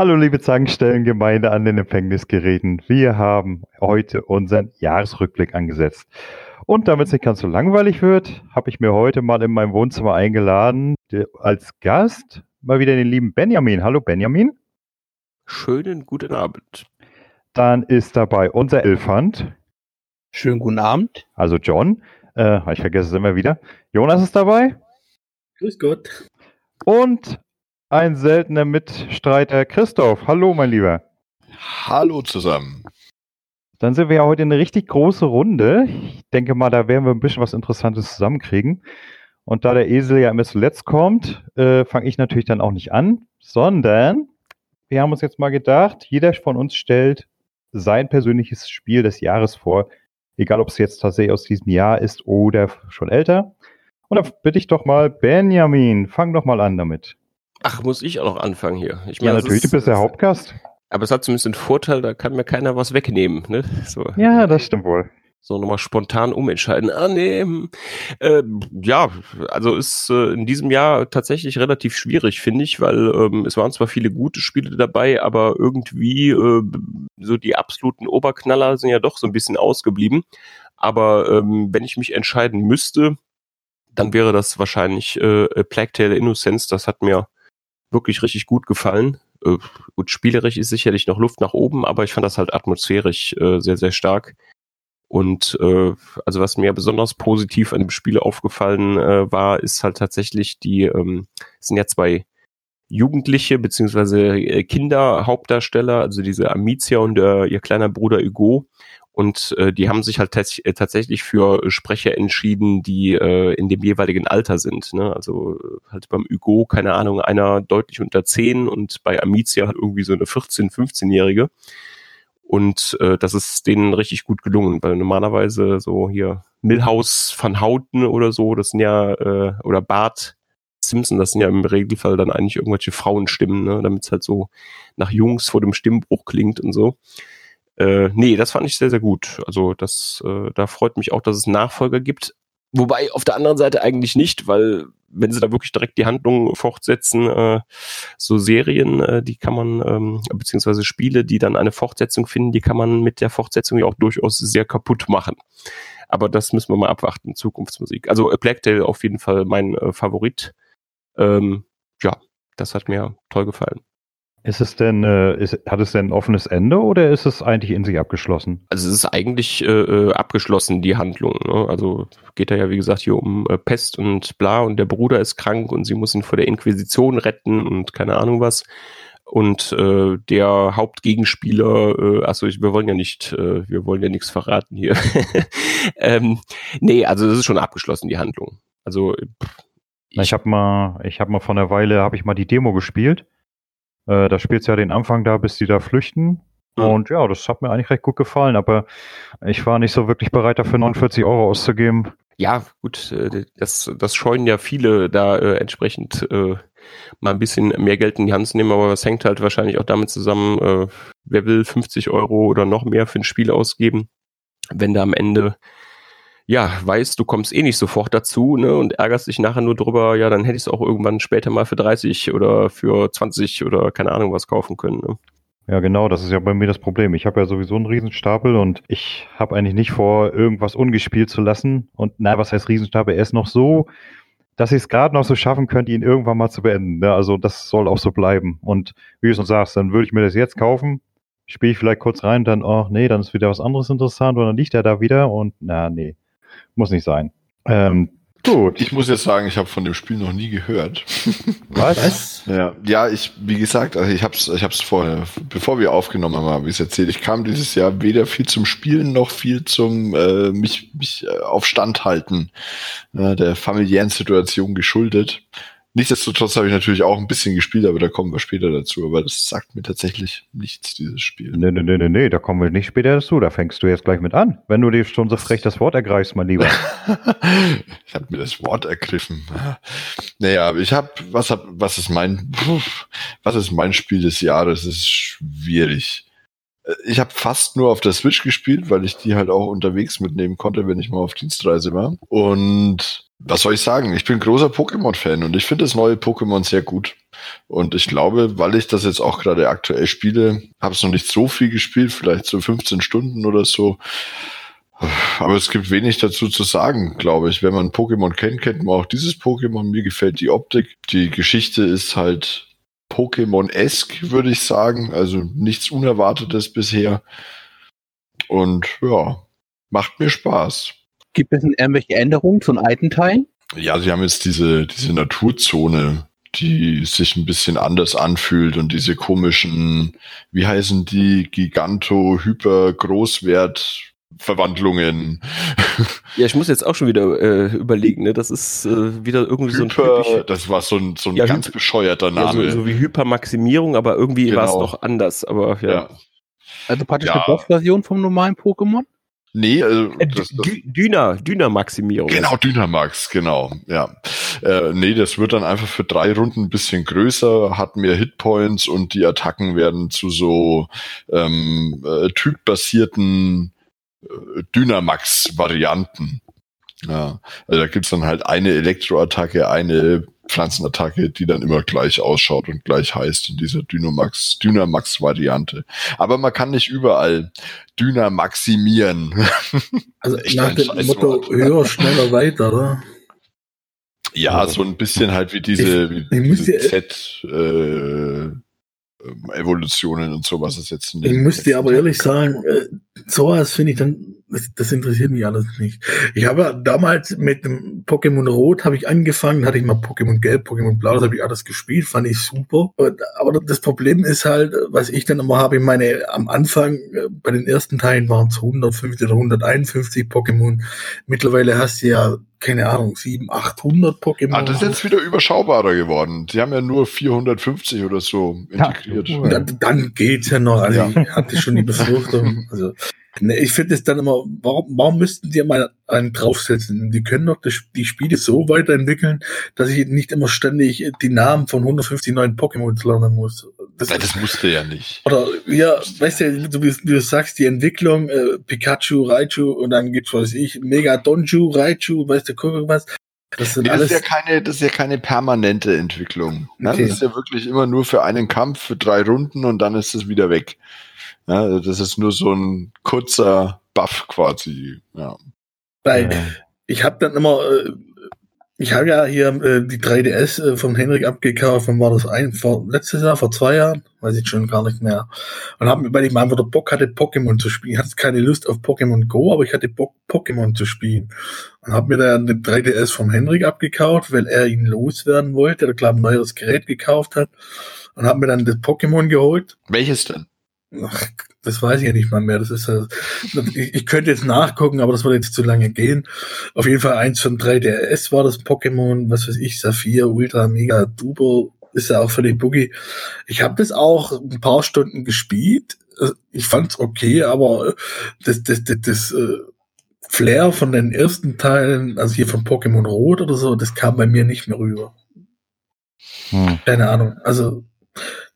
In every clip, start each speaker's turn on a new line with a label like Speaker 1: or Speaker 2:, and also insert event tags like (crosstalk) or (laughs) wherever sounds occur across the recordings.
Speaker 1: Hallo liebe Zankstellengemeinde an den Empfängnisgeräten. Wir haben heute unseren Jahresrückblick angesetzt. Und damit es nicht ganz so langweilig wird, habe ich mir heute mal in meinem Wohnzimmer eingeladen, als Gast mal wieder den lieben Benjamin. Hallo Benjamin.
Speaker 2: Schönen guten Abend.
Speaker 1: Dann ist dabei unser Elefant.
Speaker 3: Schönen guten Abend.
Speaker 1: Also John. Äh, ich vergesse es immer wieder. Jonas ist dabei.
Speaker 4: Grüß Gott.
Speaker 1: Und ein seltener Mitstreiter Christoph. Hallo, mein Lieber.
Speaker 5: Hallo zusammen.
Speaker 1: Dann sind wir ja heute in eine richtig große Runde. Ich denke mal, da werden wir ein bisschen was Interessantes zusammenkriegen. Und da der Esel ja immer zuletzt kommt, äh, fange ich natürlich dann auch nicht an, sondern wir haben uns jetzt mal gedacht, jeder von uns stellt sein persönliches Spiel des Jahres vor. Egal, ob es jetzt tatsächlich aus diesem Jahr ist oder schon älter. Und dann bitte ich doch mal, Benjamin, fang doch mal an damit.
Speaker 2: Ach, muss ich auch noch anfangen hier?
Speaker 1: Ich meine, ja, natürlich, ist, du bist der Hauptgast.
Speaker 2: Aber es hat zumindest den Vorteil, da kann mir keiner was wegnehmen. Ne?
Speaker 1: So. Ja, das stimmt wohl.
Speaker 2: So nochmal spontan umentscheiden. Ah, nee. Äh, ja, also ist äh, in diesem Jahr tatsächlich relativ schwierig, finde ich, weil ähm, es waren zwar viele gute Spiele dabei, aber irgendwie äh, so die absoluten Oberknaller sind ja doch so ein bisschen ausgeblieben. Aber ähm, wenn ich mich entscheiden müsste, dann wäre das wahrscheinlich äh, Plague Tale Innocence. Das hat mir wirklich richtig gut gefallen. Äh, gut, spielerisch ist sicherlich noch Luft nach oben, aber ich fand das halt atmosphärisch äh, sehr, sehr stark. Und äh, also was mir besonders positiv an dem Spiel aufgefallen äh, war, ist halt tatsächlich die, ähm, es sind ja zwei Jugendliche beziehungsweise äh, Kinder Hauptdarsteller, also diese Amicia und äh, ihr kleiner Bruder Hugo. Und äh, die haben sich halt äh, tatsächlich für Sprecher entschieden, die äh, in dem jeweiligen Alter sind. Ne? Also äh, halt beim Hugo, keine Ahnung, einer deutlich unter 10 und bei Amicia halt irgendwie so eine 14-, 15-Jährige. Und äh, das ist denen richtig gut gelungen, weil normalerweise so hier Milhouse van Houten oder so, das sind ja, äh, oder Bart Simpson, das sind ja im Regelfall dann eigentlich irgendwelche Frauenstimmen, ne? damit es halt so nach Jungs vor dem Stimmbruch klingt und so. Äh, nee, das fand ich sehr, sehr gut. Also das, äh, da freut mich auch, dass es Nachfolger gibt. Wobei auf der anderen Seite eigentlich nicht, weil wenn sie da wirklich direkt die Handlung fortsetzen, äh, so Serien, äh, die kann man, ähm, beziehungsweise Spiele, die dann eine Fortsetzung finden, die kann man mit der Fortsetzung ja auch durchaus sehr kaputt machen. Aber das müssen wir mal abwarten, Zukunftsmusik. Also äh, Black Tail auf jeden Fall mein äh, Favorit. Ähm, ja, das hat mir toll gefallen.
Speaker 1: Ist es denn, äh, ist, hat es denn ein offenes Ende oder ist es eigentlich in sich abgeschlossen?
Speaker 2: Also es ist eigentlich äh, äh, abgeschlossen, die Handlung. Ne? Also geht da ja, wie gesagt, hier um äh, Pest und bla und der Bruder ist krank und sie muss ihn vor der Inquisition retten und keine Ahnung was. Und äh, der Hauptgegenspieler, äh, achso, ich, wir wollen ja nicht, äh, wir wollen ja nichts verraten hier. (laughs) ähm, nee, also das ist schon abgeschlossen, die Handlung. Also
Speaker 1: pff, ich, ich habe mal, ich habe mal vor einer Weile, habe ich mal die Demo gespielt. Äh, da spielt ja den Anfang da, bis die da flüchten. Mhm. Und ja, das hat mir eigentlich recht gut gefallen, aber ich war nicht so wirklich bereit dafür 49 Euro auszugeben.
Speaker 2: Ja, gut, äh, das, das scheuen ja viele da äh, entsprechend äh, mal ein bisschen mehr Geld in die Hand zu nehmen, aber es hängt halt wahrscheinlich auch damit zusammen, äh, wer will 50 Euro oder noch mehr für ein Spiel ausgeben, wenn da am Ende ja, weißt, du kommst eh nicht sofort dazu, ne, und ärgerst dich nachher nur drüber, ja, dann hätte ich es auch irgendwann später mal für 30 oder für 20 oder keine Ahnung was kaufen können, ne?
Speaker 1: Ja, genau, das ist ja bei mir das Problem. Ich habe ja sowieso einen Riesenstapel und ich habe eigentlich nicht vor, irgendwas ungespielt zu lassen. Und na, was heißt Riesenstapel? Er ist noch so, dass ich es gerade noch so schaffen könnte, ihn irgendwann mal zu beenden. Ne? Also das soll auch so bleiben. Und wie du schon sagst, dann würde ich mir das jetzt kaufen, spiele ich vielleicht kurz rein, dann, oh nee, dann ist wieder was anderes interessant und dann liegt er da wieder und na, nee. Muss nicht sein.
Speaker 5: Ähm, gut. Ich muss jetzt sagen, ich habe von dem Spiel noch nie gehört. (laughs)
Speaker 1: Was?
Speaker 5: ja, ja, ich, wie gesagt, also ich habe es ich hab's vorher, bevor wir aufgenommen haben, habe ich es erzählt. Ich kam dieses Jahr weder viel zum Spielen noch viel zum äh, mich, mich äh, auf Stand halten äh, der familiären Situation geschuldet. Nichtsdestotrotz habe ich natürlich auch ein bisschen gespielt, aber da kommen wir später dazu. Aber das sagt mir tatsächlich nichts, dieses Spiel.
Speaker 1: Nee, nee, nee, nee, nee, da kommen wir nicht später dazu. Da fängst du jetzt gleich mit an. Wenn du dir schon so frech das Wort ergreifst, mein Lieber. (laughs)
Speaker 5: ich habe mir das Wort ergriffen. Naja, ich habe, was hab, was ist mein, was ist mein Spiel des Jahres? Das ist schwierig. Ich habe fast nur auf der Switch gespielt, weil ich die halt auch unterwegs mitnehmen konnte, wenn ich mal auf Dienstreise war. Und was soll ich sagen? Ich bin großer Pokémon-Fan und ich finde das neue Pokémon sehr gut. Und ich glaube, weil ich das jetzt auch gerade aktuell spiele, habe es noch nicht so viel gespielt, vielleicht so 15 Stunden oder so. Aber es gibt wenig dazu zu sagen, glaube ich. Wenn man Pokémon kennt, kennt man auch dieses Pokémon. Mir gefällt die Optik. Die Geschichte ist halt Pokémon-esque, würde ich sagen. Also nichts Unerwartetes bisher. Und ja, macht mir Spaß.
Speaker 3: Gibt es denn irgendwelche Änderungen zu den alten Teilen?
Speaker 5: Ja, sie haben jetzt diese, diese Naturzone, die sich ein bisschen anders anfühlt und diese komischen, wie heißen die, Giganto, Hyper, Großwert, Verwandlungen. (laughs)
Speaker 2: Ja, ich muss jetzt auch schon wieder äh, überlegen, ne? Das ist äh, wieder irgendwie so ein
Speaker 5: Hyper,
Speaker 2: typisch,
Speaker 5: das war so ein, so ein
Speaker 2: Ja,
Speaker 5: ganz
Speaker 2: Hyper-
Speaker 5: bescheuerter
Speaker 2: ja,
Speaker 5: Name.
Speaker 2: so, so wie Hypermaximierung, aber irgendwie war es
Speaker 5: Genau.
Speaker 2: noch anders. Aber ja.
Speaker 5: ja.
Speaker 3: Also praktisch
Speaker 5: Ja.
Speaker 3: eine Boss-Version vom normalen Pokémon?
Speaker 5: Nee, also
Speaker 2: Äh,
Speaker 5: das, das,
Speaker 2: Dü- Dyna, Dyna-Maximierung.
Speaker 5: Genau, Dynamax, genau, ja. Äh, nee, das wird dann einfach für drei Runden ein bisschen größer, hat mehr Hitpoints und die Attacken werden zu so ähm, äh, typbasierten äh, Dynamax-Varianten. Ja, also da gibt's dann halt eine Elektroattacke, eine Pflanzenattacke, die dann immer gleich ausschaut und gleich heißt in dieser Dynamax, Dynamax-Variante. Aber man kann nicht überall Dynamaximieren. (laughs)
Speaker 4: Also nach dem. Motto höher, schneller, weiter, oder?
Speaker 5: Ja, so ein bisschen halt wie diese,
Speaker 4: ich müsste-
Speaker 5: diese Z äh, ähm, Evolutionen und so, was es jetzt in
Speaker 4: Ich muss dir aber ehrlich sagen, äh, sowas finde ich dann, das, das interessiert mich alles nicht. Ich habe ja damals mit dem Pokémon Rot habe ich angefangen, hatte ich mal Pokémon Gelb, Pokémon Blau, das habe ich alles gespielt, fand ich super. Aber das Problem ist halt, was ich dann immer habe, ich meine, am Anfang, äh, bei den ersten Teilen waren es 150 oder 151 Pokémon. Mittlerweile hast du ja, keine Ahnung, 700, 800 Pokémon.
Speaker 5: Ah, das ist jetzt wieder überschaubarer geworden. Sie haben ja nur 450 oder so integriert.
Speaker 1: Ja.
Speaker 4: Dann, dann geht's ja noch. Also
Speaker 5: Ja.
Speaker 4: ich hatte schon die Befürchtung. Also, ich finde es dann immer, warum, warum müssten die mal einen draufsetzen? Die können doch das, die Spiele so weiterentwickeln, dass ich nicht immer ständig die Namen von 150 neuen Pokémon lernen muss. Das,
Speaker 5: Ja, das musste ja nicht.
Speaker 4: oder ja, weißt du, du, wie du sagst, die Entwicklung, äh, Pikachu, Raichu und dann gibt's, was weiß ich, Mega Donju, Raichu, weißt du, guck was. Das
Speaker 5: Nee, das, ist ja keine, das ist ja keine permanente Entwicklung. Ne?
Speaker 4: Okay.
Speaker 5: Das ist ja wirklich immer nur für einen Kampf, für drei Runden und dann ist es wieder weg. Ja, also das ist nur so ein kurzer Buff quasi. Ja.
Speaker 4: Weil
Speaker 1: Ja.
Speaker 4: ich habe dann immer, äh, ich habe ja hier äh, die 3DS äh, von Henrik abgekauft, wann war das ein? Vor, letztes Jahr, vor zwei Jahren? Weiß ich schon gar nicht mehr. Und habe, weil ich mal einfach der Bock hatte, Pokémon zu spielen. Ich hatte keine Lust auf Pokémon Go, aber ich hatte Bock, Pokémon zu spielen. Und habe mir dann den 3DS vom Henrik abgekauft, weil er ihn loswerden wollte, der glaube ein neues Gerät gekauft hat. Und habe mir dann das Pokémon geholt.
Speaker 5: Welches denn?
Speaker 4: Ach, das weiß ich ja nicht mal mehr. Das ist ich, ich könnte jetzt nachgucken, aber das würde jetzt zu lange gehen. Auf jeden Fall eins von 3DS war das Pokémon, was weiß ich, Saphir, Ultra, Mega, Duper, ist ja auch völlig buggy. Ich habe das auch ein paar Stunden gespielt. Ich fand's okay, aber das, das, das, das äh, Flair von den ersten Teilen, also hier von Pokémon Rot oder so, das kam bei mir nicht mehr rüber.
Speaker 1: Hm.
Speaker 4: Keine Ahnung. Also,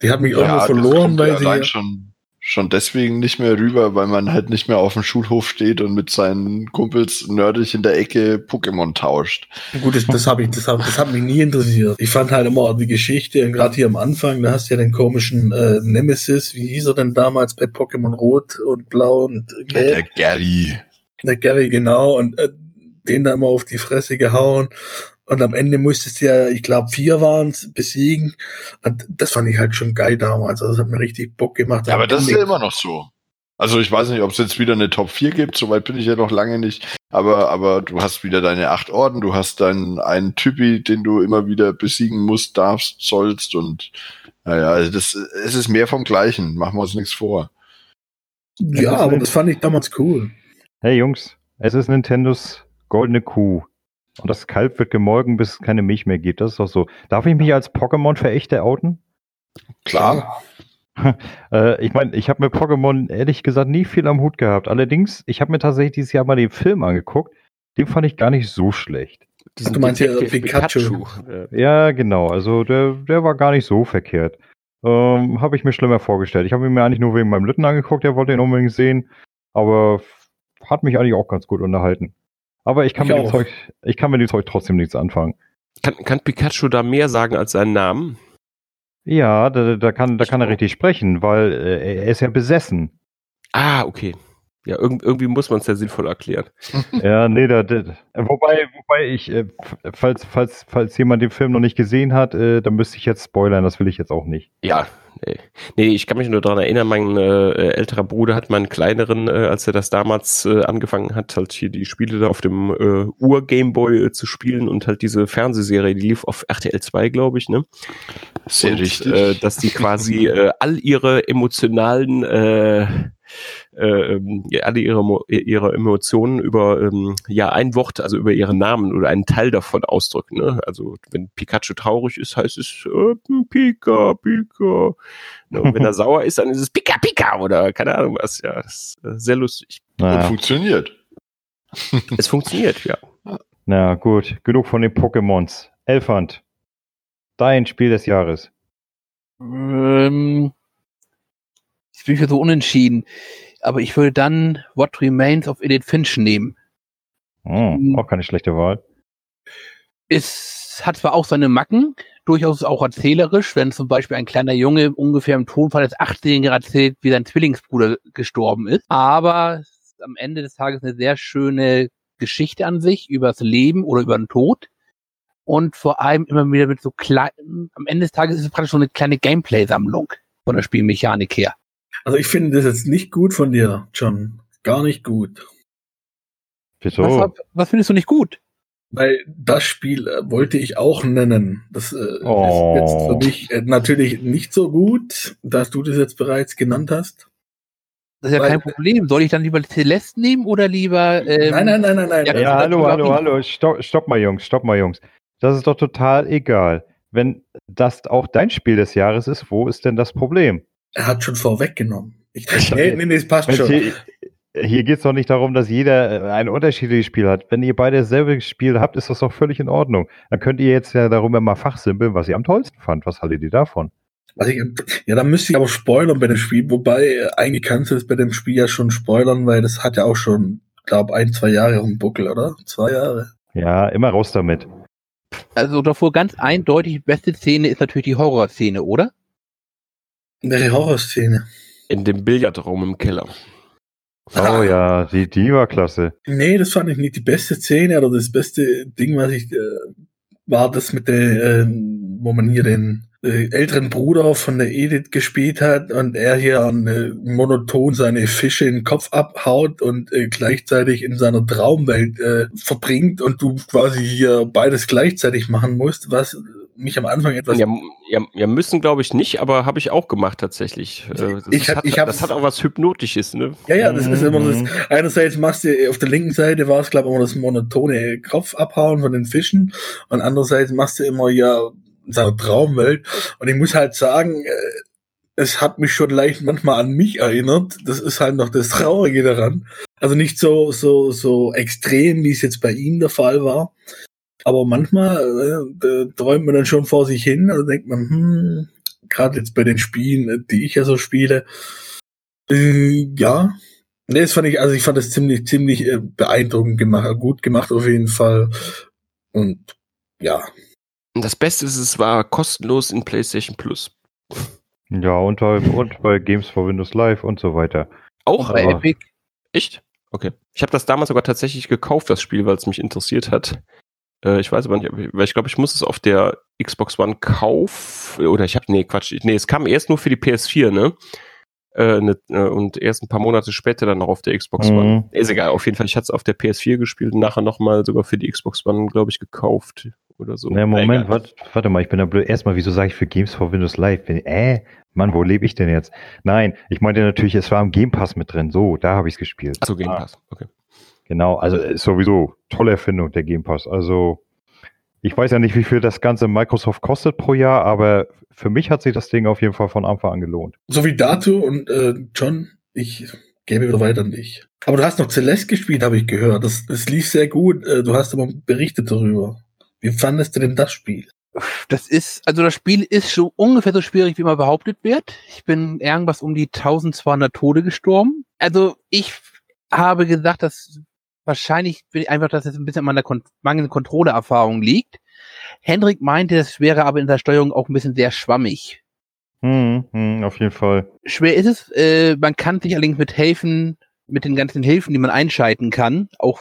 Speaker 4: die hat mich irgendwo
Speaker 5: das
Speaker 4: verloren,
Speaker 5: ja
Speaker 4: weil sie.
Speaker 5: Schon, deswegen nicht mehr rüber, weil man halt nicht mehr auf dem Schulhof steht und mit seinen Kumpels nerdig in der Ecke Pokémon tauscht.
Speaker 4: Gut, das, das habe ich, das, hab, das hat mich nie interessiert. Ich fand halt immer die Geschichte, und gerade hier am Anfang, da hast du ja den komischen äh, Nemesis, wie hieß er denn damals bei Pokémon Rot und Blau und
Speaker 5: Der
Speaker 4: Gelb?
Speaker 5: Gary.
Speaker 4: Der Gary, genau, und äh, den da immer auf die Fresse gehauen. Und am Ende musstest du ja, ich glaube, vier waren's besiegen. Und das fand ich halt schon geil damals. Also das hat mir richtig Bock gemacht.
Speaker 5: Ja, aber das ist ja immer noch so. Also ich weiß nicht, ob es jetzt wieder eine Top 4 gibt, soweit bin ich ja noch lange nicht. Aber, aber du hast wieder deine acht Orden, du hast deinen einen Typi, den du immer wieder besiegen musst, darfst, sollst und naja, also das es ist mehr vom Gleichen, machen wir uns nichts vor.
Speaker 4: Ja, aber das fand ich damals cool.
Speaker 1: Hey Jungs, es ist Nintendos goldene Kuh. Und das Kalb wird gemolken, bis es keine Milch mehr gibt. Das ist doch so. Darf ich mich als Pokémon-Verächter outen?
Speaker 5: Klar. (laughs)
Speaker 1: Äh, ich meine, ich habe mit Pokémon ehrlich gesagt nie viel am Hut gehabt. Allerdings, ich habe mir tatsächlich dieses Jahr mal den Film angeguckt. Den fand ich gar nicht so schlecht.
Speaker 2: Diesen
Speaker 4: du meinst ja
Speaker 2: Detective
Speaker 4: Pikachu.
Speaker 2: Äh,
Speaker 1: Ja, genau. Also der, der war gar nicht so verkehrt. Ähm, habe ich mir schlimmer vorgestellt. Ich habe ihn mir eigentlich nur wegen meinem Lütten angeguckt, der wollte ihn unbedingt sehen, aber hat mich eigentlich auch ganz gut unterhalten. Aber ich kann,
Speaker 4: Ich
Speaker 1: mit dem. Zeug, ich kann mit dem Zeug trotzdem nichts anfangen.
Speaker 2: Kann, kann Pikachu da mehr sagen als seinen Namen?
Speaker 1: Ja, da, da, kann, da kann er richtig sprechen, weil äh, er ist ja besessen.
Speaker 2: Ah, okay. Ja, irgend, irgendwie muss man es ja sinnvoll erklären. (laughs)
Speaker 1: Ja, nee, da, da, wobei, wobei ich, äh, falls, falls, falls jemand den Film noch nicht gesehen hat, äh, dann müsste ich jetzt spoilern, das will ich jetzt auch nicht.
Speaker 2: Ja, nee. Nee, ich kann mich nur daran erinnern, mein äh, älterer Bruder hat meinen kleineren, äh, als er das damals äh, angefangen hat, halt hier die Spiele da auf dem äh, Ur-Gameboy äh, zu spielen und halt diese Fernsehserie, die lief auf RTL 2, glaube ich, ne?
Speaker 5: Sehr
Speaker 2: und,
Speaker 5: richtig.
Speaker 2: Äh, dass die quasi äh, all ihre emotionalen, äh, ähm, alle ihre, ihre Emotionen über ja ja ein Wort, also über ihren Namen oder einen Teil davon ausdrücken. Ne? Also wenn Pikachu traurig ist, heißt es äh, Pika, Pika. Ne? Und wenn er (laughs) sauer ist, dann ist es Pika, Pika oder keine Ahnung was. Ja, das ist äh, sehr lustig.
Speaker 5: Und
Speaker 1: Naja,
Speaker 5: funktioniert. (laughs)
Speaker 2: Es funktioniert, ja.
Speaker 1: na gut, genug von den Pokémons. Elfand, dein Spiel des Jahres.
Speaker 3: Ähm, ich bin für so unentschieden. Aber ich würde dann What Remains of Edith Finch nehmen.
Speaker 1: Hm,
Speaker 3: Mhm.
Speaker 1: auch keine schlechte Wahl.
Speaker 3: Es hat zwar auch seine Macken, durchaus auch erzählerisch, wenn zum Beispiel ein kleiner Junge ungefähr im Tonfall des 18-Jährigen erzählt, wie sein Zwillingsbruder gestorben ist. Aber ist am Ende des Tages eine sehr schöne Geschichte an sich über das Leben oder über den Tod. Und vor allem immer wieder mit so kleinen, am Ende des Tages ist es praktisch so eine kleine Gameplay-Sammlung von der Spielmechanik her.
Speaker 4: Also ich finde das jetzt nicht gut von dir, John. Gar nicht gut.
Speaker 1: Wieso?
Speaker 3: Was, was findest du nicht gut?
Speaker 4: Weil das Spiel äh, wollte ich auch nennen. Das äh,
Speaker 1: Oh.
Speaker 4: ist jetzt für mich äh, natürlich nicht so gut, dass du das jetzt bereits genannt hast.
Speaker 3: Das ist ja
Speaker 4: Weil-
Speaker 3: kein Problem. Soll ich dann lieber Celeste nehmen oder lieber. Ähm,
Speaker 4: nein, nein, nein, nein, nein.
Speaker 3: ja,
Speaker 1: Ja, hallo, hallo, hallo. Stopp, stopp mal, Jungs, stopp mal, Jungs. Das ist doch total egal. Wenn das auch dein Spiel des Jahres ist, wo ist denn das Problem?
Speaker 4: Er hat schon vorweggenommen. Ich, nee, nee, nee, es passt schon.
Speaker 1: Hier, hier geht es doch nicht darum, dass jeder äh, ein unterschiedliches Spiel hat. Wenn ihr beide dasselbe Spiel habt, ist das doch völlig in Ordnung. Dann könnt ihr jetzt ja darüber mal fachsimpeln, was ihr am tollsten fand. Was haltet ihr davon?
Speaker 4: Also ich, ja, da müsste ich aber spoilern bei dem Spiel, wobei äh, eigentlich kannst du es bei dem Spiel ja schon spoilern, weil das hat ja auch schon, glaube ein, zwei Jahre auf dem Buckel, oder? Zwei Jahre.
Speaker 1: Ja, immer raus damit.
Speaker 3: Also davor ganz eindeutig, die beste Szene ist natürlich die Horrorszene, oder?
Speaker 4: Welche Horrorszene?
Speaker 2: In dem Billardraum im Keller.
Speaker 1: Oh ja, die, die war klasse.
Speaker 4: Nee, das fand ich nicht die beste Szene oder das beste Ding, was ich, äh, war das mit der, äh, wo man hier den äh, älteren Bruder von der Edith gespielt hat und er hier äh, monoton seine Fische in den Kopf abhaut und äh, gleichzeitig in seiner Traumwelt äh, verbringt und du quasi hier beides gleichzeitig machen musst, was mich am Anfang etwas
Speaker 2: Ja, ja, ja müssen glaube ich nicht, aber habe ich auch gemacht tatsächlich. Äh, Das,
Speaker 4: Ich hab-
Speaker 2: hat,
Speaker 4: ich
Speaker 2: das hat auch was Hypnotisches, ne?
Speaker 4: Ja, ja, das ist immer das.
Speaker 1: Mhm.
Speaker 4: Einerseits machst du auf der linken Seite war es, glaube ich, immer das monotone Kopf abhauen von den Fischen und andererseits machst du immer ja seine Traumwelt. Und ich muss halt sagen, äh, es hat mich schon leicht manchmal an mich erinnert. Das ist halt noch das Traurige daran. Also nicht so, so, so extrem, wie es jetzt bei ihm der Fall war. Aber manchmal äh, da träumt man dann schon vor sich hin und denkt man, hm, gerade jetzt bei den Spielen, äh, die ich ja so spiele, äh, ja, Nee, das fand ich, also ich fand das ziemlich, ziemlich äh, beeindruckend gemacht, gut gemacht auf jeden Fall. Und ja,
Speaker 2: Und das Beste ist, es war kostenlos in PlayStation Plus.
Speaker 1: Ja, und, bei- und bei Games for Windows Live und so weiter.
Speaker 2: Auch?
Speaker 3: Bei Epic.
Speaker 2: Echt? Okay. Ich habe das damals sogar tatsächlich gekauft, das Spiel, weil es mich interessiert hat. Äh, ich weiß aber nicht, ich- weil ich glaube, ich muss es auf der Xbox One kaufen. Oder ich habe, nee, Quatsch. Nee, es kam erst nur für die PS4, ne? Äh, ne, äh, und erst ein paar Monate später dann noch auf der Xbox
Speaker 1: Mhm.
Speaker 2: One. Ist egal, auf jeden Fall. Ich hatte es auf der PS4 gespielt und nachher nochmal sogar für die Xbox One, glaube ich, gekauft. Oder so.
Speaker 1: Na, Moment, warte, warte mal, ich bin da blöd. Erstmal, wieso sage ich für Games for Windows Live? Bin, äh, Mann, wo lebe ich denn jetzt? Nein, ich meinte natürlich, es war im Game Pass mit drin. So, da habe ich es gespielt.
Speaker 2: Achso, Game
Speaker 1: Ah,
Speaker 2: Pass. Okay.
Speaker 1: Genau, also ist sowieso tolle Erfindung, der Game Pass. Also, ich weiß ja nicht, wie viel das ganze Microsoft kostet pro Jahr, aber für mich hat sich das Ding auf jeden Fall von Anfang an gelohnt.
Speaker 4: so wie dazu und äh, John, ich gebe wieder weiter an dich. Aber du hast noch Celeste gespielt, habe ich gehört. Das, das lief sehr gut. Äh, du hast aber berichtet darüber. Wie fandest du denn das Spiel?
Speaker 3: Das ist, also das Spiel ist schon ungefähr so schwierig, wie immer behauptet wird. Ich bin irgendwas um die 1200 Tode gestorben. Also ich habe gesagt, dass wahrscheinlich einfach, dass es ein bisschen an meiner Kon mangelnden Kontrolleerfahrung liegt. Hendrik meinte, es wäre aber in der Steuerung auch ein bisschen sehr schwammig.
Speaker 1: Hm, hm, auf jeden Fall.
Speaker 3: Schwer ist es. Äh, man kann sich allerdings mit helfen, mit den ganzen Hilfen, die man einschalten kann, auch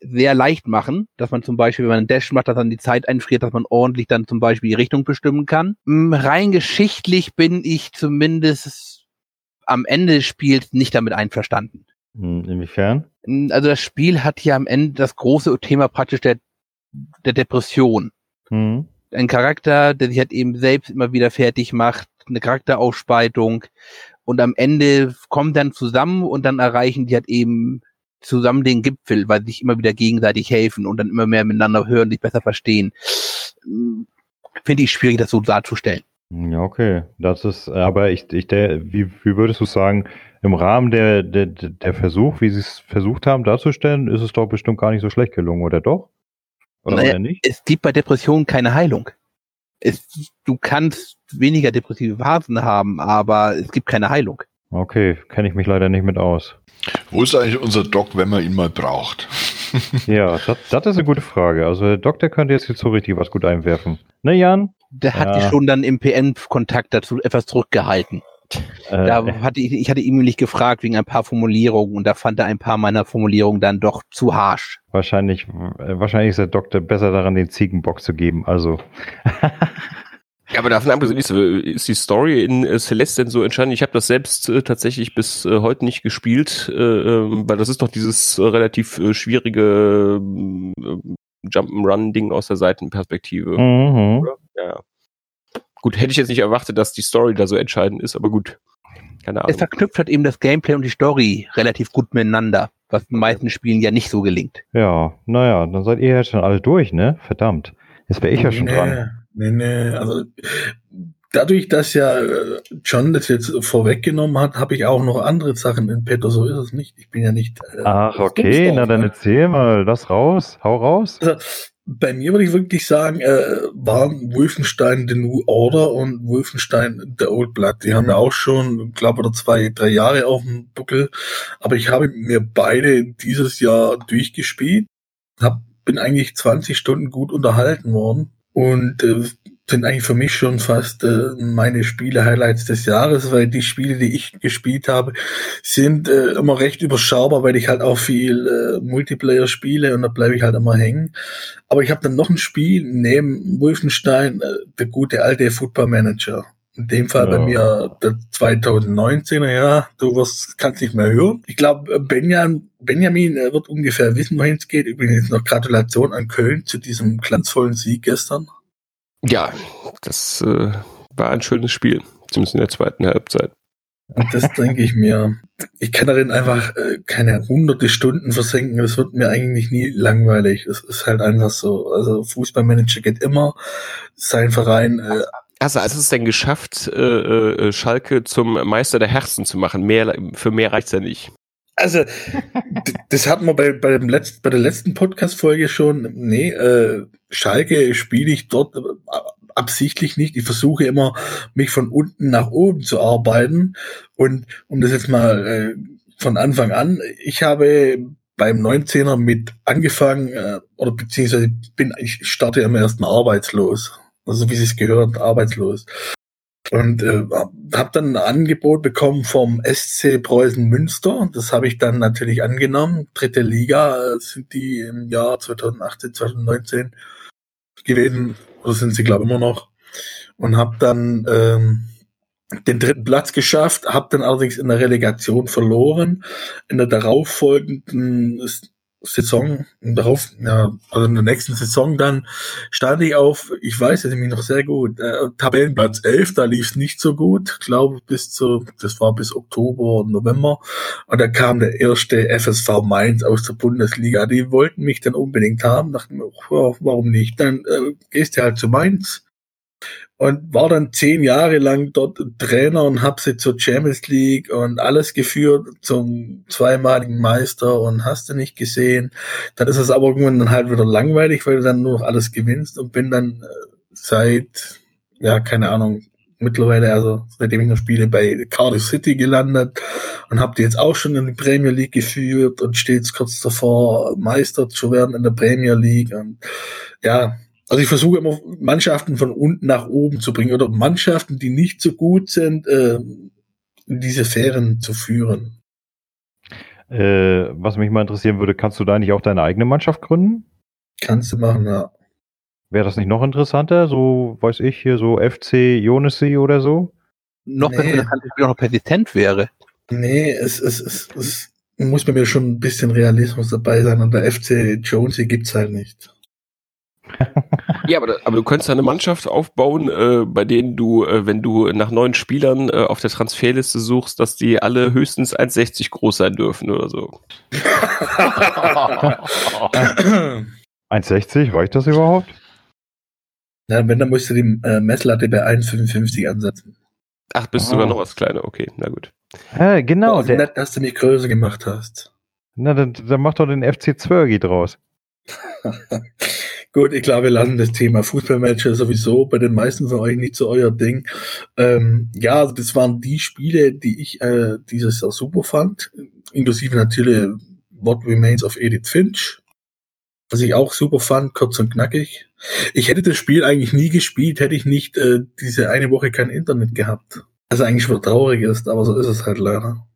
Speaker 3: sehr leicht machen, dass man zum Beispiel, wenn man einen Dash macht, dass dann die Zeit einfriert, dass man ordentlich dann zum Beispiel die Richtung bestimmen kann. Hm, rein geschichtlich bin ich zumindest am Ende des Spiels nicht damit einverstanden.
Speaker 1: Hm, inwiefern?
Speaker 3: Hm, Also das Spiel hat ja am Ende das große Thema praktisch der, der Depression.
Speaker 1: Hm.
Speaker 3: Ein Charakter, der sich halt eben selbst immer wieder fertig macht, eine Charakterausspaltung und am Ende kommen dann zusammen und dann erreichen die halt eben zusammen den Gipfel, weil sie sich immer wieder gegenseitig helfen und dann immer mehr miteinander hören, sich besser verstehen. Finde ich schwierig, das so darzustellen.
Speaker 1: Ja, okay. Das ist, aber ich, ich der, wie, wie würdest du sagen, im Rahmen der, der, der Versuch, wie sie es versucht haben darzustellen, ist es doch bestimmt gar nicht so schlecht gelungen, oder doch? Oder,
Speaker 3: Naja,
Speaker 1: oder nicht?
Speaker 3: Es gibt bei Depressionen keine Heilung. Es, du kannst weniger depressive Phasen haben, aber es gibt keine Heilung.
Speaker 1: Okay, kenne ich mich leider nicht mit aus.
Speaker 5: Wo ist eigentlich unser Doc, wenn man ihn mal braucht? (laughs)
Speaker 1: Ja, das, ist eine gute Frage. Also der Doktor könnte jetzt nicht so richtig was gut einwerfen. Ne, Jan?
Speaker 3: Der hat
Speaker 1: Ja.
Speaker 3: sich schon dann im PN-Kontakt dazu etwas zurückgehalten.
Speaker 1: Äh,
Speaker 3: Da hatte ich, ich hatte ihn nämlich gefragt wegen ein paar Formulierungen und da fand er ein paar meiner Formulierungen dann doch zu harsch.
Speaker 1: wahrscheinlich, äh, wahrscheinlich ist der Doktor besser daran, den Ziegenbock zu geben. Also, (laughs)
Speaker 2: Ja, aber davon abgesehen ist, ist die Story in äh, Celeste denn so entscheidend? Ich habe das selbst äh, tatsächlich bis äh, heute nicht gespielt, äh, ähm, weil das ist doch dieses äh, relativ äh, schwierige äh, Jump'n'Run-Ding aus der Seitenperspektive.
Speaker 1: mhm.
Speaker 2: Oder? Ja, ja. Gut, hätte ich jetzt nicht erwartet, dass die Story da so entscheidend ist, aber gut. Keine
Speaker 3: Es
Speaker 2: Ahnung.
Speaker 3: verknüpft halt eben das Gameplay und die Story relativ gut miteinander, was in den meisten Spielen ja nicht so gelingt.
Speaker 1: ja, naja, dann seid ihr ja schon alle durch, ne? Verdammt. Jetzt wäre ich ja schon
Speaker 4: nee,
Speaker 1: dran.
Speaker 4: Nee, nee, also dadurch, dass ja äh, John das jetzt vorweggenommen hat, habe ich auch noch andere Sachen in petto, so ist es nicht. Ich bin ja nicht. äh,
Speaker 1: Ach, okay, na dann
Speaker 4: ne?
Speaker 1: erzähl mal, das raus, hau raus.
Speaker 4: Also, bei mir würde ich wirklich sagen, äh, waren Wolfenstein The New Order und Wolfenstein The Old Blood. Die haben ja auch schon, glaube oder zwei, drei Jahre auf dem Buckel. Aber ich habe mir beide dieses Jahr durchgespielt. Hab, bin eigentlich 20 Stunden gut unterhalten worden. Und äh, sind eigentlich für mich schon fast äh, meine Spiele-Highlights des Jahres, weil die Spiele, die ich gespielt habe, sind äh, immer recht überschaubar, weil ich halt auch viel äh, Multiplayer spiele und da bleibe ich halt immer hängen. Aber ich habe dann noch ein Spiel neben Wolfenstein, äh, der gute alte Football Manager. In dem Fall bei
Speaker 1: Ja.
Speaker 4: mir der 2019er, ja, du wirst, kannst nicht mehr hören. Ich glaube, Benjamin, Benjamin äh, wird ungefähr wissen, wohin es geht. Übrigens noch Gratulation an Köln zu diesem glanzvollen Sieg gestern.
Speaker 2: Ja, das äh, war ein schönes Spiel. Zumindest in der zweiten Halbzeit.
Speaker 4: Das denke ich mir. Ich kann darin einfach äh, keine hunderte Stunden versenken. Das wird mir eigentlich nie langweilig. Es ist halt einfach so. Also Fußballmanager geht immer. Sein Verein äh,
Speaker 2: Also, du es denn geschafft, äh, äh, Schalke zum Meister der Herzen zu machen? Mehr, für mehr reicht's ja nicht.
Speaker 4: Also, das hatten wir bei, bei, dem letzten, bei der letzten Podcast-Folge schon. Nee, äh, Schalke spiele ich dort äh, absichtlich nicht. Ich versuche immer, mich von unten nach oben zu arbeiten. Und um das jetzt mal äh, von Anfang an, ich habe beim 19er mit angefangen, äh, oder beziehungsweise bin, ich starte immer erstmal arbeitslos. Also wie es gehört, arbeitslos. Und äh, habe dann ein Angebot bekommen vom SC Preußen Münster. Das habe ich dann natürlich angenommen. Dritte Liga äh, sind die im Jahr 2018, 2019 gewesen. Oder sind sie, glaube ich, immer noch. Und habe dann ähm, den dritten Platz geschafft, habe dann allerdings in der Relegation verloren. In der darauffolgenden Saison, darauf, ja, also in der nächsten Saison dann stand ich auf, ich weiß es nämlich noch sehr gut, äh, Tabellenplatz 11, da lief es nicht so gut, glaube bis zu, das war bis Oktober, November. Und da kam der erste FSV Mainz aus der Bundesliga. Die wollten mich dann unbedingt haben, dachten mir, oh, warum nicht? Dann äh, gehst du halt zu Mainz und war dann zehn Jahre lang dort Trainer und hab sie zur Champions League und alles geführt zum zweimaligen Meister und hast du nicht gesehen. Dann ist es aber irgendwann dann halt wieder langweilig, weil du dann nur noch alles gewinnst und bin dann äh, seit, ja, keine Ahnung, mittlerweile, also seitdem ich noch spiele, bei Cardiff City gelandet und habe die jetzt auch schon in die Premier League geführt und steht kurz davor, Meister zu werden in der Premier League. Und ja, also ich versuche immer Mannschaften von unten nach oben zu bringen oder Mannschaften, die nicht so gut sind, äh, in diese Sphären zu führen.
Speaker 1: Äh, was mich mal interessieren würde, kannst du da nicht auch deine eigene Mannschaft gründen?
Speaker 4: Kannst du machen, ja.
Speaker 1: Wäre das nicht noch interessanter? So, weiß ich, hier so FC Jonesi oder so?
Speaker 3: Noch
Speaker 4: Nee.
Speaker 3: besser, wenn auch noch persistent wäre.
Speaker 4: Nee, es, es, es, es muss bei mir schon ein bisschen Realismus dabei sein und der FC Jonesy gibt's halt nicht. (laughs)
Speaker 2: Ja, aber, aber du könntest eine Mannschaft aufbauen, äh, bei denen du, äh, wenn du nach neuen Spielern äh, auf der Transferliste suchst, dass die alle höchstens 1,60 groß sein dürfen oder so. (laughs)
Speaker 1: 1,60, reicht das überhaupt?
Speaker 4: Ja, wenn, dann musst du die äh, Messlatte bei 1,55 ansetzen.
Speaker 2: Ach, bist
Speaker 1: Ah.
Speaker 2: sogar noch was kleiner, okay, na gut.
Speaker 1: Äh, genau, der,
Speaker 4: nett, dass du mich größer gemacht hast.
Speaker 1: na, dann, dann mach doch den FC Zwergi draus. (laughs)
Speaker 4: Gut, ich glaube, wir lassen das Thema Fußballmatches sowieso bei den meisten von euch nicht so euer Ding. Ähm, ja, also das waren die Spiele, die ich äh, dieses Jahr super fand, inklusive natürlich What Remains of Edith Finch, was ich auch super fand, kurz und knackig. Ich hätte das Spiel eigentlich nie gespielt, hätte ich nicht äh, diese eine Woche kein Internet gehabt. Was eigentlich schon traurig ist, aber so ist es halt leider.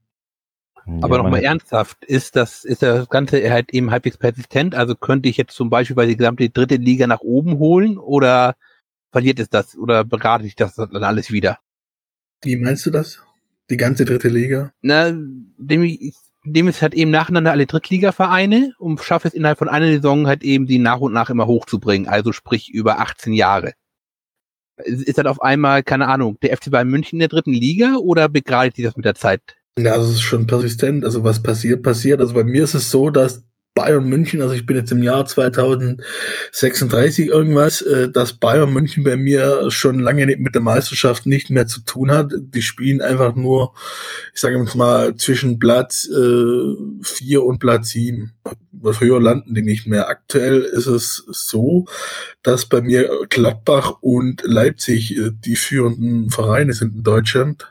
Speaker 3: Aber
Speaker 1: Ja,
Speaker 3: nochmal ernsthaft, ist das, ist das Ganze halt eben halbwegs persistent? Also könnte ich jetzt zum Beispiel bei die gesamte dritte Liga nach oben holen oder verliert es das oder berate ich das dann alles wieder?
Speaker 4: Wie meinst du das? Die ganze dritte Liga?
Speaker 3: Na, dem ich, dem ist halt eben nacheinander alle Drittligavereine und schaffe es innerhalb von einer Saison halt eben die nach und nach immer hochzubringen, also sprich über 18 Jahre. Ist ist dann auf einmal, keine Ahnung, der FC Bayern München in der dritten Liga oder begradigt sich das mit der Zeit?
Speaker 4: Ja, also es ist schon persistent. Also was passiert, passiert. Also bei mir ist es so, dass Bayern München, also ich bin jetzt im Jahr 2036 irgendwas, äh, dass Bayern München bei mir schon lange mit der Meisterschaft nicht mehr zu tun hat. Die spielen einfach nur, ich sage jetzt mal, zwischen Platz äh, vier und Platz sieben. Was höher landen die nicht mehr. Aktuell ist es so, dass bei mir Gladbach und Leipzig äh, die führenden Vereine sind in Deutschland.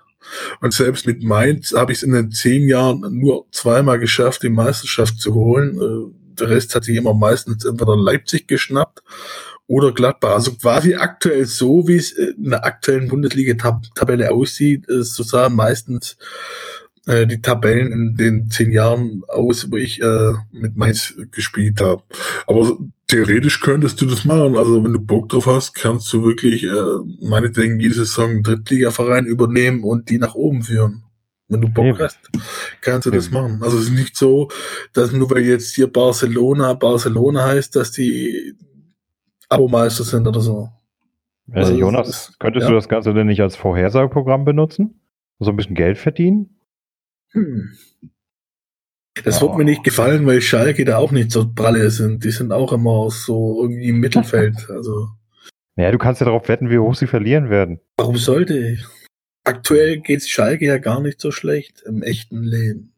Speaker 4: Und selbst mit Mainz habe ich es in den zehn Jahren nur zweimal geschafft, die Meisterschaft zu holen. Äh, Der Rest hat sich immer meistens entweder Leipzig geschnappt oder Gladbach. Also quasi aktuell so, wie es in der aktuellen Bundesliga-Tabelle aussieht, ist so sahen meistens äh, die Tabellen in den zehn Jahren aus, wo ich äh, mit Mainz gespielt habe. Aber theoretisch könntest du das machen. Also wenn du Bock drauf hast, kannst du wirklich äh, meinetwegen jede Saison einen Drittligaverein übernehmen und die nach oben führen. Wenn du Bock hast, kannst du das machen. Also es ist nicht so, dass nur weil jetzt hier Barcelona Barcelona heißt, dass die Abomeister sind oder so.
Speaker 1: Äh,
Speaker 4: Also,
Speaker 1: Jonas,
Speaker 4: ist-
Speaker 1: könntest
Speaker 4: ja.
Speaker 1: du das Ganze denn nicht als Vorhersageprogramm benutzen? So ein bisschen Geld verdienen?
Speaker 4: Hm. Das
Speaker 1: Oh.
Speaker 4: wird mir nicht gefallen, weil Schalke da auch nicht so pralle sind. Die sind auch immer so irgendwie im Mittelfeld. (laughs) Also
Speaker 1: Naja, du kannst ja darauf wetten, wie hoch sie verlieren werden.
Speaker 4: warum sollte ich? Aktuell geht's Schalke ja gar nicht so schlecht im echten Leben.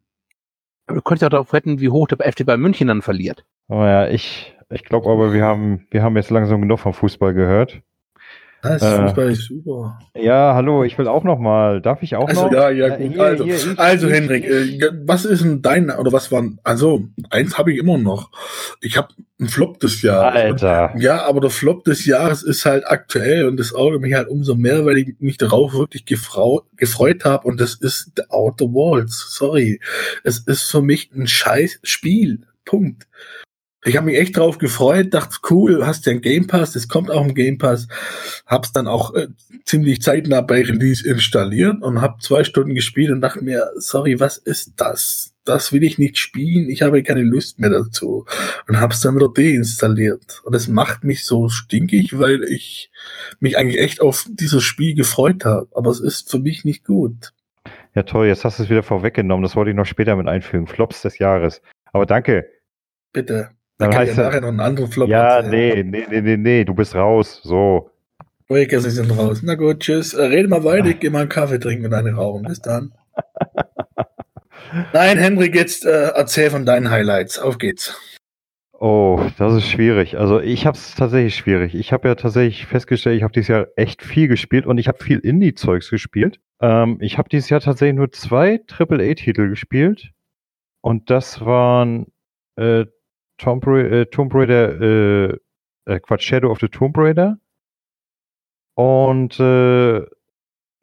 Speaker 3: Aber du könntest ja darauf retten, wie hoch der FC Bayern München dann verliert.
Speaker 1: Aber ja, ich, ich glaube aber, wir haben, wir haben jetzt langsam genug vom Fußball gehört.
Speaker 4: Das
Speaker 1: Äh.
Speaker 4: Fußball ist super.
Speaker 1: Ja, hallo, ich will auch noch mal. Darf ich auch
Speaker 4: Also
Speaker 1: noch?
Speaker 4: ja, ja
Speaker 1: Äh,
Speaker 4: gut.
Speaker 1: hier,
Speaker 4: also,
Speaker 1: hier, ich-
Speaker 4: also
Speaker 1: ich-
Speaker 4: Henrik, äh, ja, was ist denn dein oder was waren? Also eins habe ich immer noch. Ich habe einen Flop des Jahres.
Speaker 1: Alter.
Speaker 4: Ja, aber der Flop des Jahres ist halt aktuell und das ärgert mich halt umso mehr, weil ich mich darauf wirklich gefrau gefreut habe und das ist The Outer Walls. Sorry. Es ist für mich ein scheiß Spiel. Punkt. Ich habe mich echt drauf gefreut, dachte, cool, hast ja einen Game Pass, das kommt auch im Game Pass. Hab's dann auch äh, ziemlich zeitnah bei Release installiert und hab zwei Stunden gespielt und dachte mir, sorry, was ist das? Das will ich nicht spielen, ich habe keine Lust mehr dazu. Und hab's dann wieder deinstalliert. Und das macht mich so stinkig, weil ich mich eigentlich echt auf dieses Spiel gefreut habe. Aber es ist für mich nicht gut.
Speaker 1: Ja, toll, jetzt hast du es wieder vorweggenommen. Das wollte ich noch später mit einfügen. Flops des Jahres. Aber danke.
Speaker 4: Bitte.
Speaker 1: Dann
Speaker 4: Dann kann ich ja
Speaker 1: er-
Speaker 4: nachher noch einen anderen Flop
Speaker 1: Ja,
Speaker 4: erzählen.
Speaker 1: nee, nee, nee, nee, nee, du bist raus. So.
Speaker 4: Breaker, sie sind raus. Na gut, tschüss. Äh, rede mal weiter, ich geh mal einen Kaffee trinken und eine rauchen. Bis dann. (laughs) Nein, Henrik, jetzt äh, erzähl von deinen Highlights. Auf geht's.
Speaker 1: Oh, das ist schwierig. Also ich habe es tatsächlich schwierig. Ich habe ja tatsächlich festgestellt, ich habe dieses Jahr echt viel gespielt und ich habe viel Indie-Zeugs gespielt. Ähm, ich habe dieses Jahr tatsächlich nur zwei AAA-Titel gespielt und das waren äh, Tomb, äh, Tomb Raider, äh, äh, Quatsch, Shadow of the Tomb Raider und äh,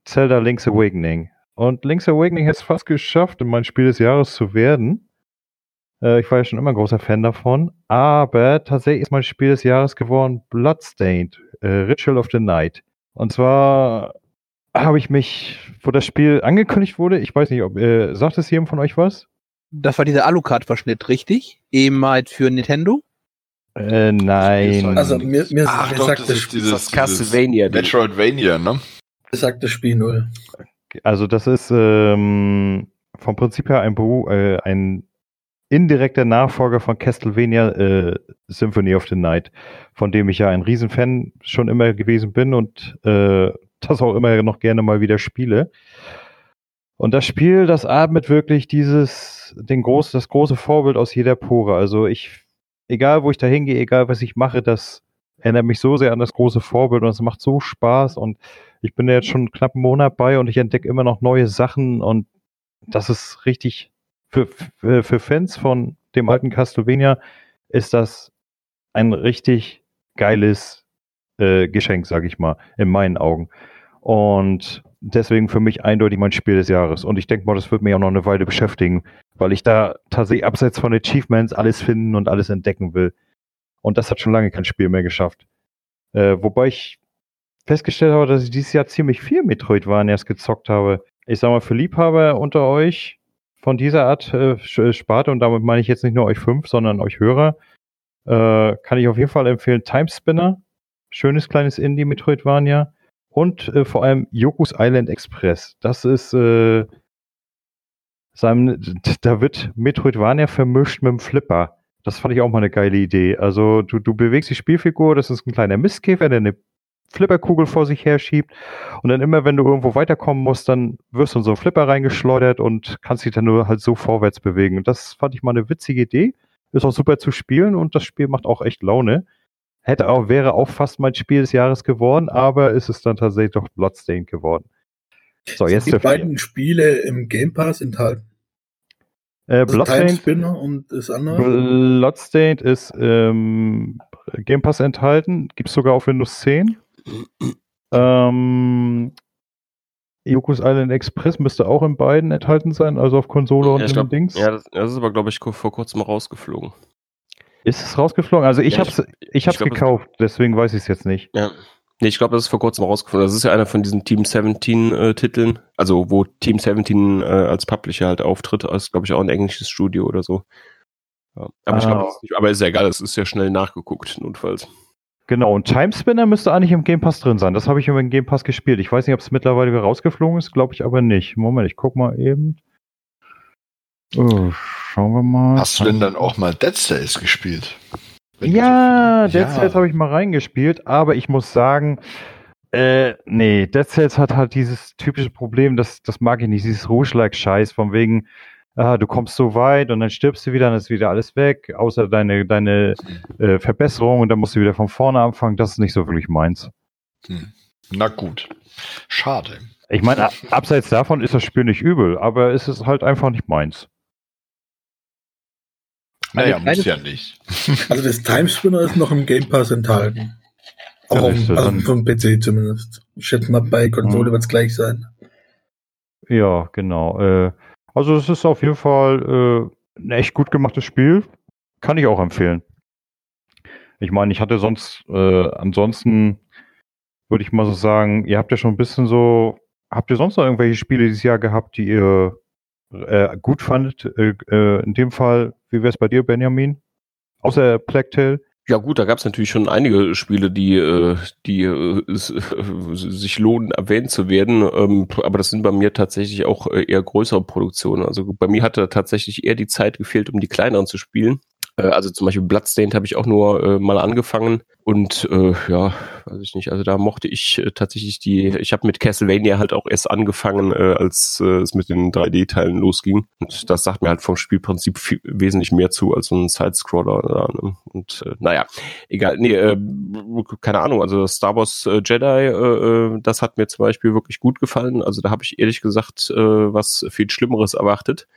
Speaker 1: Zelda Link's Awakening. Und Link's Awakening hat es fast geschafft, mein Spiel des Jahres zu werden. Äh, ich war ja schon immer ein großer Fan davon. Aber tatsächlich ist mein Spiel des Jahres geworden Bloodstained, Ritual of the Night. Und zwar habe ich mich, wo das Spiel angekündigt wurde, ich weiß nicht, ob, äh, sagt es jedem von euch was?
Speaker 3: Das war dieser Alucard-Verschnitt, richtig? Ehemals für Nintendo?
Speaker 1: Äh, nein.
Speaker 4: Also mir, mir,
Speaker 5: Ach
Speaker 4: mir
Speaker 5: doch,
Speaker 4: sagt
Speaker 5: das
Speaker 4: das,
Speaker 5: ist
Speaker 4: Spiel,
Speaker 5: dieses,
Speaker 2: das Castlevania.
Speaker 5: dieses Metroidvania, ne?
Speaker 4: mir sagt das Spiel null.
Speaker 1: Also das ist ähm, vom Prinzip her ein, Beru äh, ein indirekter Nachfolger von Castlevania äh, Symphony of the Night, von dem ich ja ein Riesenfan schon immer gewesen bin und äh, das auch immer noch gerne mal wieder spiele. Und das Spiel, das atmet wirklich dieses, den groß, das große Vorbild aus jeder Pore. Also ich, egal wo ich da hingehe, egal was ich mache, das erinnert mich so sehr an das große Vorbild und es macht so Spaß und ich bin jetzt schon knapp einen Monat bei und ich entdecke immer noch neue Sachen und das ist richtig für, für, für Fans von dem alten Castlevania ist das ein richtig geiles äh, Geschenk, sag ich mal, in meinen Augen. Und deswegen für mich eindeutig mein Spiel des Jahres. Und ich denke mal, das wird mich auch noch eine Weile beschäftigen, weil ich da tatsächlich abseits von Achievements alles finden und alles entdecken will. Und das hat schon lange kein Spiel mehr geschafft. Äh, wobei ich festgestellt habe, dass ich dieses Jahr ziemlich viel Metroidvanias gezockt habe. Ich sag mal, für Liebhaber unter euch von dieser Art äh, Sparte, und damit meine ich jetzt nicht nur euch fünf, sondern euch Hörer, äh, kann ich auf jeden Fall empfehlen Timespinner. Schönes kleines Indie-Metroidvania. Und äh, vor allem Yoku's Island Express. Das ist, äh, seinem, (laughs) da wird Metroidvania vermischt mit dem Flipper. Das fand ich auch mal eine geile Idee. Also du, du bewegst die Spielfigur, das ist ein kleiner Mistkäfer, der eine Flipperkugel vor sich her schiebt. Und dann immer, wenn du irgendwo weiterkommen musst, dann wirst du in so einen Flipper reingeschleudert und kannst dich dann nur halt so vorwärts bewegen. Und das fand ich mal eine witzige Idee. Ist auch super zu spielen und das Spiel macht auch echt Laune. Hätte auch, wäre auch fast mein Spiel des Jahres geworden, aber ist es dann tatsächlich doch Bloodstained geworden. So, jetzt
Speaker 4: die beiden Spiele im Game Pass enthalten.
Speaker 1: äh,
Speaker 4: Also
Speaker 1: Bloodstained,
Speaker 4: und das andere.
Speaker 1: Bloodstained ist ähm, Game Pass enthalten, gibt es sogar auf Windows 10. Ähm, Yoku's Island Express müsste auch in beiden enthalten sein, also auf Konsole und
Speaker 2: Ja, ich
Speaker 1: in
Speaker 2: glaub,
Speaker 1: Dings.
Speaker 2: ja, das, das ist aber, glaube ich, vor kurzem rausgeflogen.
Speaker 1: Ist es rausgeflogen? Also ich
Speaker 2: Ja,
Speaker 1: hab's, ich hab's
Speaker 2: glaub, es-
Speaker 1: gekauft, deswegen weiß ich es jetzt nicht.
Speaker 2: Ja. Nee, ich glaube, das ist vor kurzem rausgeflogen. Das ist ja einer von diesen Team 17 äh, Titeln. Also, wo Team 17 äh, als Publisher halt auftritt. Das ist, glaube ich, auch ein englisches Studio oder so. Ja. Aber ich
Speaker 1: Ah.
Speaker 2: glaube, ist nicht, aber ist ja egal, das ist ja schnell nachgeguckt, notfalls.
Speaker 1: Genau, und Timespinner müsste eigentlich im Game Pass drin sein. Das habe ich über den Game Pass gespielt. Ich weiß nicht, ob es mittlerweile wieder rausgeflogen ist, glaube ich aber nicht. Moment, ich guck mal eben. Oh, schauen wir mal.
Speaker 5: Hast du denn dann auch mal Dead Cells gespielt? Wenn
Speaker 1: Ja,
Speaker 5: so
Speaker 1: Dead Cells habe ich mal reingespielt, aber ich muss sagen, äh, nee, Dead Cells hat halt dieses typische Problem, das, das mag ich nicht, dieses Rouge-like-Scheiß, von wegen, ah, du kommst so weit und dann stirbst du wieder, dann ist wieder alles weg, außer deine, deine äh, Verbesserung und dann musst du wieder von vorne anfangen, das ist nicht so wirklich meins.
Speaker 5: Hm. Na gut. Schade.
Speaker 1: Ich meine, abseits davon ist das Spiel nicht übel, aber es ist halt einfach nicht meins.
Speaker 5: Naja,
Speaker 3: kleine-
Speaker 5: muss ja nicht. (laughs)
Speaker 4: Also das Timespinner ist noch im Game Pass enthalten. Auch
Speaker 1: Ja,
Speaker 4: auf, also vom PC zumindest. Ich schätze mal, bei Konsole
Speaker 1: Mhm.
Speaker 4: wird es gleich sein.
Speaker 1: Ja, genau. Äh, also es ist auf jeden Fall äh, ein echt gut gemachtes Spiel. Kann ich auch empfehlen. Ich meine, ich hatte sonst, äh, ansonsten würde ich mal so sagen, ihr habt ja schon ein bisschen so, habt ihr sonst noch irgendwelche Spiele dieses Jahr gehabt, die ihr äh, gut fandet? In dem Fall, wie wäre es bei dir, Benjamin? Außer Tale?
Speaker 2: Ja gut, da gab es natürlich schon einige Spiele, die, äh, die äh, äh, sich lohnen, erwähnt zu werden. Ähm, aber das sind bei mir tatsächlich auch eher größere Produktionen. Also bei mir hatte tatsächlich eher die Zeit gefehlt, um die kleineren zu spielen. Äh, also zum Beispiel Bloodstained habe ich auch nur äh, mal angefangen und äh, ja, weiß ich nicht. Also da mochte ich äh, tatsächlich die. Ich habe mit Castlevania halt auch erst angefangen, äh, als äh, es mit den 3D-Teilen losging. Und das sagt mir halt vom Spielprinzip viel, wesentlich mehr zu als so ein Sidescroller. Ne? Und äh, naja, egal. Nee, äh, keine Ahnung. Also Star Wars äh, Jedi, äh, äh, das hat mir zum Beispiel wirklich gut gefallen. Also da habe ich ehrlich gesagt äh, was viel Schlimmeres erwartet.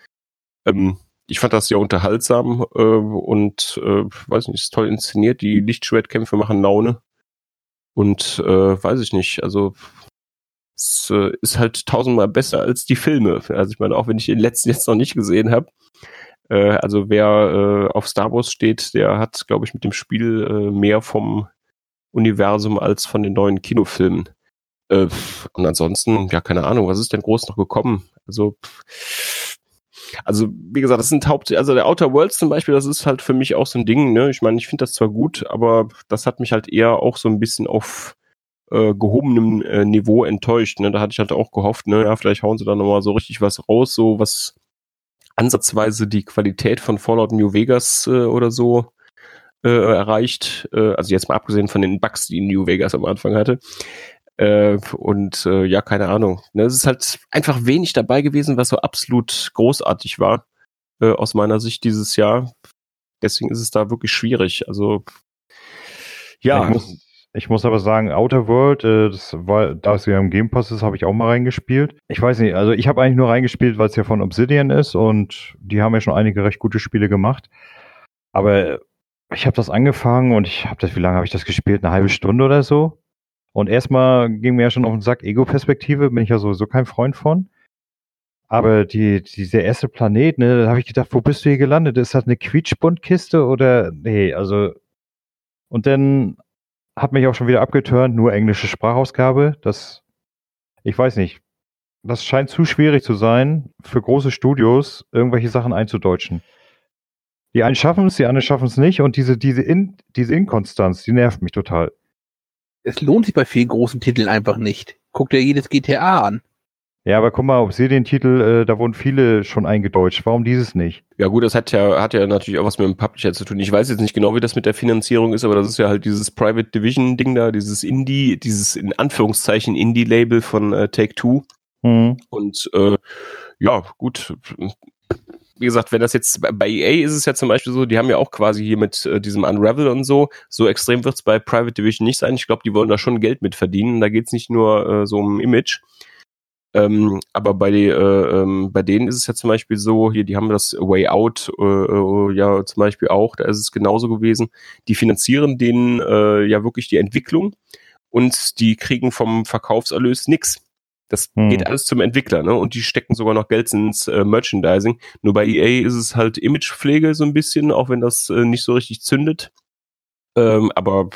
Speaker 2: Ähm, ich fand das ja unterhaltsam äh, und äh, weiß nicht, ist toll inszeniert. Die Lichtschwertkämpfe machen Laune. Und äh, weiß ich nicht, also es äh, ist halt tausendmal besser als die Filme. Also ich meine, auch wenn ich den letzten jetzt noch nicht gesehen habe. Äh, also wer äh, auf Star Wars steht, der hat, glaube ich, mit dem Spiel äh, mehr vom Universum als von den neuen Kinofilmen. Äh, und ansonsten, ja, keine Ahnung, was ist denn groß noch gekommen? Also pff, also wie gesagt, das sind Haupt, also der Outer Worlds zum Beispiel, das ist halt für mich auch so ein Ding, ne? Ich meine, ich finde das zwar gut, aber das hat mich halt eher auch so ein bisschen auf äh, gehobenem äh, Niveau enttäuscht. Ne? Da hatte ich halt auch gehofft, ne, ja, vielleicht hauen sie da nochmal so richtig was raus, so was ansatzweise die Qualität von Fallout New Vegas äh, oder so äh, erreicht. Äh, also jetzt mal abgesehen von den Bugs, die New Vegas am Anfang hatte. Äh, und äh, ja, keine Ahnung. Ne, es ist halt einfach wenig dabei gewesen, was so absolut großartig war äh, aus meiner Sicht dieses Jahr. Deswegen ist es da wirklich schwierig. Also ja.
Speaker 1: Ich muss, ich muss aber sagen, Outer World, äh, das war, da es ja im Game Pass ist, habe ich auch mal reingespielt. Ich weiß nicht, also ich habe eigentlich nur reingespielt, weil es ja von Obsidian ist und die haben ja schon einige recht gute Spiele gemacht. Aber ich habe das angefangen und ich habe das, wie lange habe ich das gespielt? Eine halbe Stunde oder so? Und erstmal ging mir ja schon auf den Sack Ego-Perspektive, bin ich ja sowieso kein Freund von. Aber die, dieser erste Planet, ne, da habe ich gedacht, wo bist du hier gelandet? Ist das eine Quietschbundkiste oder nee, also und dann hat mich auch schon wieder abgeturnt, nur englische Sprachausgabe. Das, ich weiß nicht. Das scheint zu schwierig zu sein, für große Studios irgendwelche Sachen einzudeutschen. Die einen schaffen es, die anderen schaffen es nicht und diese, diese, In, diese Inkonstanz, die nervt mich total
Speaker 3: es lohnt sich bei vielen großen Titeln einfach nicht. Guck dir jedes GTA an.
Speaker 1: Ja, aber guck mal, ob sie den Titel, äh, da wurden viele schon eingedeutscht. Warum dieses nicht?
Speaker 2: Ja gut, das hat ja, hat ja natürlich auch was mit dem Publisher zu tun. Ich weiß jetzt nicht genau, wie das mit der Finanzierung ist, aber das ist ja halt dieses Private Division Ding da, dieses Indie, dieses in Anführungszeichen Indie-Label von äh, Take Two. Mhm. Und äh, ja, gut, wie gesagt, wenn das jetzt bei EA ist es ja zum Beispiel so, die haben ja auch quasi hier mit äh, diesem Unravel und so, so extrem wird es bei Private Division nicht sein. Ich glaube, die wollen da schon Geld mit verdienen. Da geht es nicht nur äh, so um Image. Ähm, aber bei, äh, ähm, bei denen ist es ja zum Beispiel so, hier, die haben das Way Out äh, äh, ja zum Beispiel auch, da ist es genauso gewesen. Die finanzieren denen äh, ja wirklich die Entwicklung und die kriegen vom Verkaufserlös nix. Das hm. geht alles zum Entwickler, ne? Und die stecken sogar noch Geld ins äh, Merchandising. Nur bei EA ist es halt Imagepflege so ein bisschen, auch wenn das äh, nicht so richtig zündet. Ähm, aber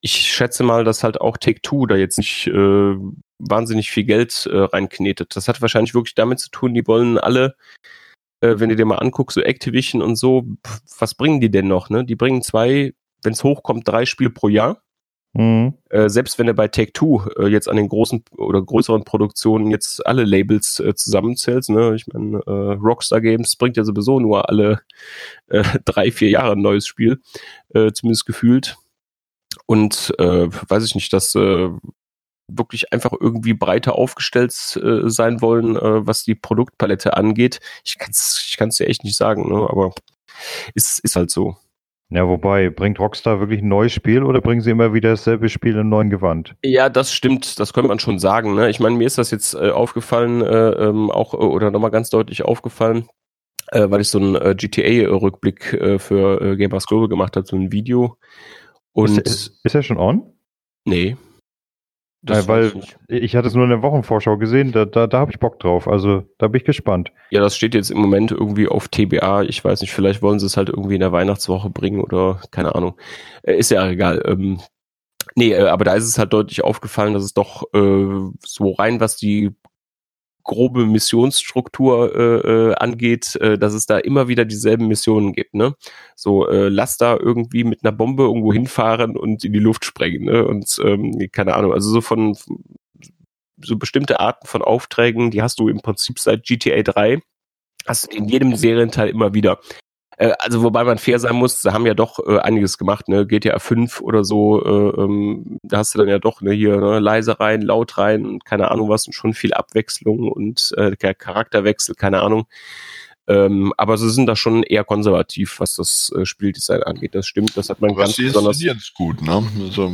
Speaker 2: ich schätze mal, dass halt auch Take-Two da jetzt nicht äh, wahnsinnig viel Geld äh, reinknetet. Das hat wahrscheinlich wirklich damit zu tun, die wollen alle, äh, wenn du dir mal anguckst, so Activision und so, was bringen die denn noch? Ne? Die bringen zwei, wenn es hochkommt, drei Spiele pro Jahr. Mhm. Äh, selbst wenn er bei Take Two äh, jetzt an den großen oder größeren Produktionen jetzt alle Labels äh, zusammenzählt, ne? ich meine, äh, Rockstar Games bringt ja sowieso nur alle äh, (laughs) drei, vier Jahre ein neues Spiel, äh, zumindest gefühlt. Und weiß ich nicht, dass wirklich einfach irgendwie breiter aufgestellt sein wollen, was die Produktpalette angeht. Ich kann es ich kann's dir echt nicht sagen, ne? aber ist, ist halt so.
Speaker 1: Ja, wobei, bringt Rockstar wirklich ein neues Spiel oder bringen sie immer wieder dasselbe Spiel in neuen Gewand?
Speaker 2: Ja, das stimmt, das könnte man schon sagen. Ne? Ich meine, mir ist das jetzt äh, aufgefallen, äh, ähm, auch äh, oder nochmal ganz deutlich aufgefallen, äh, weil ich so einen äh, GTA-Rückblick äh, für äh, Gamers Global gemacht habe, so ein Video.
Speaker 1: Und ist, ist, ist er schon on?
Speaker 2: Nee.
Speaker 1: Das weil ich, ich hatte es nur in der Wochenvorschau gesehen, da, da, da habe ich Bock drauf. Also da bin ich gespannt.
Speaker 2: Ja, das steht jetzt im Moment irgendwie auf TBA. Ich weiß nicht, vielleicht wollen sie es halt irgendwie in der Weihnachtswoche bringen oder keine Ahnung. Äh, ist ja egal. Ähm, nee, äh, aber da ist es halt deutlich aufgefallen, dass es doch äh, so rein, was die grobe Missionsstruktur äh, äh, angeht, äh, dass es da immer wieder dieselben Missionen gibt. Ne? So äh, lass da irgendwie mit einer Bombe irgendwo hinfahren und in die Luft sprengen. Ne? Und ähm, keine Ahnung, also so von so bestimmte Arten von Aufträgen, die hast du im Prinzip seit GTA 3, hast du in jedem Serienteil immer wieder. Äh, also wobei man fair sein muss, sie haben ja doch äh, einiges gemacht, ne? GTA 5 oder so, äh, ähm, da hast du dann ja doch ne, hier ne, leise rein, laut rein und keine Ahnung was und schon viel Abwechslung und äh, Charakterwechsel, keine Ahnung. Ähm, aber sie sind da schon eher konservativ, was das äh, Spieldesign angeht. Das stimmt, das hat man
Speaker 5: Aber
Speaker 2: ganz
Speaker 5: sie
Speaker 2: besonders.
Speaker 5: jetzt gut, ne? Also,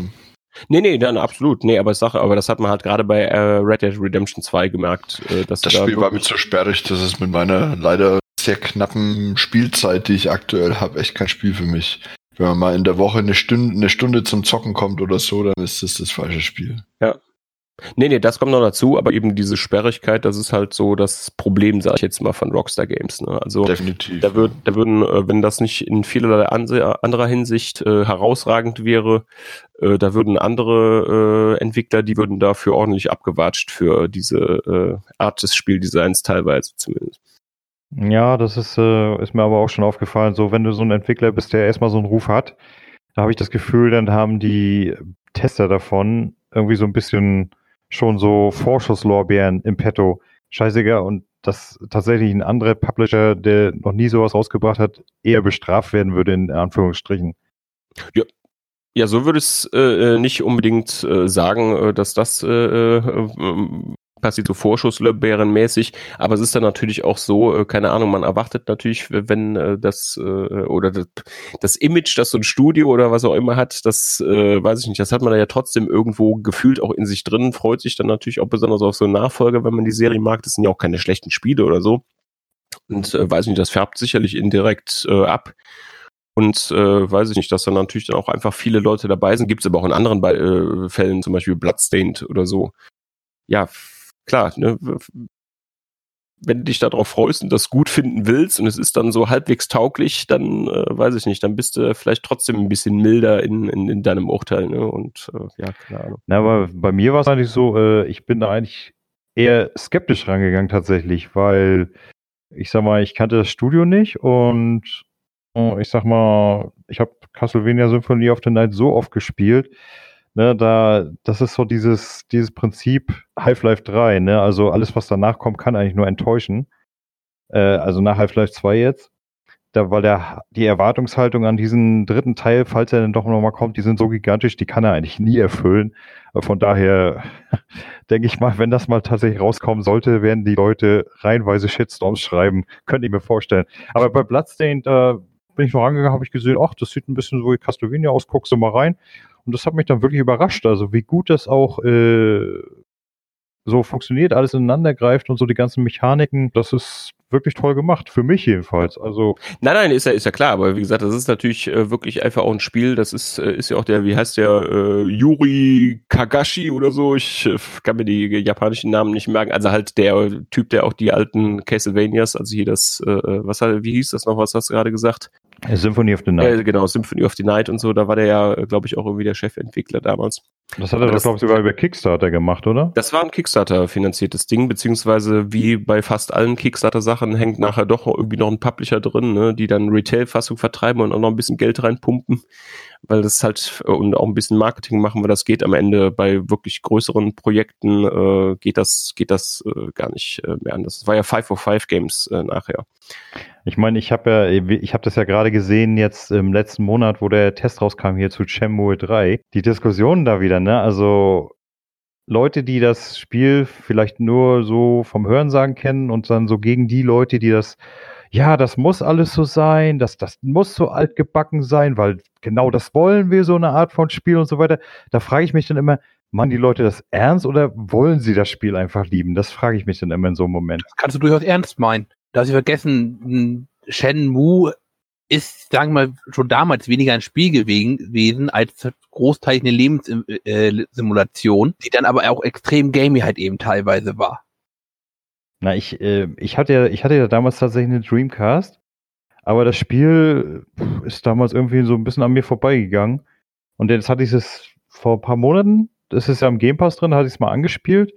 Speaker 2: Nee, nee, dann absolut. Nee, aber ich sage, aber das hat man halt gerade bei äh, Red Dead Redemption 2 gemerkt, äh, dass
Speaker 5: das
Speaker 2: sie da
Speaker 5: Spiel war mir zu sperrig, das ist mit meiner leider sehr knappen Spielzeit, die ich aktuell habe, echt kein Spiel für mich. Wenn man mal in der Woche eine Stunde, eine Stunde zum Zocken kommt oder so, dann ist das das falsche Spiel.
Speaker 2: Nee, nee, das kommt noch dazu, aber eben diese Sperrigkeit, das ist halt so das Problem, sage ich jetzt mal, von Rockstar Games. Ne? Also
Speaker 5: Definitiv.
Speaker 2: da, würd, da würden, äh, wenn das nicht in vielerlei anderer Hinsicht äh, herausragend wäre, äh, da würden andere äh, Entwickler, die würden dafür ordentlich abgewatscht für diese äh, Art des Spieldesigns teilweise zumindest.
Speaker 1: Ja, das ist, äh, ist mir aber auch schon aufgefallen. So, wenn du so ein Entwickler bist, der erstmal so einen Ruf hat, da habe ich das Gefühl, dann haben die Tester davon irgendwie so ein bisschen schon so Vorschusslorbeeren im Petto. Scheißegal. Und dass tatsächlich ein anderer Publisher, der noch nie sowas rausgebracht hat, eher bestraft werden würde, in Anführungsstrichen.
Speaker 2: Ja, so würde es äh, äh, nicht unbedingt äh, sagen, äh, dass das äh, passiert so Vorschusslöberenmäßig, aber es ist dann natürlich auch so, äh, keine Ahnung, man erwartet natürlich, wenn äh, das äh, oder das, das Image, das so ein Studio oder was auch immer hat, das äh, weiß ich nicht, das hat man ja trotzdem irgendwo gefühlt auch in sich drin, freut sich dann natürlich auch besonders auf so einen Nachfolger, wenn man die Serie mag, das sind ja auch keine schlechten Spiele oder so. Und äh, weiß nicht, das färbt sicherlich indirekt äh, ab. Und äh, weiß ich nicht, dass da natürlich dann auch einfach viele Leute dabei sind. Gibt es aber auch in anderen Be äh, Fällen, zum Beispiel Bloodstained oder so. Ja, klar, ne? wenn du dich darauf freust und das gut finden willst und es ist dann so halbwegs tauglich, dann äh, weiß ich nicht, dann bist du vielleicht trotzdem ein bisschen milder in, in, in deinem Urteil. Ne? Und äh, ja, keine Ahnung.
Speaker 1: Na, aber bei mir war es eigentlich so, äh, ich bin da eigentlich eher skeptisch rangegangen tatsächlich, weil ich sag mal, ich kannte das Studio nicht und äh, ich sag mal, ich habe Castlevania Symphony of the Night so oft gespielt, ne, da, das ist so dieses, dieses Prinzip Half-Life 3, ne, also alles, was danach kommt, kann eigentlich nur enttäuschen. Äh, also nach Half-Life 2 jetzt. Da, weil der, die Erwartungshaltung an diesen dritten Teil, falls er dann doch nochmal kommt, die sind so gigantisch, die kann er eigentlich nie erfüllen. Äh, Von daher (laughs) denke ich mal, wenn das mal tatsächlich rauskommen sollte, werden die Leute reihenweise Shitstorms schreiben. Könnte ich mir vorstellen. Aber bei Bloodstained, da bin ich noch rangegangen, habe ich gesehen, ach, das sieht ein bisschen so wie Castlevania aus, guckst du mal rein. Und das hat mich dann wirklich überrascht, also wie gut das auch äh, so funktioniert, alles ineinander greift und so die ganzen Mechaniken, das ist wirklich toll gemacht, für mich jedenfalls. Also
Speaker 2: Nein, nein, ist ja, ist ja klar, aber wie gesagt, das ist natürlich äh, wirklich einfach auch ein Spiel, das ist, äh, ist ja auch der, wie heißt der, äh, Yuri Kagashi oder so, ich äh, kann mir die japanischen Namen nicht merken, also halt der Typ, der auch die alten Castlevanias, also hier das, äh, was hat, wie hieß das noch, was hast du gerade gesagt?
Speaker 1: Symphony of the Night.
Speaker 2: Äh, genau, Symphony of the Night und so, da war der ja, glaube ich, auch irgendwie der Chefentwickler damals.
Speaker 1: das hat er glaube ich, sogar über Kickstarter gemacht, oder?
Speaker 2: Das war ein Kickstarter-finanziertes Ding, beziehungsweise wie bei fast allen Kickstarter-Sachen hängt nachher doch irgendwie noch ein Publisher drin, ne, die dann Retail-Fassung vertreiben und auch noch ein bisschen Geld reinpumpen, weil das halt und auch ein bisschen Marketing machen, weil das geht am Ende bei wirklich größeren Projekten äh, geht das geht das äh, gar nicht äh, mehr anders. Das war ja 505 Games äh, nachher.
Speaker 1: Ich meine, ich habe ja, ich habe das ja gerade gesehen jetzt im letzten Monat, wo der Test rauskam hier zu Shenmue 3. Die Diskussionen da wieder, ne? Also Leute, die das Spiel vielleicht nur so vom Hörensagen kennen und dann so gegen die Leute, die das, ja, das muss alles so sein, das, das muss so altgebacken sein, weil genau das wollen wir, so eine Art von Spiel und so weiter. Da frage ich mich dann immer, machen die Leute das ernst oder wollen sie das Spiel einfach lieben? Das frage ich mich dann immer in so einem Moment.
Speaker 3: Das kannst du durchaus ernst meinen. Da sie vergessen, m, Shenmue ist, sagen wir mal, schon damals weniger ein Spiel gewesen, als großteils eine Lebenssimulation, die dann aber auch extrem gamey halt eben teilweise war.
Speaker 1: Na, ich, äh, ich hatte ja, ich hatte ja damals tatsächlich eine Dreamcast, aber das Spiel ist damals irgendwie so ein bisschen an mir vorbeigegangen. Und jetzt hatte ich es vor ein paar Monaten, das ist ja im Game Pass drin, hatte ich es mal angespielt.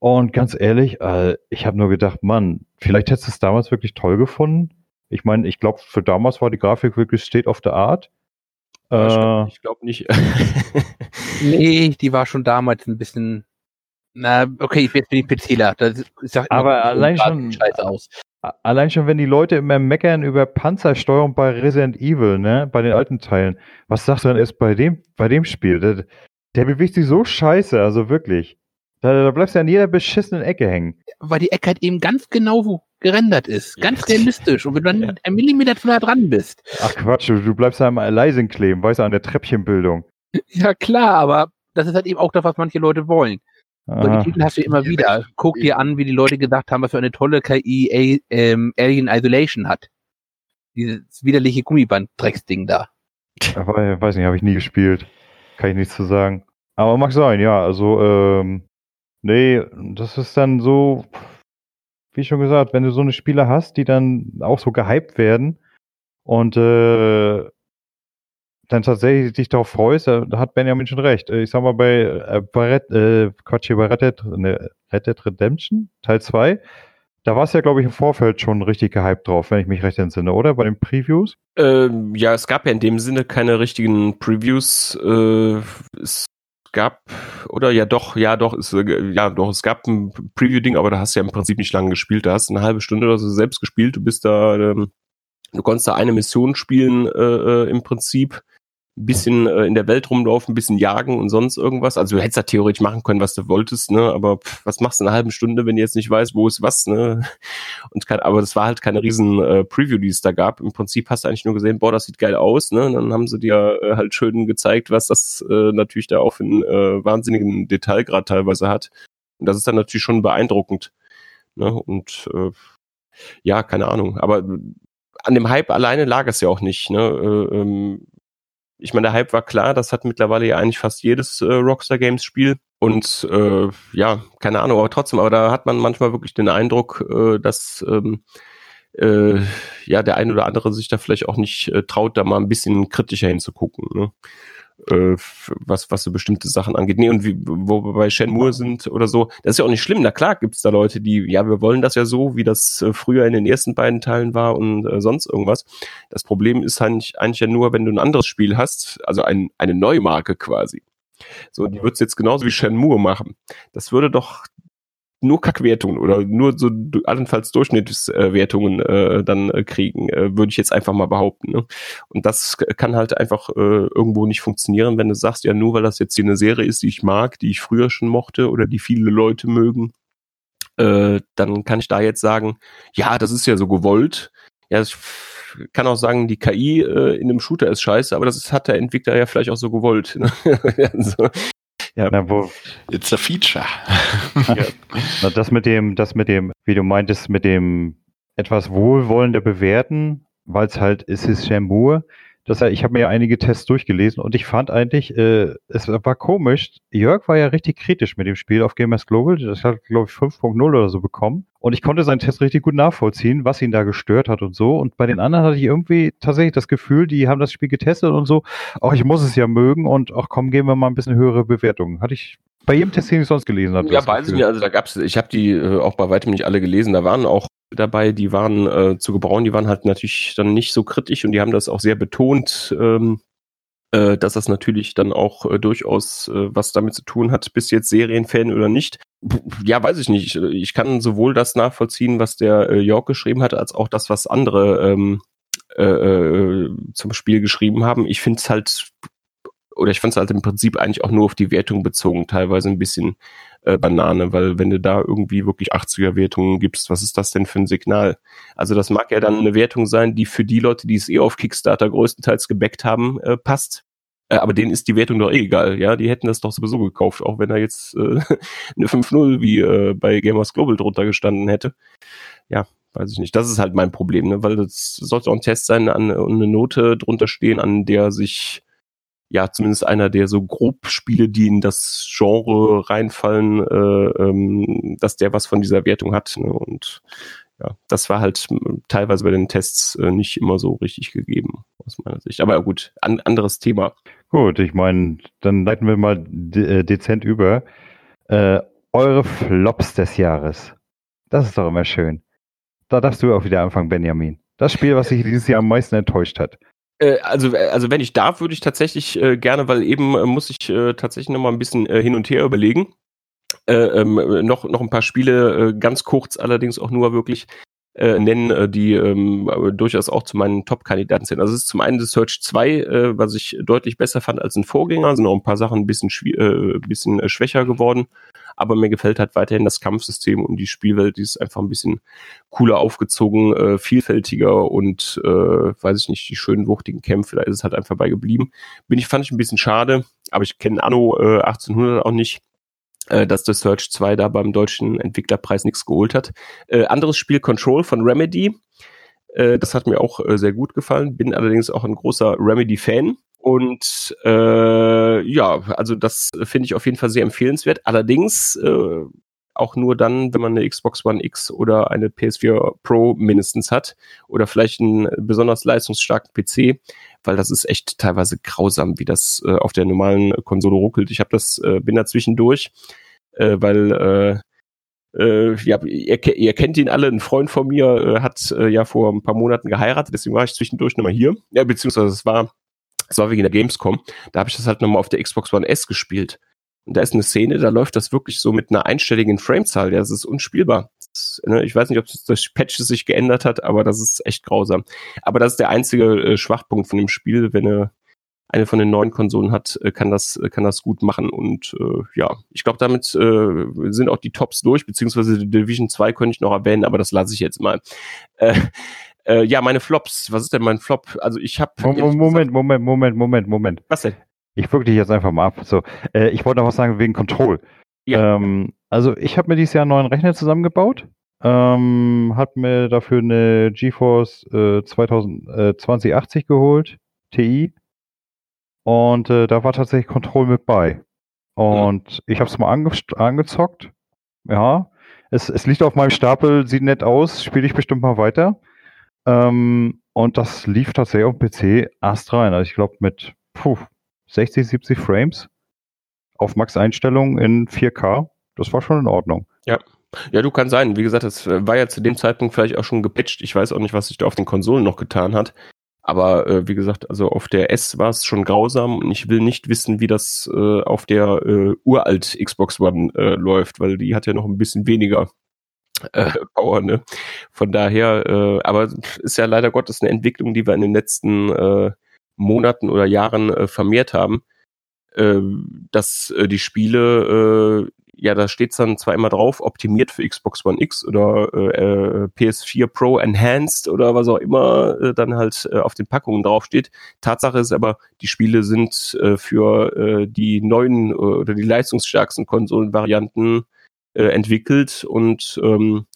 Speaker 1: Und ganz ehrlich, äh, ich habe nur gedacht, Mann, vielleicht hättest du es damals wirklich toll gefunden. Ich meine, ich glaube, für damals war die Grafik wirklich state of the art. Äh,
Speaker 2: ich glaube nicht. (laughs)
Speaker 3: Nee, die war schon damals ein bisschen, na, okay, jetzt bin ich PCler. Das ist ja
Speaker 1: Aber
Speaker 3: immer-
Speaker 1: allein schon-
Speaker 3: scheiße aus.
Speaker 1: allein schon, wenn die Leute immer meckern über Panzersteuerung bei Resident Evil, ne, bei den alten Teilen, was sagst du dann erst bei dem, bei dem Spiel? Der, der bewegt sich so scheiße, also wirklich. Da, da bleibst du an jeder beschissenen Ecke hängen.
Speaker 3: Weil die Ecke halt eben ganz genau gerendert ist. Ganz realistisch. Und wenn du dann ein Millimeter zu nah dran bist.
Speaker 1: Ach Quatsch, du, du bleibst da am Leising kleben, weißt du, an der Treppchenbildung.
Speaker 3: Ja, klar, aber das ist halt eben auch das, was manche Leute wollen. Solche. Titel hast du immer wieder. Guck dir an, wie die Leute gesagt haben, was für eine tolle KI ähm, Alien Isolation hat. Dieses widerliche Gummiband-Drecksding da.
Speaker 1: Weiß nicht, habe ich nie gespielt. Kann ich nichts zu sagen. Aber mag sein, ja. Also, ähm, nee, das ist dann so, wie schon gesagt, wenn du so eine Spieler hast, die dann auch so gehypt werden und äh, dann tatsächlich dich darauf freust, da, hat Benjamin schon recht. Äh, Ich sag mal, bei, äh, bei Red, äh, Quatsch, bei Red Dead, ne, Red Dead Redemption, Teil 2, da warst du ja, glaube ich, im Vorfeld schon richtig gehypt drauf, wenn ich mich recht entsinne, oder? Bei den Previews?
Speaker 2: Ähm, ja, es gab ja in dem Sinne keine richtigen Previews. Äh, es gab, oder ja doch, ja doch, es, äh, ja doch, es gab ein Preview-Ding, aber da hast du ja im Prinzip nicht lange gespielt. Da hast du eine halbe Stunde oder so selbst gespielt. Du bist da, ähm, du konntest da eine Mission spielen äh, äh, im Prinzip. Ein bisschen äh, in der Welt rumlaufen, ein bisschen jagen und sonst irgendwas. Also du hättest da theoretisch machen können, was du wolltest, ne? Aber pff, was machst du in einer halben Stunde, wenn du jetzt nicht weißt, wo ist was, ne? (laughs) Und kein, aber das war halt keine riesen äh, Preview, die es da gab. Im Prinzip hast du eigentlich nur gesehen, boah, das sieht geil aus, ne? Und dann haben sie dir äh, halt schön gezeigt, was das äh, natürlich da auch für einen äh, wahnsinnigen Detailgrad teilweise hat. Und das ist dann natürlich schon beeindruckend. Ne? Und äh, ja, keine Ahnung. Aber an dem Hype alleine lag es ja auch nicht. Ne? Äh, ähm, ich meine, der Hype war klar, das hat mittlerweile ja eigentlich fast jedes äh, Rockstar Games Spiel. Und äh, ja, keine Ahnung, aber trotzdem, aber da hat man manchmal wirklich den Eindruck, äh, dass ähm, äh, ja der ein oder andere sich da vielleicht auch nicht äh, traut, da mal ein bisschen kritischer hinzugucken. Ne? Äh, was, was so bestimmte Sachen angeht. Nee, und wie, wo wir bei Shenmue sind oder so, das ist ja auch nicht schlimm. Na klar gibt's da Leute, die, ja, wir wollen das ja so, wie das äh, früher in den ersten beiden Teilen war und äh, sonst irgendwas. Das Problem ist eigentlich, eigentlich ja nur, wenn du ein anderes Spiel hast, also ein, eine Neumarke quasi. So, die wird's jetzt genauso wie Shenmue machen. Das würde doch nur Kackwertungen oder nur so allenfalls Durchschnittswertungen äh, dann äh, kriegen, äh, würde ich jetzt einfach mal behaupten. Ne? Und das kann halt einfach äh, irgendwo nicht funktionieren, wenn du sagst, ja, nur weil das jetzt hier eine Serie ist, die ich mag, die ich früher schon mochte oder die viele Leute mögen, äh, dann kann ich da jetzt sagen, ja, das ist ja so gewollt. Ja, ich kann auch sagen, die KI äh, in einem Shooter ist scheiße, aber das ist, hat der Entwickler ja vielleicht auch so gewollt. Ne? (laughs) also,
Speaker 1: Na, wo,
Speaker 5: It's a feature. (laughs)
Speaker 1: na, das mit dem, das mit dem, wie du meintest, mit dem etwas wohlwollender bewerten, weil es halt, es ist Shenmue. Das, ich habe mir ja einige Tests durchgelesen und ich fand eigentlich, äh, es war komisch. Jörg war ja richtig kritisch mit dem Spiel auf Gamers Global. Das hat, glaube ich, 5.0 oder so bekommen. Und ich konnte seinen Test richtig gut nachvollziehen, was ihn da gestört hat und so. Und bei den anderen hatte ich irgendwie tatsächlich das Gefühl, die haben das Spiel getestet und so, ach, ich muss es ja mögen und ach komm, geben wir mal ein bisschen höhere Bewertungen. Hatte ich bei jedem Test, den ich sonst gelesen habe.
Speaker 2: Ja,
Speaker 1: Gefühl.
Speaker 2: nicht. Also da gab's, ich habe die äh, auch bei weitem nicht alle gelesen. Da waren auch dabei, die waren äh, zu gebrauen, die waren halt natürlich dann nicht so kritisch und die haben das auch sehr betont, ähm, äh, dass das natürlich dann auch äh, durchaus äh, was damit zu tun hat, bist du jetzt Serienfan oder nicht. Ja, weiß ich nicht. Ich kann sowohl das nachvollziehen, was der äh, York geschrieben hat, als auch das, was andere ähm, äh, äh, zum Spiel geschrieben haben. Ich finde es halt, oder ich fand es halt im Prinzip eigentlich auch nur auf die Wertung bezogen, teilweise ein bisschen äh, Banane, weil wenn du da irgendwie wirklich 80er-Wertungen gibst, was ist das denn für ein Signal? Also das mag ja dann eine Wertung sein, die für die Leute, die es eh auf Kickstarter größtenteils gebackt haben, äh, passt. Äh, aber denen ist die Wertung doch eh egal, ja. Die hätten das doch sowieso gekauft, auch wenn da jetzt äh, (laughs) eine 5-0 wie äh, bei Gamers Global drunter gestanden hätte. Ja, weiß ich nicht. Das ist halt mein Problem, ne? weil das sollte auch ein Test sein an, eine Note drunter stehen, an der sich ja, zumindest einer der so grob Spiele, die in das Genre reinfallen, äh, ähm, dass der was von dieser Wertung hat. Ne? Und ja, das war halt teilweise bei den Tests äh, nicht immer so richtig gegeben, aus meiner Sicht. Aber gut, an, anderes Thema.
Speaker 1: Gut, ich meine, dann leiten wir mal de äh, dezent über. Äh, eure Flops des Jahres. Das ist doch immer schön. Da darfst du auch wieder anfangen, Benjamin. Das Spiel, was dich dieses Jahr am meisten enttäuscht hat.
Speaker 2: Äh, also, äh, also wenn ich darf, würde ich tatsächlich äh, gerne, weil eben äh, muss ich äh, tatsächlich noch mal ein bisschen äh, hin und her überlegen. Äh, ähm, noch, noch ein paar Spiele, ganz kurz allerdings auch nur wirklich. Äh, nennen, äh, die ähm, durchaus auch zu meinen Top-Kandidaten sind. Also es ist zum einen das Search 2, äh, was ich deutlich besser fand als ein Vorgänger, sind auch ein paar Sachen ein bisschen, äh, bisschen äh, schwächer geworden, aber mir gefällt halt weiterhin das Kampfsystem und die Spielwelt, die ist einfach ein bisschen cooler aufgezogen, äh, vielfältiger und äh, weiß ich nicht, die schönen wuchtigen Kämpfe, da ist es halt einfach bei geblieben. Bin ich, fand ich ein bisschen schade, aber ich kenne Anno äh, 1800 auch nicht äh, dass The Search 2 da beim deutschen Entwicklerpreis nichts geholt hat. Äh, anderes Spiel Control von Remedy. Äh, das hat mir auch äh, sehr gut gefallen. Bin allerdings auch ein großer Remedy-Fan. Und äh, ja, also das finde ich auf jeden Fall sehr empfehlenswert. Allerdings äh, auch nur dann, wenn man eine Xbox One X oder eine PS4 Pro mindestens hat oder vielleicht einen besonders leistungsstarken PC, weil das ist echt teilweise grausam, wie das äh, auf der normalen Konsole ruckelt. Ich habe das, äh, bin da zwischendurch, äh, weil äh, äh, ja, ihr, ihr, kennt ihn alle, ein Freund von mir äh, hat äh, ja vor ein paar Monaten geheiratet, deswegen war ich zwischendurch nochmal hier. Ja, beziehungsweise es war, es war wegen der Gamescom. Da habe ich das halt nochmal auf der Xbox One S gespielt. Und da ist eine Szene, da läuft das wirklich so mit einer einstelligen Framezahl. Ja, das ist unspielbar. Das, ne, ich weiß nicht, ob das durch Patch sich geändert hat, aber das ist echt grausam. Aber das ist der einzige äh, Schwachpunkt von dem Spiel. Wenn er eine von den neuen Konsolen hat, äh, kann das, äh, kann das gut machen. Und äh, ja, ich glaube, damit äh, sind auch die Tops durch, beziehungsweise die Division 2 könnte ich noch erwähnen, aber das lasse ich jetzt mal. Äh, ja, meine Flops. Was ist denn mein Flop? Also ich habe
Speaker 1: Moment, Moment, Moment, Moment, Moment.
Speaker 2: Was denn?
Speaker 1: Ich wirke dich jetzt einfach mal ab. So, äh, ich wollte noch was sagen wegen Control. Ja. Ähm, also ich habe mir dieses Jahr einen neuen Rechner zusammengebaut. Ähm, hat mir dafür eine GeForce äh, 2000, äh, 2080 geholt, TI. Und äh, da war tatsächlich Control mit bei. Und ja. ich habe es mal ange angezockt. Ja, es, es liegt auf meinem Stapel, sieht nett aus, spiele ich bestimmt mal weiter. Ähm, und das lief tatsächlich auf dem PC erst rein. Also ich glaube mit puh, 60, 70 Frames auf Max-Einstellungen in 4K. Das war schon in Ordnung.
Speaker 2: Ja. Ja, du kann sein. Wie gesagt, das war ja zu dem Zeitpunkt vielleicht auch schon gepatcht. Ich weiß auch nicht, was sich da auf den Konsolen noch getan hat. Aber äh, wie gesagt, also auf der S war es schon grausam und ich will nicht wissen, wie das äh, auf der äh, uralt Xbox One äh, läuft, weil die hat ja noch ein bisschen weniger äh, Power. Ne? Von daher, äh, aber ist ja leider Gottes eine Entwicklung, die wir in den letzten äh, Monaten oder Jahren äh, vermehrt haben, äh, dass äh, die Spiele, äh, ja, da steht dann zwar immer drauf, optimiert für Xbox One X oder äh, äh PS4 Pro Enhanced oder was auch immer dann halt auf den Packungen draufsteht. Tatsache ist aber, die Spiele sind für die neuen oder die leistungsstärksten Konsolenvarianten entwickelt und ähm,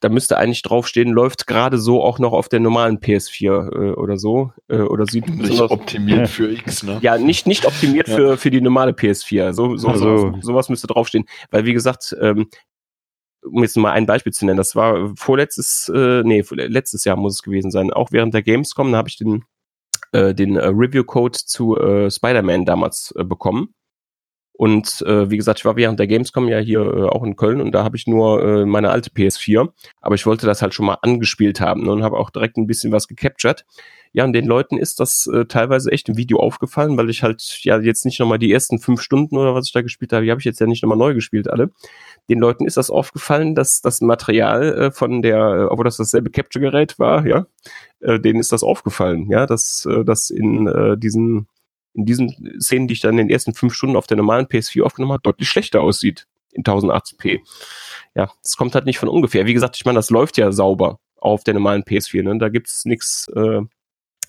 Speaker 2: da müsste eigentlich draufstehen, läuft gerade so auch noch auf der normalen PS4 äh, oder so. Äh, oder sieht
Speaker 5: nicht optimiert für X, ne?
Speaker 2: Ja, nicht, nicht optimiert ja. für, für die normale PS4. So, so, also. sowas, sowas müsste draufstehen. Weil, wie gesagt, ähm, um jetzt mal ein Beispiel zu nennen, das war vorletztes, äh, nee, letztes Jahr muss es gewesen sein, auch während der Gamescom, da habe ich den, äh, den äh, Review-Code zu äh, Spider-Man damals äh, bekommen. Und äh, wie gesagt, ich war während der Gamescom ja hier äh, auch in Köln und da habe ich nur äh, meine alte PS4, aber ich wollte das halt schon mal angespielt haben ne, und habe auch direkt ein bisschen was gecaptured. Ja, und den Leuten ist das äh, teilweise echt im Video aufgefallen, weil ich halt ja jetzt nicht nochmal die ersten fünf Stunden oder was ich da gespielt habe, die habe ich jetzt ja nicht nochmal neu gespielt alle. Den Leuten ist das aufgefallen, dass das Material äh, von der, äh, obwohl das dasselbe Capture-Gerät war, ja, äh, denen ist das aufgefallen, ja, dass äh, das in äh, diesen in diesen Szenen, die ich dann in den ersten fünf Stunden auf der normalen PS4 aufgenommen habe, deutlich schlechter aussieht in 1080p. Ja, das kommt halt nicht von ungefähr. Wie gesagt, ich meine, das läuft ja sauber auf der normalen PS4. Ne? Da gibt's nichts, äh,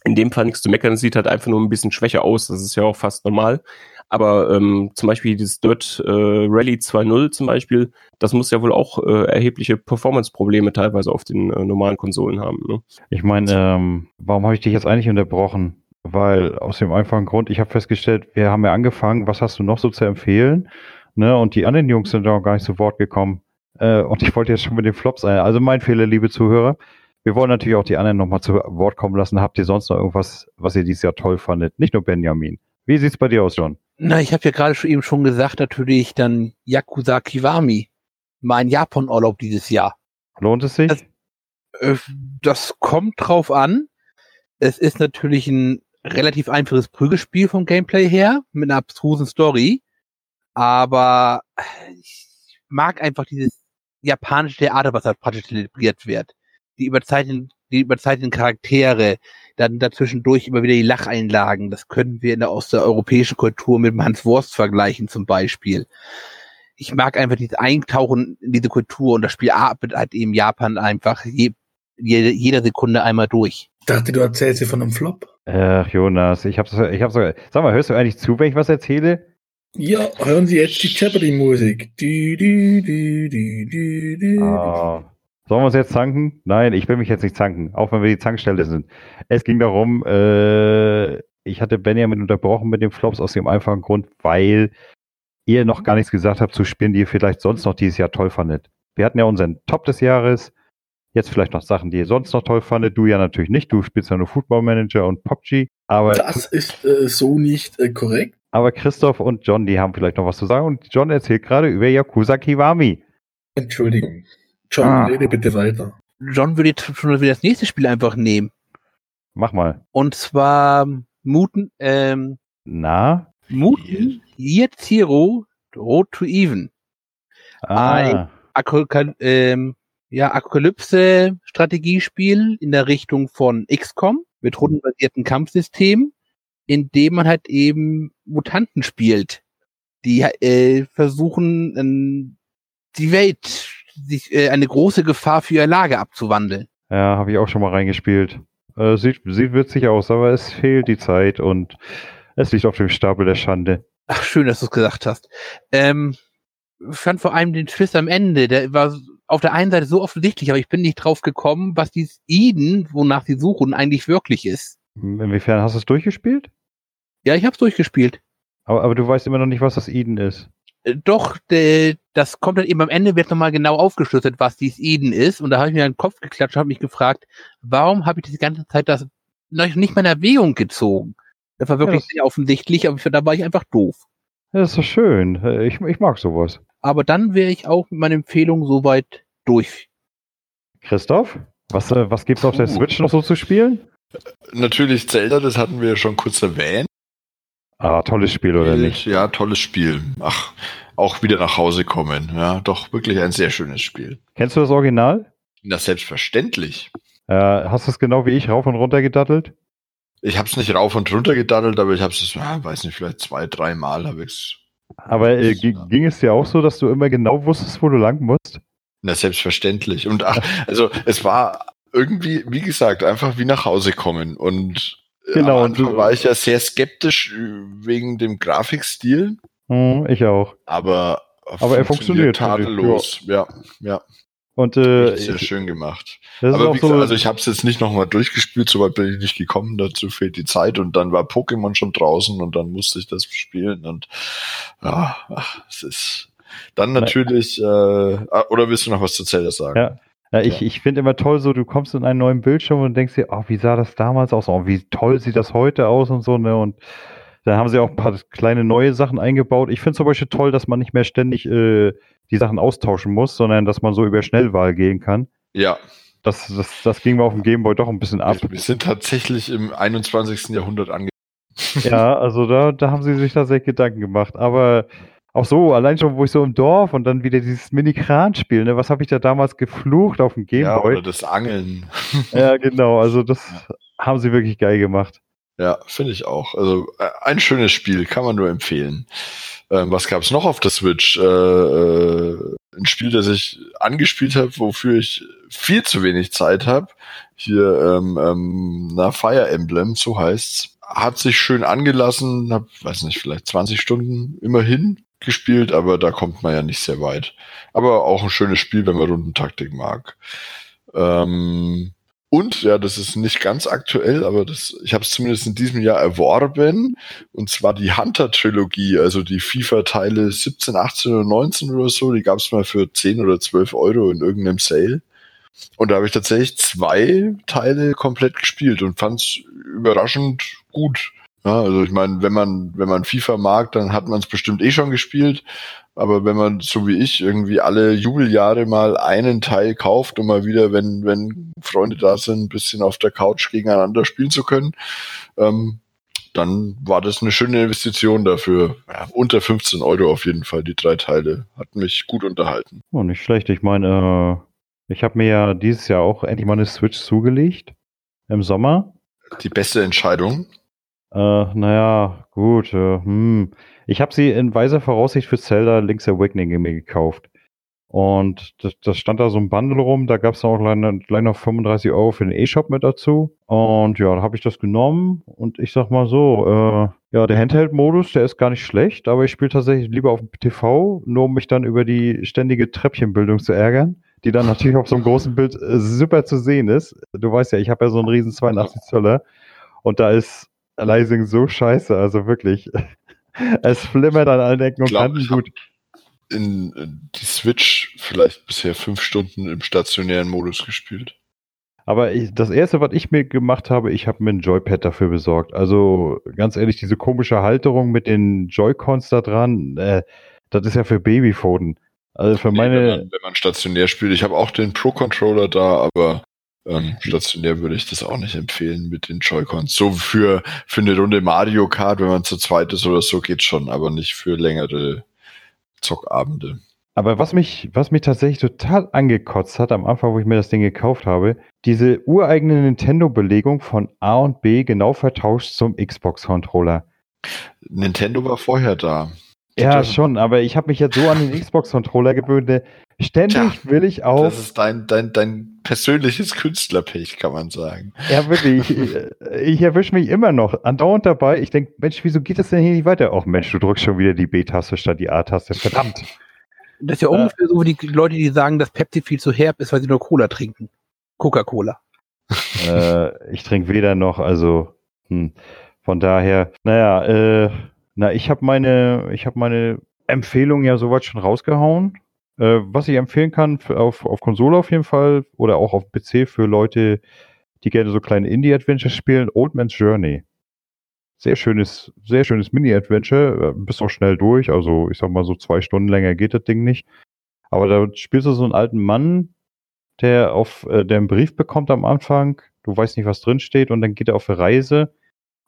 Speaker 2: in dem Fall nichts zu meckern. Es sieht halt einfach nur ein bisschen schwächer aus. Das ist ja auch fast normal. Aber ähm, zum Beispiel dieses Dirt äh, Rally 2.0 zum Beispiel, das muss ja wohl auch äh, erhebliche Performance-Probleme teilweise auf den äh, normalen Konsolen haben. Ne?
Speaker 1: Ich meine, ähm, warum habe ich dich jetzt eigentlich unterbrochen? Weil aus dem einfachen Grund, ich habe festgestellt, wir haben ja angefangen, was hast du noch so zu empfehlen? Ne? Und die anderen Jungs sind auch gar nicht zu Wort gekommen. Äh, und ich wollte jetzt schon mit den Flops ein. Also mein Fehler, liebe Zuhörer. Wir wollen natürlich auch die anderen nochmal zu Wort kommen lassen. Habt ihr sonst noch irgendwas, was ihr dieses Jahr toll fandet? Nicht nur Benjamin. Wie sieht's bei dir aus, John?
Speaker 3: Na, ich habe ja gerade schon eben schon gesagt, natürlich dann Yakuza Kiwami. Mein Japan-Urlaub dieses Jahr.
Speaker 1: Lohnt es sich?
Speaker 3: Das, äh, das kommt drauf an. Es ist natürlich ein relativ einfaches Prügelspiel vom Gameplay her, mit einer abstrusen Story. Aber ich mag einfach dieses japanische Theater, was da praktisch zelebriert wird. Die überzeichneten, die überzeichneten Charaktere, dann dazwischendurch immer wieder die Lacheinlagen. Das können wir in der, aus der europäischen Kultur mit Hans Wurst vergleichen zum Beispiel. Ich mag einfach dieses Eintauchen in diese Kultur und das Spiel atmet halt eben Japan einfach je, jede, jeder Sekunde einmal durch.
Speaker 4: Ich dachte, du erzählst dir von einem Flop.
Speaker 1: Ach, Jonas, ich hab's, ich hab's, sag mal, hörst du eigentlich zu, wenn ich was erzähle?
Speaker 4: Ja, hören Sie jetzt die Jeopardy-Musik. Die.
Speaker 1: Ah. Sollen wir uns jetzt zanken? Nein, ich will mich jetzt nicht zanken, auch wenn wir die Zankstelle sind. Es ging darum, äh, ich hatte Benjamin unterbrochen mit den Flops aus dem einfachen Grund, weil ihr noch gar nichts gesagt habt zu Spielen, die ihr vielleicht sonst noch dieses Jahr toll fandet. Wir hatten ja unseren Top des Jahres. Jetzt vielleicht noch Sachen, die ihr sonst noch toll fandet. Du ja natürlich nicht. Du spielst ja nur Football Manager und PUBG. Aber,
Speaker 4: Das ist äh, so nicht äh, korrekt.
Speaker 1: aber Christoph und John, die haben vielleicht noch was zu sagen. Und John erzählt gerade über Yakuza Kiwami.
Speaker 4: Entschuldigung. John,
Speaker 1: Ah.
Speaker 4: rede bitte weiter.
Speaker 3: John würde jetzt schon wieder das nächste Spiel einfach nehmen.
Speaker 1: Mach mal.
Speaker 3: Und zwar Muten, ähm,
Speaker 1: Na?
Speaker 3: Muten Year Zero Road to Even.
Speaker 1: Ah.
Speaker 3: Apoka ähm, ja, Apokalypse-Strategiespiel in der Richtung von XCOM mit rundenbasierten Kampfsystemen, in dem man halt eben Mutanten spielt, die äh, versuchen, ähm, die Welt, sich, äh, eine große Gefahr für ihre Lage abzuwandeln.
Speaker 1: Ja, habe ich auch schon mal reingespielt. Äh, sieht, sieht witzig aus, aber es fehlt die Zeit und es liegt auf dem Stapel der Schande.
Speaker 3: Ach, schön, dass du es gesagt hast. Ähm, ich fand vor allem den Twist am Ende, der war auf der einen Seite so offensichtlich, aber ich bin nicht drauf gekommen, was dieses Eden, wonach sie suchen, eigentlich wirklich ist.
Speaker 1: Inwiefern hast du es durchgespielt?
Speaker 3: Ja, ich hab's durchgespielt.
Speaker 1: Aber, aber du weißt immer noch nicht, was das Eden ist.
Speaker 3: Äh, Doch, der, das kommt dann eben am Ende, wird nochmal genau aufgeschlüsselt, was dieses Eden ist. Und da habe ich mir den Kopf geklatscht und habe mich gefragt, warum habe ich die ganze Zeit das noch nicht mal in Erwägung gezogen? Das war wirklich
Speaker 1: Ja, das-
Speaker 3: sehr offensichtlich, aber da war ich einfach doof.
Speaker 1: Ja, Das ist doch schön. Äh, Ich, ich mag sowas.
Speaker 3: Aber dann wäre ich auch mit meiner Empfehlung soweit durch.
Speaker 1: Christoph, was, äh, was gibt's auf der. Switch noch so zu spielen?
Speaker 5: Natürlich Zelda, das hatten wir ja schon kurz erwähnt.
Speaker 1: Ah, tolles Spiel, oder nicht?
Speaker 5: Ja, tolles Spiel. Ach, auch wieder nach Hause kommen. Ja, doch wirklich ein sehr schönes Spiel.
Speaker 1: Kennst du das Original?
Speaker 5: Na, selbstverständlich.
Speaker 1: Äh, hast du es genau wie ich rauf und runter gedattelt?
Speaker 5: Ich habe es nicht rauf und runter gedaddelt, aber ich habe es, ah, weiß nicht, vielleicht zwei, drei Mal habe ich's.
Speaker 1: Aber äh, ging es dir auch so, dass du immer genau wusstest, wo du lang musst?
Speaker 5: Na, selbstverständlich. Und ach, also es war irgendwie, wie gesagt, einfach wie nach Hause kommen. Und äh,
Speaker 1: Genau,
Speaker 5: am Anfang war ich ja sehr skeptisch äh, wegen dem Grafikstil,
Speaker 1: Hm, ich auch.
Speaker 5: aber,
Speaker 1: Aber er funktioniert, finde ich,
Speaker 5: tadellos. Ja, ja,
Speaker 1: Und äh,
Speaker 5: sehr
Speaker 1: ich,
Speaker 5: schön gemacht. Aber wie
Speaker 1: so,
Speaker 5: gesagt, also ich habe es jetzt nicht nochmal durchgespielt, soweit bin ich nicht gekommen, dazu fehlt die Zeit und dann war Pokémon schon draußen und dann musste ich das spielen und ja, ach, es ist dann natürlich, äh, ah, oder willst du noch was zu Zelda sagen?
Speaker 1: Ja. Ja, ich,
Speaker 5: Ja.
Speaker 1: ich finde immer toll, so du kommst in einen neuen Bildschirm und denkst dir, oh, wie sah das damals aus? Oh, wie toll sieht das heute aus und so, ne? Und dann haben sie auch ein paar kleine neue Sachen eingebaut. Ich finde zum Beispiel toll, dass man nicht mehr ständig äh, die Sachen austauschen muss, sondern dass man so über Schnellwahl gehen kann.
Speaker 5: Ja,
Speaker 1: Das, das, das ging mir auf dem Gameboy doch ein bisschen ab.
Speaker 5: wir, wir sind tatsächlich im 21. Jahrhundert angekommen. (laughs)
Speaker 1: Ja, also da, da haben sie sich tatsächlich Gedanken gemacht. Aber auch so, allein schon, wo ich so im Dorf und dann wieder dieses Mini-Kran-Spiel, ne? Was habe ich da damals geflucht auf dem
Speaker 5: Ja,
Speaker 1: Gameboy?
Speaker 5: oder das Angeln.
Speaker 1: Ja, genau. Also das (laughs) haben sie wirklich geil gemacht.
Speaker 5: Ja, finde ich auch. Also äh, ein schönes Spiel, kann man nur empfehlen. Ähm, was gab's noch auf der Switch? Äh, äh, ein Spiel, das ich angespielt habe, wofür ich viel zu wenig Zeit habe. Hier, ähm, ähm, na, Fire Emblem, so heißt's. Hat sich schön angelassen, hab, weiß nicht, vielleicht 20 Stunden immerhin gespielt, aber da kommt man ja nicht sehr weit. Aber auch ein schönes Spiel, wenn man Rundentaktik mag. Ähm, und ja, das ist nicht ganz aktuell, aber das, ich habe es zumindest in diesem Jahr erworben. Und zwar die Hunter-Trilogie, also die FIFA-Teile 17, 18 oder 19 oder so, die gab es mal für 10 oder 12 Euro in irgendeinem Sale. Und da habe ich tatsächlich zwei Teile komplett gespielt und fand es überraschend gut. Ja, also ich meine, wenn man, wenn man FIFA mag, dann hat man es bestimmt eh schon gespielt. Aber wenn man, so wie ich, irgendwie alle Jubeljahre mal einen Teil kauft, um mal wieder, wenn, wenn Freunde da sind, ein bisschen auf der Couch gegeneinander spielen zu können, ähm, dann war das eine schöne Investition dafür. Ja, unter 15 Euro auf jeden Fall, die drei Teile. Hat mich gut unterhalten.
Speaker 1: Oh, nicht schlecht. Ich meine, äh, ich habe mir ja dieses Jahr auch endlich mal eine Switch zugelegt. Im Sommer.
Speaker 5: Die beste Entscheidung.
Speaker 1: Äh, naja, gut. Äh, hm. Ich habe sie in weiser Voraussicht für Zelda Link's Awakening mir gekauft. Und das, das stand da so ein Bundle rum, da gab es auch gleich noch 35 Euro für den E-Shop mit dazu. Und ja, da habe ich das genommen und ich sag mal so, äh, ja, der Handheld-Modus, der ist gar nicht schlecht, aber ich spiele tatsächlich lieber auf dem TV, nur um mich dann über die ständige Treppchenbildung zu ärgern, die dann natürlich auf so einem großen Bild äh, super zu sehen ist. Du weißt ja, ich habe ja so einen riesen 82 Zöller und da ist Leising so scheiße, also wirklich. (laughs) es flimmert an allen Ecken und Kanten gut
Speaker 5: in, in die Switch vielleicht bisher fünf Stunden im stationären Modus gespielt.
Speaker 1: Aber ich, das erste, was ich mir gemacht habe, ich habe mir ein Joypad dafür besorgt. Also ganz ehrlich, diese komische Halterung mit den Joy-Cons da dran, äh, das ist ja für Babyphonen. Also für meine.
Speaker 5: Nee, wenn, man, wenn man stationär spielt, ich habe auch den Pro-Controller da, aber ähm, stationär würde ich das auch nicht empfehlen mit den Joy-Cons. So für, für eine Runde Mario Kart, wenn man zu zweit ist oder so, geht schon, aber nicht für längere Zockabende.
Speaker 1: Aber was mich, was mich tatsächlich total angekotzt hat am Anfang, wo ich mir das Ding gekauft habe, diese ureigene Nintendo-Belegung von A und B genau vertauscht zum Xbox-Controller.
Speaker 5: Nintendo war vorher da.
Speaker 1: Ja, schon, aber ich habe mich jetzt so an den Xbox-Controller gewöhnt. Ständig Tja, will ich auch. Das
Speaker 5: ist dein, dein, dein persönliches (laughs) Künstlerpech, kann man sagen.
Speaker 1: Ja, wirklich. Ich, ich erwische mich immer noch andauernd dabei. Ich denke, Mensch, wieso geht das denn hier nicht weiter? Auch Mensch, du drückst schon wieder die B-Taste statt die A-Taste. Verdammt.
Speaker 3: Das ist ja äh, ungefähr so wie die Leute, die sagen, dass Pepsi viel zu herb ist, weil sie nur Cola trinken. Coca-Cola. (laughs)
Speaker 1: äh, ich trinke weder noch, also hm. von daher, naja, äh, na, ich habe meine, ich habe meine Empfehlung ja soweit schon rausgehauen. Äh, was ich empfehlen kann auf, auf Konsole auf jeden Fall oder auch auf PC für Leute, die gerne so kleine Indie-Adventures spielen, Old Man's Journey. Sehr schönes, sehr schönes Mini-Adventure. Äh, bist auch schnell durch. Also ich sag mal so zwei Stunden länger geht das Ding nicht. Aber da spielst du so einen alten Mann, der auf, äh, der einen Brief bekommt am Anfang. Du weißt nicht, was drin steht und dann geht er auf eine Reise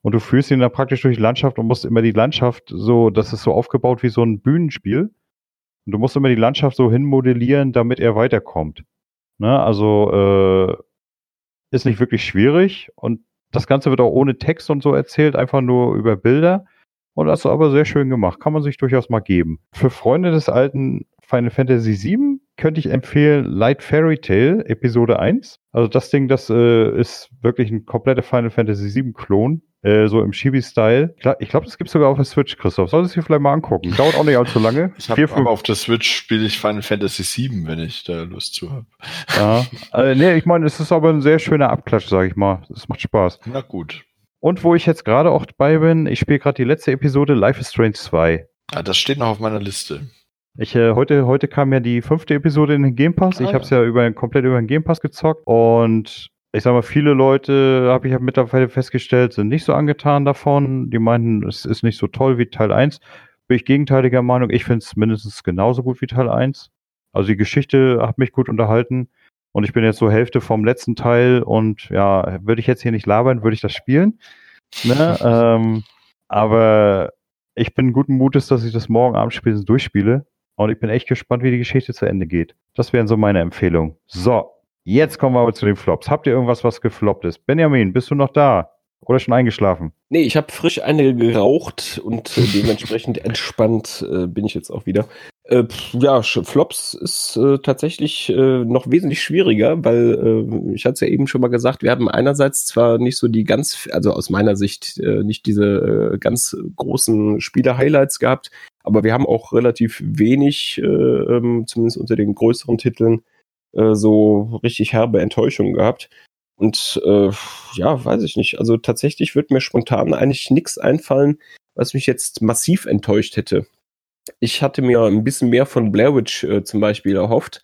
Speaker 1: und du führst ihn dann praktisch durch die Landschaft und musst immer die Landschaft so, das ist so aufgebaut wie so ein Bühnenspiel. Und du musst immer die Landschaft so hinmodellieren, damit er weiterkommt. Ne? Also äh, ist nicht wirklich schwierig und das Ganze wird auch ohne Text und so erzählt, einfach nur über Bilder. Und das ist aber sehr schön gemacht. Kann man sich durchaus mal geben. Für Freunde des alten Final Fantasy VII könnte ich empfehlen Light Fairy Tale Episode 1. Also das Ding, das äh, ist wirklich ein kompletter Final Fantasy VII Klon. Äh, so im Chibi-Style. Ich glaube, das gibt sogar auf der Switch, Christoph. Solltest du dir vielleicht mal angucken. Dauert auch nicht allzu lange. (laughs)
Speaker 5: Ich habe aber auf der Switch spiele ich Final Fantasy VII, wenn ich da Lust zu habe.
Speaker 1: Ja, äh, nee, ich meine, es ist aber ein sehr schöner Abklatsch, sage ich mal. Es macht Spaß.
Speaker 5: Na gut.
Speaker 1: Und wo ich jetzt gerade auch dabei bin, ich spiele gerade die letzte Episode Life is Strange 2.
Speaker 5: Ah, das steht noch auf meiner Liste.
Speaker 1: Ich, äh, heute, heute kam ja die fünfte Episode in den Game Pass. Ah, ich habe es ja. ja über, komplett über den Game Pass gezockt und ich sag mal, viele Leute, habe ich mittlerweile festgestellt, sind nicht so angetan davon. Die meinten, es ist nicht so toll wie Teil 1. Bin ich gegenteiliger Meinung. Ich finde es mindestens genauso gut wie Teil 1. Also die Geschichte hat mich gut unterhalten. Und ich bin jetzt so Hälfte vom letzten Teil und ja, würde ich jetzt hier nicht labern, würde ich das spielen. Ne? (laughs) ähm, aber ich bin guten Mutes, dass ich das morgen Abend spätestens durchspiele. Und ich bin echt gespannt, wie die Geschichte zu Ende geht. Das wären so meine Empfehlungen. So, Jetzt kommen wir aber zu den Flops. Habt ihr irgendwas, was gefloppt ist? Benjamin, bist du noch da? Oder schon eingeschlafen?
Speaker 2: Nee, ich habe frisch eine geraucht und äh, (laughs) dementsprechend entspannt äh, bin ich jetzt auch wieder. Äh, ja, Flops ist äh, tatsächlich äh, noch wesentlich schwieriger, weil äh, ich hatte es ja eben schon mal gesagt, wir haben einerseits zwar nicht so die ganz, also aus meiner Sicht nicht diese ganz großen Spiele-Highlights gehabt, aber wir haben auch relativ wenig, äh, ähm, zumindest unter den größeren Titeln, äh, so richtig herbe Enttäuschung gehabt. Und äh, ja, weiß ich nicht. Also tatsächlich wird mir spontan eigentlich nichts einfallen, was mich jetzt massiv enttäuscht hätte. Ich hatte mir ein bisschen mehr von Blair Witch äh, zum Beispiel erhofft,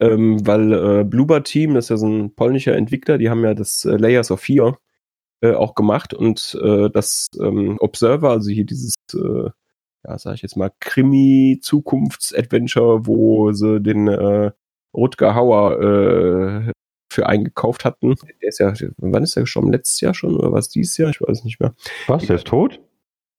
Speaker 2: ähm, weil äh, Bluebird Team, das ist ja so ein polnischer Entwickler, die haben ja das äh, Layers of Fear äh, auch gemacht und äh, das ähm, Observer, also hier dieses, äh, ja, sag ich jetzt mal, Krimi-Zukunfts-Adventure, wo sie den äh, Rutger Hauer äh, für eingekauft hatten. Der ist ja, wann ist der gestorben? Letztes Jahr schon oder was dieses Jahr? Ich weiß nicht mehr.
Speaker 1: Was, der ist tot?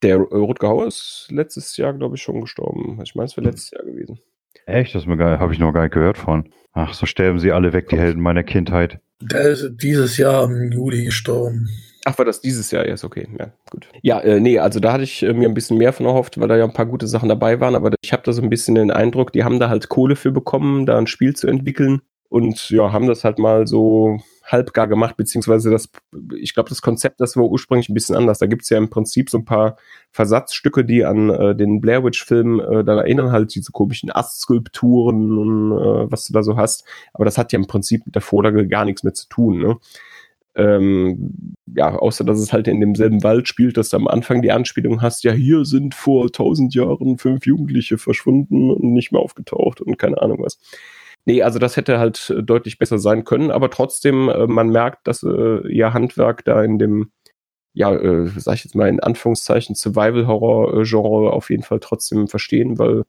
Speaker 2: Der äh, Rutger Hauer ist letztes Jahr, glaube ich, schon gestorben. Ich meine, es wäre letztes Jahr gewesen.
Speaker 1: Echt? Das habe ich noch gar nicht gehört von. Ach, so sterben sie alle weg, die Helden meiner Kindheit.
Speaker 4: Der ist dieses Jahr im Juli gestorben.
Speaker 2: Ach, war das dieses Jahr erst? Okay, ja, gut. Ja, äh, nee, also da hatte ich äh, mir ein bisschen mehr von erhofft, weil da ja ein paar gute Sachen dabei waren, aber ich habe da so ein bisschen den Eindruck, die haben da halt Kohle für bekommen, da ein Spiel zu entwickeln und ja, haben das halt mal so halbgar gemacht, beziehungsweise das, ich glaube, das Konzept, das war ursprünglich ein bisschen anders. Da gibt's ja im Prinzip so ein paar Versatzstücke, die an äh, den Blair Witch-Film äh, da erinnern, halt diese komischen Astskulpturen und äh, was du da so hast. Aber das hat ja im Prinzip mit der Vorlage gar nichts mehr zu tun. Ne? Ähm, ja, außer dass es halt in demselben Wald spielt, dass du am Anfang die Anspielung hast, ja, hier sind vor tausend Jahren fünf Jugendliche verschwunden und nicht mehr aufgetaucht und keine Ahnung was. Nee, also das hätte halt äh, deutlich besser sein können, aber trotzdem, äh, man merkt, dass äh, ihr Handwerk da in dem, ja, äh, sag ich jetzt mal in Anführungszeichen, Survival-Horror-Genre auf jeden Fall trotzdem verstehen, weil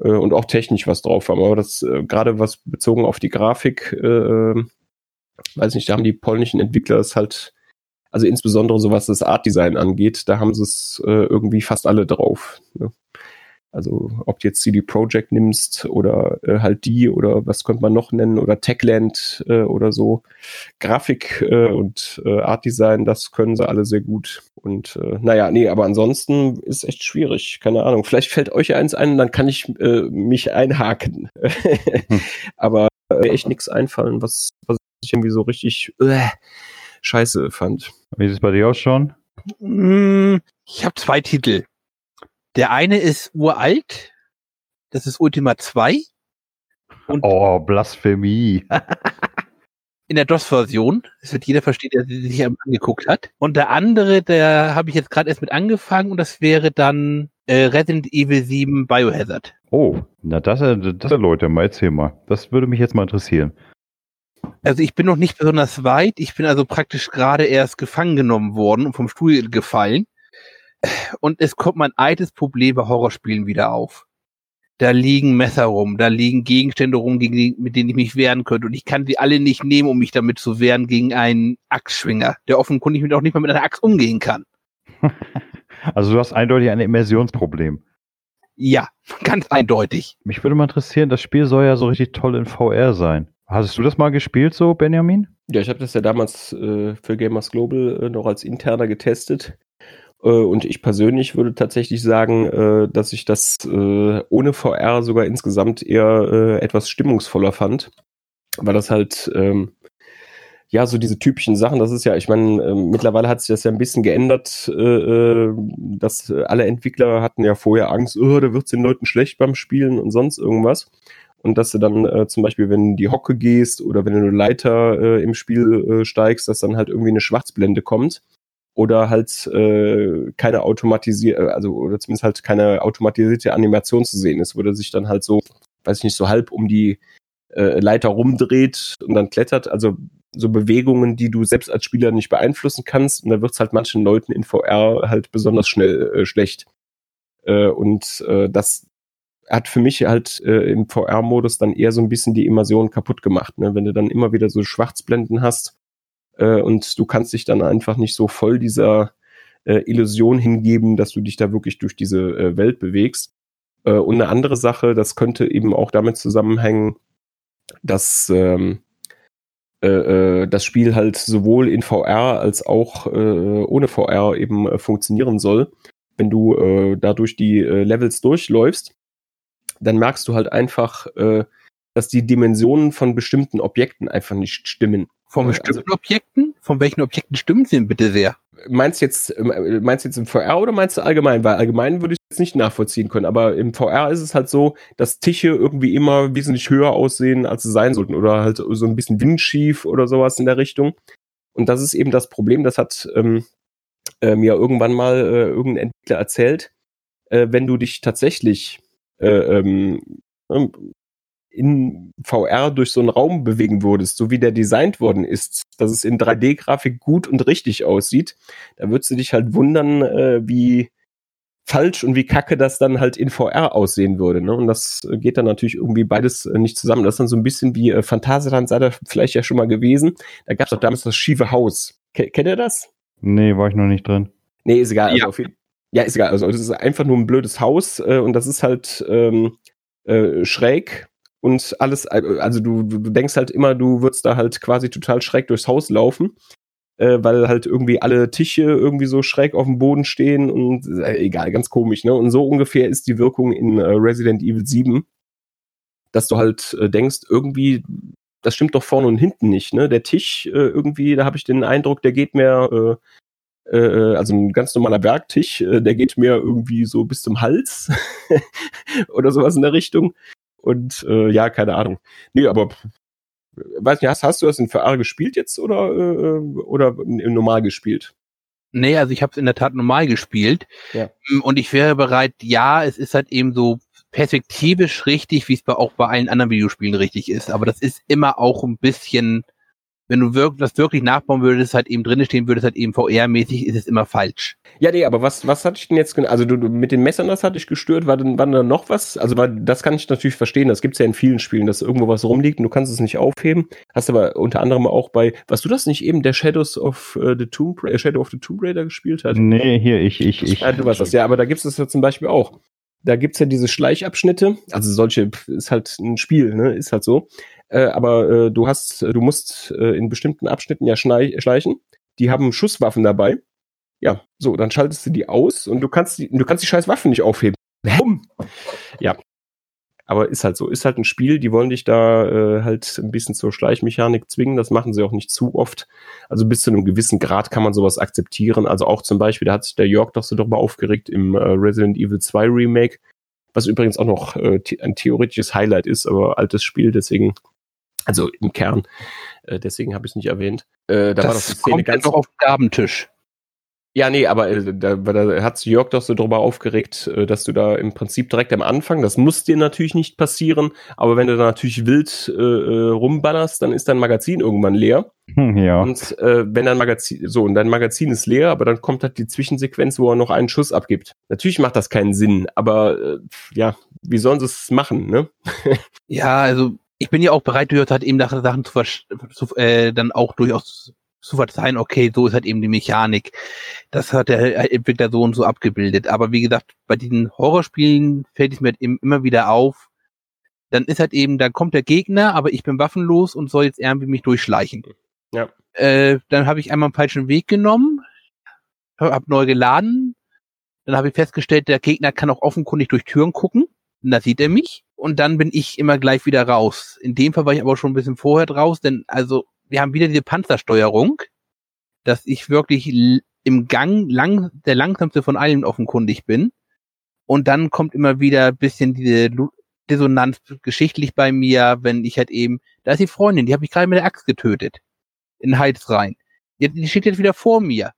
Speaker 2: äh, und auch technisch was drauf haben. Aber das äh, gerade was bezogen auf die Grafik, äh, weiß nicht, da haben die polnischen Entwickler es halt, also insbesondere so was das Art-Design angeht, da haben sie es äh, irgendwie fast alle drauf. Ne? Also ob du jetzt CD Projekt nimmst oder äh, halt die oder was könnte man noch nennen oder Techland äh, oder so. Grafik äh, und äh, Art Design, das können sie alle sehr gut. Und äh, naja, nee, aber ansonsten ist echt schwierig. Keine Ahnung. Vielleicht fällt euch eins ein, dann kann ich äh, mich einhaken. (laughs) hm. Aber äh, echt nichts einfallen, was, was ich irgendwie so richtig äh, scheiße fand.
Speaker 1: Wie ist es bei dir ausschauen?
Speaker 3: Mm, Ich habe zwei Titel. Der eine ist uralt. Das ist Ultima 2. Und
Speaker 1: Oh, Blasphemie. (laughs)
Speaker 3: in der DOS-Version. Das wird jeder verstehen, der sie sich angeguckt hat. Und der andere, der habe ich jetzt gerade erst mit angefangen und das wäre dann äh, Resident Evil 7 Biohazard.
Speaker 1: Oh, na das, äh, das Leute, mal erzähl mal. Das würde mich jetzt mal interessieren.
Speaker 3: Also ich bin noch nicht besonders weit. Ich bin also praktisch gerade erst gefangen genommen worden und vom Stuhl gefallen. Und es kommt mein altes Problem bei Horrorspielen wieder auf. Da liegen Messer rum, da liegen Gegenstände rum, gegen mit denen ich mich wehren könnte. Und ich kann sie alle nicht nehmen, um mich damit zu wehren gegen einen Axtschwinger, der offenkundig mit auch nicht mal mit einer Axt umgehen kann. (laughs)
Speaker 1: Also du hast eindeutig ein Immersionsproblem.
Speaker 3: Ja, ganz eindeutig.
Speaker 1: Mich würde mal interessieren, das Spiel soll ja so richtig toll in VR sein. Hast du das mal gespielt so, Benjamin?
Speaker 2: Ja, ich habe das ja damals äh, für Gamers Global äh, noch als interner getestet. Äh, und ich persönlich würde tatsächlich sagen, äh, dass ich das äh, ohne VR sogar insgesamt eher äh, etwas stimmungsvoller fand. Weil das halt, ähm, ja, so diese typischen Sachen, das ist ja, ich meine, äh, mittlerweile hat sich das ja ein bisschen geändert, dass alle Entwickler hatten ja vorher Angst, oh, da wird's den Leuten schlecht beim Spielen und sonst irgendwas. Und dass du dann äh, zum Beispiel, wenn du in die Hocke gehst oder wenn du Leiter äh, im Spiel äh, steigst, dass dann halt irgendwie eine Schwarzblende kommt oder halt äh, keine automatisierte, also oder zumindest halt keine automatisierte Animation zu sehen ist, wo der sich dann halt so, weiß ich nicht, so halb um die äh, Leiter rumdreht und dann klettert. Also so Bewegungen, die du selbst als Spieler nicht beeinflussen kannst. Und da wird's halt manchen Leuten in VR halt besonders schnell äh, schlecht. Äh, und äh, das hat für mich halt äh, im VR-Modus dann eher so ein bisschen die Immersion kaputt gemacht. Ne? Wenn du dann immer wieder so Schwarzblenden hast äh, und du kannst dich dann einfach nicht so voll dieser äh, Illusion hingeben, dass du dich da wirklich durch diese äh, Welt bewegst. Äh, und eine andere Sache, das könnte eben auch damit zusammenhängen, dass ähm, äh, äh, das Spiel halt sowohl in VR als auch äh, ohne VR eben äh, funktionieren soll. Wenn du äh, dadurch die äh, Levels durchläufst, dann merkst du halt einfach, äh, dass die Dimensionen von bestimmten Objekten einfach nicht stimmen.
Speaker 3: Von
Speaker 2: Äh,
Speaker 3: bestimmten Objekten? Von welchen Objekten stimmen sie denn bitte sehr?
Speaker 2: Meinst jetzt, äh, meinst jetzt im VR oder meinst du allgemein? Weil allgemein würde ich es nicht nachvollziehen können, aber im VR ist es halt so, dass Tische irgendwie immer wesentlich höher aussehen, als sie sein sollten oder halt so ein bisschen windschief oder sowas in der Richtung. Und das ist eben das Problem, das hat ähm, äh, mir irgendwann mal äh, irgendein Entwickler erzählt, äh, wenn du dich tatsächlich äh, ähm, ähm, in VR durch so einen Raum bewegen würdest, so wie der designt worden ist, dass es in 3D-Grafik gut und richtig aussieht, da würdest du dich halt wundern, äh, wie falsch und wie kacke das dann halt in VR aussehen würde. Ne? Und das geht dann natürlich irgendwie beides äh, nicht zusammen. Das ist dann so ein bisschen wie äh, Phantasialand, seid ihr vielleicht ja schon mal gewesen. Da gab es doch damals das schiefe Haus. Ke kennt ihr das?
Speaker 1: Nee, war ich noch nicht drin.
Speaker 2: Nee, ist egal. Also
Speaker 3: Ja.
Speaker 2: auf jeden, ja, ist egal. Also es ist einfach nur ein blödes Haus äh, und das ist halt ähm, äh, schräg und alles, äh, also du, du, denkst halt immer, du würdest da halt quasi total schräg durchs Haus laufen, äh, weil halt irgendwie alle Tische irgendwie so schräg auf dem Boden stehen und äh, egal, ganz komisch, ne? Und so ungefähr ist die Wirkung in äh, Resident Evil 7, dass du halt äh, denkst, irgendwie, das stimmt doch vorne und hinten nicht, ne? Der Tisch äh, irgendwie, da habe ich den Eindruck, der geht äh, äh, also ein ganz normaler Bergtisch, äh, der geht mir irgendwie so bis zum Hals (laughs) oder sowas in der Richtung. Und äh, ja, keine Ahnung. Nee, aber weiß nicht, hast, hast du das in VR gespielt jetzt oder, äh, oder normal gespielt?
Speaker 3: Nee, also ich habe es in der Tat normal gespielt.
Speaker 2: Ja.
Speaker 3: Mm, Und ich wäre bereit, ja, es ist halt eben so perspektivisch richtig, wie es bei, auch bei allen anderen Videospielen richtig ist. Aber das ist immer auch ein bisschen, wenn du wirk das wirklich nachbauen würdest, halt eben drinne stehen würdest, halt eben VR-mäßig, ist es immer falsch.
Speaker 2: Ja, nee, aber was, was hatte ich denn jetzt, also du, du mit den Messern, das hatte ich gestört, war denn, war denn da noch was? Also weil, das kann ich natürlich verstehen, das gibt's ja in vielen Spielen, dass irgendwo was rumliegt und du kannst es nicht aufheben. Hast aber unter anderem auch bei, was du das nicht eben, der Shadows of äh, the Tomb Raider, Shadow of the Tomb Raider gespielt hat?
Speaker 1: Nee, hier, ich, ich, ich.
Speaker 2: Ja, du weißt das, ja, aber da gibt's das ja zum Beispiel auch. Da gibt's ja diese Schleichabschnitte, also solche, ist halt ein Spiel, ne, ist halt so. Äh, aber äh, du hast, du musst äh, in bestimmten Abschnitten ja schleichen. Die haben Schusswaffen dabei. Ja, so, dann schaltest du die aus und du kannst die, du kannst die scheiß Waffen nicht aufheben. Warum? Ja. Aber ist halt so, ist halt ein Spiel, die wollen dich da äh, halt ein bisschen zur Schleichmechanik zwingen, das machen sie auch nicht zu oft. Also bis zu einem gewissen Grad kann man sowas akzeptieren. Also auch zum Beispiel, da hat sich der Jörg doch so drüber aufgeregt im äh, Resident Evil 2 Remake, was übrigens auch noch äh, ein theoretisches Highlight ist, aber altes Spiel, deswegen, also im Kern, äh, deswegen habe ich es nicht erwähnt. Äh, da war doch die
Speaker 3: das
Speaker 2: Szene
Speaker 3: kommt
Speaker 2: ganz
Speaker 3: doch auf den Gabentisch.
Speaker 2: ja, nee, aber äh, da, da hat sich Jörg doch so drüber aufgeregt, äh, dass du da im Prinzip direkt am Anfang, das muss dir natürlich nicht passieren, aber wenn du da natürlich wild äh, äh, rumballerst, dann ist dein Magazin irgendwann leer.
Speaker 1: Hm, ja.
Speaker 2: Und äh, wenn dein Magazin, so, und dein Magazin ist leer, aber dann kommt halt die Zwischensequenz, wo er noch einen Schuss abgibt. Natürlich macht das keinen Sinn, aber äh, ja, wie sollen sie es machen, ne? (laughs)
Speaker 3: Ja, also ich bin ja auch bereit, durchaus halt eben nach Sachen zu, zu äh, dann auch durchaus zu verzeihen, okay, so ist halt eben die Mechanik. Das hat der Entwickler so und so abgebildet. Aber wie gesagt, bei diesen Horrorspielen fällt es mir halt eben immer wieder auf. Dann ist halt eben, dann kommt der Gegner, aber ich bin waffenlos und soll jetzt irgendwie mich durchschleichen.
Speaker 2: Ja.
Speaker 3: Äh, dann habe ich einmal einen falschen Weg genommen, hab neu geladen. Dann habe ich festgestellt, der Gegner kann auch offenkundig durch Türen gucken. Und da sieht er mich. Und dann bin ich immer gleich wieder raus. In dem Fall war ich aber schon ein bisschen vorher draus, denn also wir haben wieder diese Panzersteuerung, dass ich wirklich im Gang lang, der langsamste von allen offenkundig bin. Und dann kommt immer wieder ein bisschen diese Dissonanz geschichtlich bei mir, wenn ich halt eben, da ist die Freundin, die habe ich gerade mit der Axt getötet. In den Hals rein. Die, die steht jetzt wieder vor mir.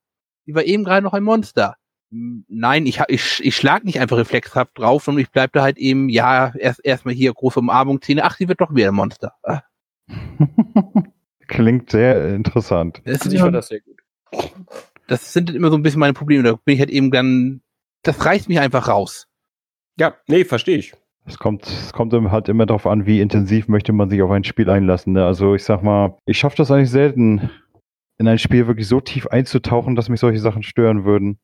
Speaker 3: Die war eben gerade noch ein Monster. Nein, ich, ich, ich schlag nicht einfach reflexhaft drauf, sondern ich bleib da halt eben, ja, erst erstmal hier große Umarmung, Zähne, ach, sie wird doch wieder ein Monster. Ah, (laughs)
Speaker 1: Klingt sehr interessant.
Speaker 3: Das,
Speaker 2: Also
Speaker 3: ist
Speaker 2: ich fand das sehr gut.
Speaker 3: das sind immer so ein bisschen meine Probleme. Da bin ich halt eben dann, das reißt mich einfach raus.
Speaker 2: Ja, nee, verstehe ich.
Speaker 1: Es kommt, es kommt halt immer darauf an, wie intensiv möchte man sich auf ein Spiel einlassen. Ne? Also ich sag mal, ich schaffe das eigentlich selten, in ein Spiel wirklich so tief einzutauchen, dass mich solche Sachen stören würden.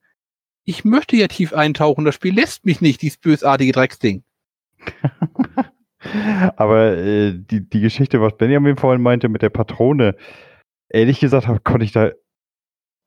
Speaker 3: Ich möchte ja tief eintauchen, das Spiel lässt mich nicht, dieses bösartige Drecksding. (laughs)
Speaker 1: Aber äh, die, die Geschichte, was Benjamin vorhin meinte mit der Patrone, ehrlich gesagt hab, konnte ich da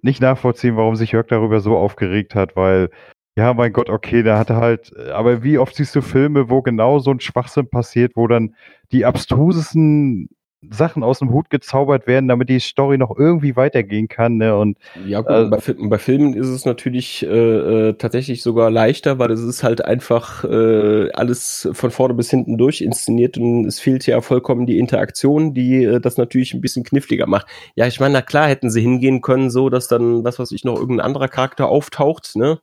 Speaker 1: nicht nachvollziehen, warum sich Jörg darüber so aufgeregt hat, weil, ja, mein Gott, okay, da hatte halt, aber wie oft siehst du Filme, wo genau so ein Schwachsinn passiert, wo dann die abstrusesten Sachen aus dem Hut gezaubert werden, damit die Story noch irgendwie weitergehen kann, ne? Und
Speaker 2: Ja, gut,
Speaker 1: Also-
Speaker 2: bei, bei Filmen ist es natürlich äh, äh, tatsächlich sogar leichter, weil es ist halt einfach äh, alles von vorne bis hinten durch inszeniert und es fehlt ja vollkommen die Interaktion, die äh, das natürlich ein bisschen kniffliger macht. Ja, ich meine, na klar hätten sie hingehen können, so dass dann, was weiß ich, noch irgendein anderer Charakter auftaucht, ne?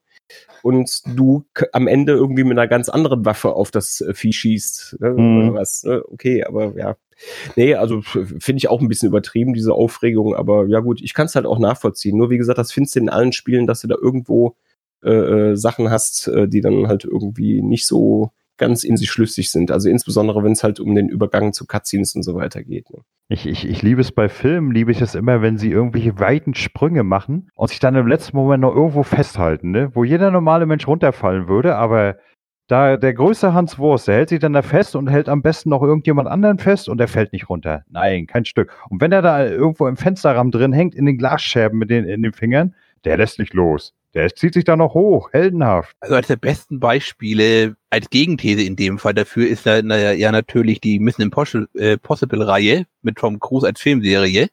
Speaker 2: Und du am Ende irgendwie mit einer ganz anderen Waffe auf das äh, Vieh schießt. Ne?
Speaker 1: Mhm.
Speaker 2: Oder was, ne? Okay, aber ja. Nee, also finde ich auch ein bisschen übertrieben, diese Aufregung, aber ja gut, ich kann es halt auch nachvollziehen. Nur wie gesagt, das findest du in allen Spielen, dass sie da irgendwo äh, äh, Sachen hast, äh, die dann halt irgendwie nicht so ganz in sich schlüssig sind. Also insbesondere, wenn es halt um den Übergang zu Cutscenes und so weiter geht. Ne?
Speaker 1: Ich, ich, ich liebe es bei Filmen, liebe ich es immer, wenn sie irgendwelche weiten Sprünge machen und sich dann im letzten Moment noch irgendwo festhalten, ne? wo jeder normale Mensch runterfallen würde, aber da der größte Hans Wurst, der hält sich dann da fest und hält am besten noch irgendjemand anderen fest und der fällt nicht runter. Nein, kein Stück. Und wenn er da irgendwo im Fensterrahmen drin hängt, in den Glasscherben mit den, in den Fingern, der lässt nicht los. Der zieht sich da noch hoch, heldenhaft.
Speaker 3: Also eines der besten Beispiele als Gegenthese in dem Fall dafür ist ja, na, ja natürlich die Mission Impossible-Reihe äh, mit Tom Cruise als Filmserie.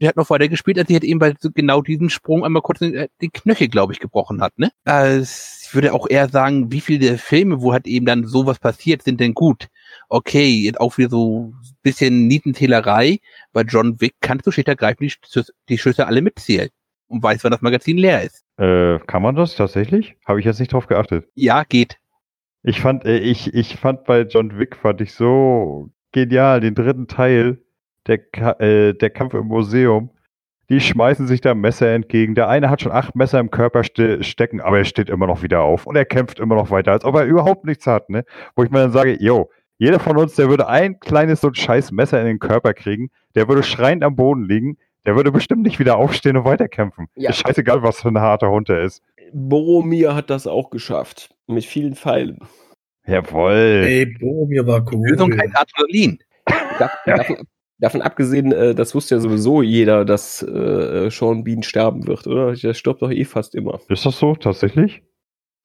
Speaker 3: Der hat noch weiter gespielt, als sie halt eben bei genau diesem Sprung einmal kurz den, äh, den Knöchel, glaube ich, gebrochen hat. Ne? Also ich würde auch eher sagen, wie viele Filme, wo halt eben dann sowas passiert, sind denn gut? Okay, jetzt auch wieder so ein bisschen Nietenzählerei. Bei John Wick kannst du schlicht ergreifend die, die Schüsse alle mitzählen und weiß, wann das Magazin leer ist.
Speaker 1: Äh, kann man das tatsächlich? Habe ich jetzt nicht drauf geachtet.
Speaker 3: Ja, geht.
Speaker 1: Ich fand, äh, ich, ich fand bei John Wick fand ich so genial den dritten Teil, der, äh, der Kampf im Museum. Die schmeißen sich da Messer entgegen. Der eine hat schon acht Messer im Körper ste stecken, aber er steht immer noch wieder auf und er kämpft immer noch weiter, als ob er überhaupt nichts hat, ne? Wo ich mir dann sage, yo, jeder von uns, der würde ein kleines so ein scheiß Messer in den Körper kriegen, der würde schreiend am Boden liegen, der würde bestimmt nicht wieder aufstehen und weiterkämpfen. Ja. Ist scheißegal, was für ein harter Hund er ist.
Speaker 2: Boromir hat das auch geschafft. Mit vielen Pfeilen.
Speaker 1: Jawoll.
Speaker 4: Ey, Boromir war cool.
Speaker 3: Lösung kein Adrenalin.
Speaker 2: davon, davon, abgesehen, äh, das wusste ja sowieso jeder, dass äh, Sean Bean sterben wird, oder? Der stirbt doch eh fast immer.
Speaker 1: Ist das so, tatsächlich?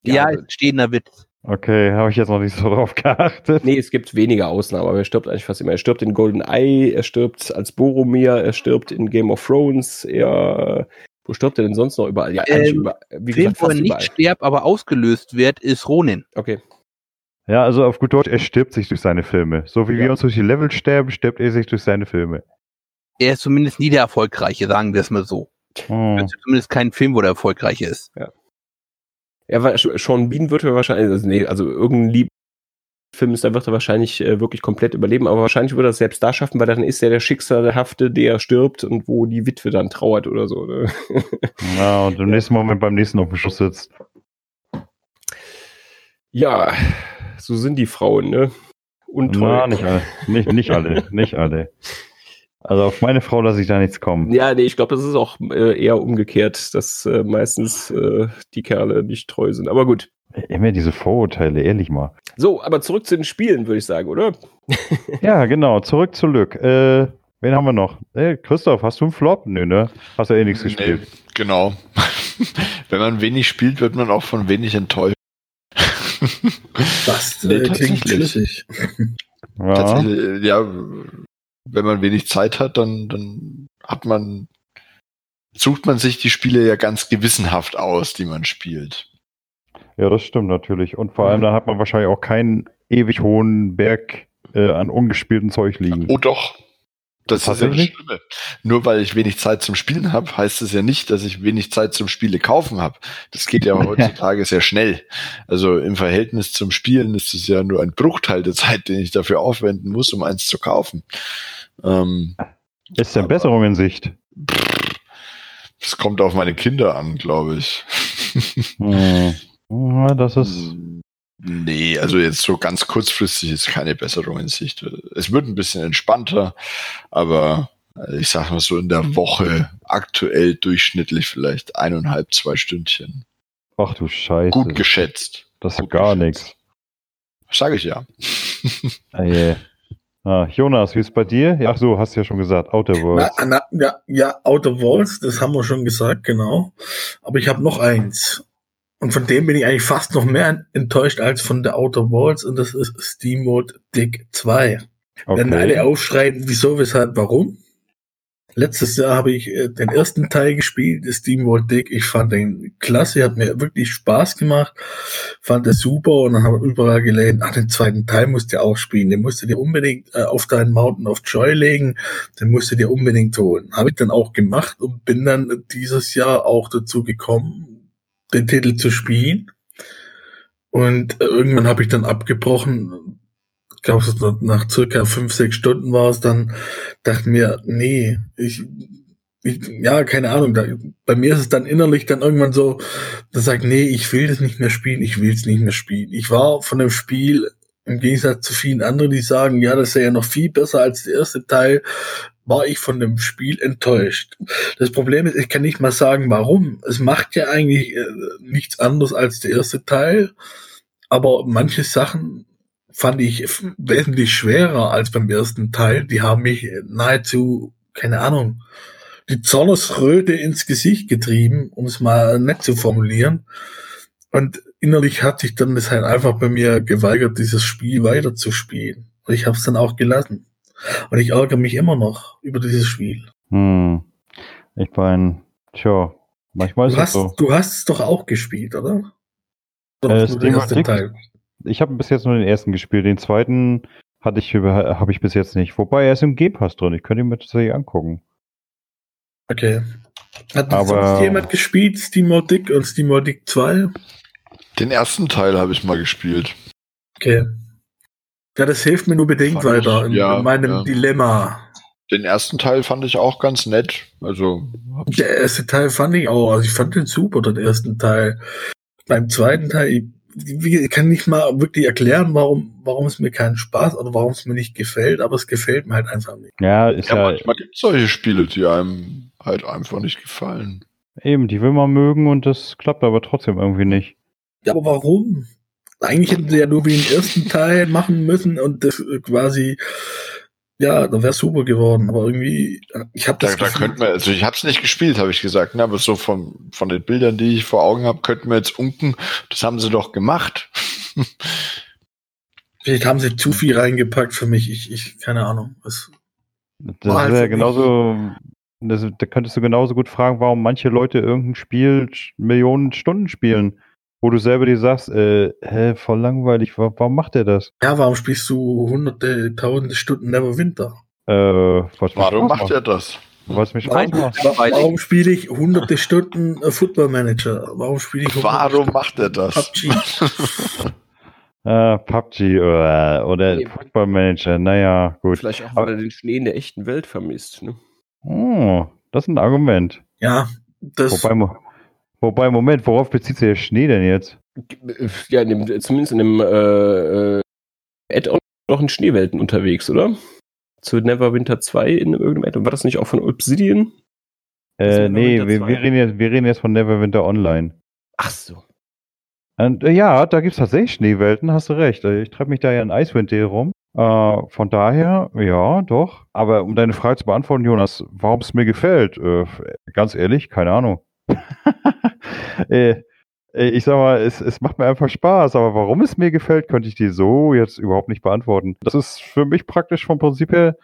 Speaker 3: Ja, ja stehender Witz.
Speaker 1: Okay, habe ich jetzt noch nicht so drauf geachtet.
Speaker 2: Nee, es gibt wenige Ausnahmen, aber er stirbt eigentlich fast immer. Er stirbt in Golden Eye, er stirbt als Boromir, er stirbt in Game of Thrones, er. Wo stirbt er denn sonst noch überall? Ja, eigentlich
Speaker 3: ähm, über, wie gesagt, wo er nicht stirbt, aber ausgelöst wird, ist Ronin.
Speaker 2: Okay.
Speaker 1: Ja, also auf gut Deutsch, er stirbt sich durch seine Filme. So wie ja. wir uns durch die Level sterben, stirbt er sich durch seine Filme.
Speaker 3: Er ist zumindest nie der Erfolgreiche, sagen wir es mal so. Hm. Es ist zumindest kein Film, wo der Erfolgreich ist.
Speaker 2: Ja. Ja, war, Sean Bean wird er wahrscheinlich, also, nee, also irgendein Lieb Film ist, da wird er wahrscheinlich äh, wirklich komplett überleben, aber wahrscheinlich würde er es selbst da schaffen, weil dann ist er der Schicksalhafte, der stirbt und wo die Witwe dann trauert oder so. Ne? (laughs)
Speaker 1: Ja, und im nächsten Moment beim nächsten auf dem Schuss sitzt.
Speaker 2: Ja, so sind die Frauen, ne?
Speaker 1: Und Na, nicht alle. Nicht, nicht alle, (laughs) nicht alle. Also auf meine Frau lasse ich da nichts kommen.
Speaker 2: Ja, nee, ich glaube, das ist auch äh, eher umgekehrt, dass äh, meistens äh, die Kerle nicht treu sind. Aber gut.
Speaker 1: Immer diese Vorurteile, ehrlich mal.
Speaker 2: So, aber zurück zu den Spielen, würde ich sagen, oder? (laughs)
Speaker 1: ja, genau. Zurück zu Lück. Äh, wen haben wir noch? Hey, Christoph, hast du einen Flop? Nö, ne? Hast du eh nichts gespielt. Nee,
Speaker 5: genau. (laughs) Wenn man wenig spielt, wird man auch von wenig enttäuscht.
Speaker 4: Das nee, klingt schlüssig.
Speaker 5: Ja. Tatsächlich, ja, wenn man wenig Zeit hat, dann, dann hat man, sucht man sich die Spiele ja ganz gewissenhaft aus, die man spielt.
Speaker 1: Ja, das stimmt natürlich. Und vor allem, dann hat man wahrscheinlich auch keinen ewig hohen Berg äh, an ungespieltem Zeug liegen.
Speaker 5: Oh doch. Das ist ja das Schlimme. Nur weil ich wenig Zeit zum Spielen habe, heißt es ja nicht, dass ich wenig Zeit zum Spiele kaufen habe. Das geht ja (laughs) heutzutage sehr schnell. Also im Verhältnis zum Spielen ist es ja nur ein Bruchteil der Zeit, den ich dafür aufwenden muss, um eins zu kaufen. Ähm,
Speaker 1: ist denn Besserung in Sicht?
Speaker 5: Es kommt auf meine Kinder an, glaube ich. (laughs)
Speaker 1: Hm. Das ist.
Speaker 5: Nee, also jetzt so ganz kurzfristig ist keine Besserung in Sicht. Es wird ein bisschen entspannter, aber ich sag mal so in der Woche aktuell durchschnittlich vielleicht eineinhalb, zwei Stündchen.
Speaker 1: Ach du Scheiße.
Speaker 5: Gut geschätzt.
Speaker 1: Das ist gar nichts.
Speaker 5: Sag ich ja.
Speaker 1: Ah, yeah. Ah, Jonas, wie ist bei dir? Ach so, hast du ja schon gesagt, Outer Worlds.
Speaker 4: Na, na, ja, ja, Outer Worlds, das haben wir schon gesagt, genau. Aber ich habe noch eins. Und von dem bin ich eigentlich fast noch mehr enttäuscht als von der Outer Worlds und das ist SteamWorld Dick 2. Okay. Wenn alle aufschreien, wieso, weshalb, warum? Letztes Jahr habe ich äh, den ersten Teil gespielt, das Steamworld Dick. Ich fand den klasse, hat mir wirklich Spaß gemacht, fand es super und dann habe ich überall gelesen, ach, den zweiten Teil musst du auch spielen, den musst du dir unbedingt äh, auf deinen Mountain of Joy legen, den musst du dir unbedingt holen. Habe ich dann auch gemacht und bin dann dieses Jahr auch dazu gekommen, den Titel zu spielen. Und irgendwann habe ich dann abgebrochen, glaube, nach circa fünf, sechs Stunden war es dann, dachte mir, nee, ich, ich, ja, keine Ahnung, da, bei mir ist es dann innerlich dann irgendwann so, da sagt, nee, ich will das nicht mehr spielen, ich will es nicht mehr spielen. Ich war von dem Spiel im Gegensatz zu vielen anderen, die sagen, ja, das ist ja noch viel besser als der erste Teil, war ich von dem Spiel enttäuscht. Das Problem ist, ich kann nicht mal sagen, warum. Es macht ja eigentlich äh, nichts anderes als der erste Teil, aber manche Sachen fand ich wesentlich schwerer als beim ersten Teil. Die haben mich nahezu, keine Ahnung, die Zornesröte ins Gesicht getrieben, um es mal nett zu formulieren. Und innerlich hat sich dann das halt einfach bei mir geweigert, dieses Spiel weiterzuspielen. Und ich habe es dann auch gelassen. Und ich ärgere mich immer noch über dieses Spiel.
Speaker 1: Hm. Ich meine, tja, manchmal ist
Speaker 4: Du
Speaker 1: es
Speaker 4: hast,
Speaker 1: so.
Speaker 4: du hast es doch auch gespielt, oder? Oder
Speaker 1: Äh, Steam
Speaker 4: Teil?
Speaker 1: Ich habe bis jetzt nur den ersten gespielt, den zweiten hatte ich habe ich bis jetzt nicht. Wobei er ist im G-Pass drin. Ich könnte ihn mir tatsächlich angucken.
Speaker 4: Okay. Hat
Speaker 1: Aber-
Speaker 4: sonst jemand gespielt? SteamWorld Dick und SteamWorld Dick 2?
Speaker 5: Den ersten Teil habe ich mal gespielt.
Speaker 4: Okay. Ja, das hilft mir nur bedingt
Speaker 5: Fand ich,
Speaker 4: weiter in,
Speaker 5: ja,
Speaker 4: in meinem
Speaker 5: ja.
Speaker 4: Dilemma.
Speaker 5: Den ersten Teil fand ich auch ganz nett. Also,
Speaker 4: Der erste Teil fand ich auch, also ich fand den super, den ersten Teil. Beim zweiten Teil, ich, ich kann nicht mal wirklich erklären, warum, warum es mir keinen Spaß oder warum es mir nicht gefällt, aber es gefällt mir halt einfach nicht.
Speaker 1: Ja, ist
Speaker 5: ja,
Speaker 1: ja,
Speaker 5: manchmal gibt es solche Spiele, die einem halt einfach nicht gefallen.
Speaker 1: eben, die will man mögen und das klappt aber trotzdem irgendwie nicht.
Speaker 4: Ja, aber warum? Eigentlich hätten sie ja nur wie den ersten Teil machen müssen und das quasi, ja, da wäre super geworden. Aber irgendwie, ich habe
Speaker 5: Da,
Speaker 4: das
Speaker 5: da
Speaker 4: Gefühl-
Speaker 5: könnten wir, also ich habe es nicht gespielt, habe ich gesagt, ne, aber so von, von den Bildern, die ich vor Augen habe, könnten wir jetzt unken, das haben sie doch gemacht. (laughs)
Speaker 4: Vielleicht haben sie zu viel reingepackt für mich. Ich, ich keine Ahnung. Es,
Speaker 1: Das
Speaker 4: War halt
Speaker 1: genauso, das, da könntest du genauso gut fragen, warum manche Leute irgendein Spiel Millionen Stunden spielen, wo du selber dir sagst, äh, hä, voll langweilig, wa warum macht er das?
Speaker 4: ja, warum spielst du hunderte, tausende Stunden Neverwinter?
Speaker 1: Äh, was
Speaker 5: Warum macht er das?
Speaker 1: Was Spaß
Speaker 3: Nein.
Speaker 4: Warum spiele ich hunderte Stunden äh, Football Manager? Warum spiele ich hunderte
Speaker 5: Warum
Speaker 4: Stunden
Speaker 5: macht er das?
Speaker 4: PUBG? (laughs)
Speaker 1: Äh, PUBG oder, oder
Speaker 2: Nee.
Speaker 1: Football Manager, naja, gut.
Speaker 2: Vielleicht auch,
Speaker 1: Aber-
Speaker 2: weil er den Schnee in der echten Welt vermisst. Ne?
Speaker 1: Oh, das ist ein Argument.
Speaker 4: Ja, das,
Speaker 1: Wobei, wobei, Moment, worauf bezieht sich der Schnee denn jetzt?
Speaker 2: Ja, in dem, zumindest in dem äh, äh, Add-on noch in Schneewelten unterwegs, oder? Zu Neverwinter 2 in irgendeinem Add-on. War das nicht auch von Obsidian?
Speaker 1: Äh, nee, wir,
Speaker 2: 2.
Speaker 1: wir, reden jetzt, wir reden jetzt von Neverwinter Online.
Speaker 2: Ach so.
Speaker 1: Und, äh, ja, da gibt's tatsächlich Schneewelten, hast du recht. Äh, Ich treibe mich da ja in Icewind Dale rum. Äh, von daher, ja, doch. Aber um deine Frage zu beantworten, Jonas, warum es mir gefällt, äh, ganz ehrlich, keine Ahnung. (laughs) äh, äh, ich sag mal, es, es macht mir einfach Spaß, aber warum es mir gefällt, könnte ich dir so jetzt überhaupt nicht beantworten. Das ist für mich praktisch vom Prinzip her,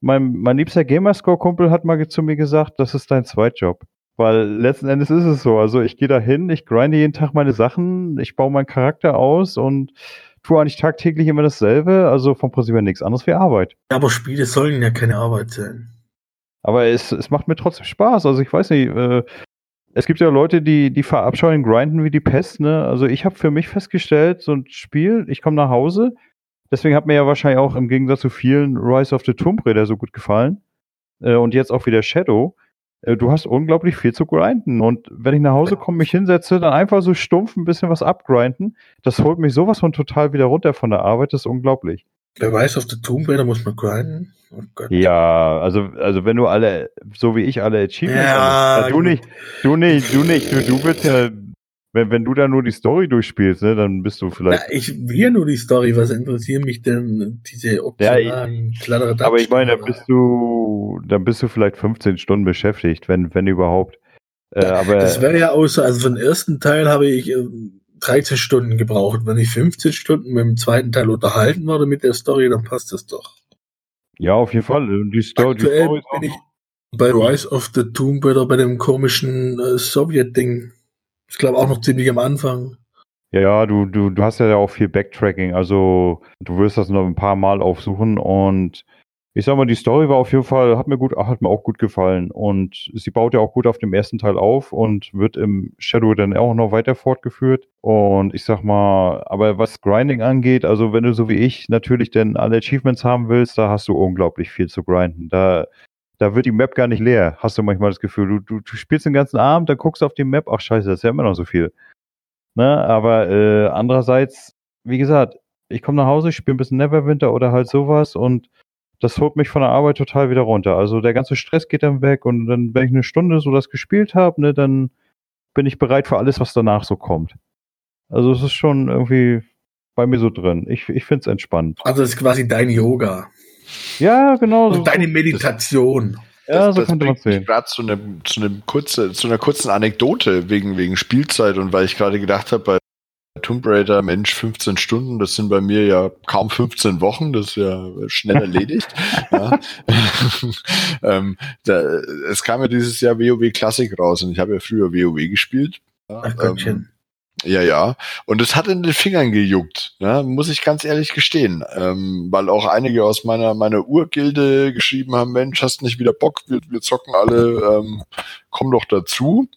Speaker 1: mein, mein liebster Gamerscore-Kumpel hat mal zu mir gesagt, das ist dein Zweitjob. Weil letzten Endes ist es so. Also ich gehe da hin, ich grinde jeden Tag meine Sachen, ich baue meinen Charakter aus und tue eigentlich tagtäglich immer dasselbe. Also vom Prinzip her nichts anderes wie Arbeit.
Speaker 4: aber Spiele sollen ja keine Arbeit sein.
Speaker 1: Aber es, es macht mir trotzdem Spaß. Also ich weiß nicht, äh, es gibt ja Leute, die, die verabscheuen Grinden wie die Pest, ne? Also ich habe für mich festgestellt, so ein Spiel, ich komme nach Hause, deswegen hat mir ja wahrscheinlich auch im Gegensatz zu vielen Rise of the Tomb Raider so gut gefallen. Äh, und jetzt auch wieder Shadow. Äh, du hast unglaublich viel zu grinden. Und wenn ich nach Hause komme, mich hinsetze, dann einfach so stumpf ein bisschen was abgrinden, das holt mich sowas von total wieder runter von der Arbeit, das ist unglaublich.
Speaker 4: Wer weiß, auf der Tomb Raider muss man grinden. Oh.
Speaker 1: Ja, also, also wenn du alle, so wie ich, alle Achievements
Speaker 4: Ja,
Speaker 1: hast, du nicht, du nicht, du nicht, du, du willst ja, wenn, wenn du da nur die Story durchspielst, ne, dann bist du
Speaker 4: Ja,
Speaker 1: vielleicht.
Speaker 4: ich will ja nur die Story. Was interessieren mich denn diese optionalen Kladderadatschen?
Speaker 1: aber ich meine, da bist du, dann bist du vielleicht 15 Stunden beschäftigt, wenn, wenn überhaupt. Äh, aber
Speaker 4: Das wäre ja auch so, also für den ersten Teil habe ich äh, 13 Stunden gebraucht. Wenn ich 15 Stunden mit dem zweiten Teil unterhalten wurde mit der Story, dann passt das doch.
Speaker 1: ja, auf jeden Fall. Die Story, die
Speaker 4: Aktuell
Speaker 1: Story ist auch,
Speaker 4: bin ich bei Rise of the Tomb Raider bei dem komischen äh, Sowjet-Ding. Ich glaube auch noch ziemlich am Anfang.
Speaker 1: Ja, ja, du, du, du hast ja auch viel Backtracking, also du wirst das noch ein paar Mal aufsuchen und ich sag mal, die Story war auf jeden Fall, hat mir gut, hat mir auch gut gefallen und sie baut ja auch gut auf dem ersten Teil auf und wird im Shadow dann auch noch weiter fortgeführt und ich sag mal, aber was Grinding angeht, also wenn du so wie ich natürlich denn alle Achievements haben willst, da hast du unglaublich viel zu grinden, da da wird die Map gar nicht leer, hast du manchmal das Gefühl. Du, du, du spielst den ganzen Abend, dann guckst du auf die Map, ach scheiße, das ist ja immer noch so viel. Ne? Aber äh, andererseits, wie gesagt, ich komme nach Hause, ich spiele ein bisschen Neverwinter oder halt sowas und das holt mich von der Arbeit total wieder runter. Also der ganze Stress geht dann weg und dann, wenn ich eine Stunde so das gespielt habe, ne, dann bin ich bereit für alles, was danach so kommt. Also es ist schon irgendwie bei mir so drin. Ich, ich finde es entspannt.
Speaker 4: Also es ist quasi dein Yoga.
Speaker 1: Ja, genau.
Speaker 4: Und
Speaker 1: So,
Speaker 4: deine Meditation.
Speaker 1: ja, so
Speaker 5: das
Speaker 1: könnte man sehen.
Speaker 5: gerade zu, einem, zu, einem kurze, zu einer kurzen Anekdote wegen, wegen Spielzeit und weil ich gerade gedacht habe, bei Tomb Raider, Mensch, 15 Stunden, das sind bei mir ja kaum 15 Wochen, das ist ja schnell erledigt. (laughs) ja. (laughs) ähm, da, es kam ja dieses Jahr WoW Classic raus und ich habe ja früher WoW gespielt. Ja,
Speaker 4: Ach
Speaker 5: ähm, ja, ja. Und es hat in den Fingern gejuckt, ne? muss ich ganz ehrlich gestehen. Ähm, weil auch einige aus meiner, meiner Urgilde geschrieben haben, Mensch, hast nicht wieder Bock, wir, wir zocken alle, ähm, komm doch dazu.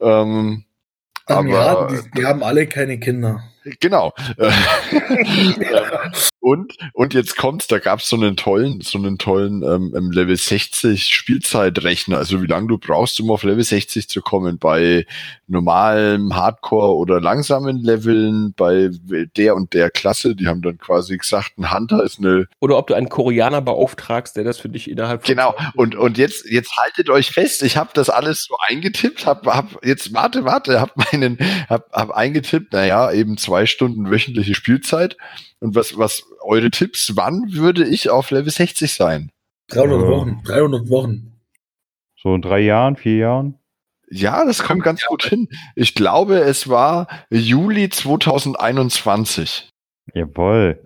Speaker 5: Ähm,
Speaker 4: Ähm, ja,
Speaker 5: aber
Speaker 4: die, die haben alle keine Kinder.
Speaker 5: genau. (laughs) und, und jetzt kommt's, da gab's so einen tollen, so einen tollen ähm, ähm, Level 60 Spielzeitrechner, also wie lange du brauchst, um auf Level 60 zu kommen, bei normalem Hardcore oder langsamen Leveln, bei der und der Klasse, die haben dann quasi gesagt, ein Hunter ist eine
Speaker 2: Oder ob du einen Koreaner beauftragst, der das für dich innerhalb von
Speaker 5: Genau. Und und jetzt jetzt haltet euch fest. Ich habe das alles so eingetippt. Hab hab jetzt warte warte. Hab meinen hab hab eingetippt. Naja, eben zwei Stunden wöchentliche Spielzeit. Und was was eure Tipps? Wann würde ich auf Level 60 sein?
Speaker 4: 300
Speaker 1: Ja.
Speaker 4: Wochen. 300 Wochen.
Speaker 1: So in drei Jahren, vier Jahren.
Speaker 5: Ja, das kommt ganz gut hin. Ich glaube, es war Juli 2021.
Speaker 1: Jawohl.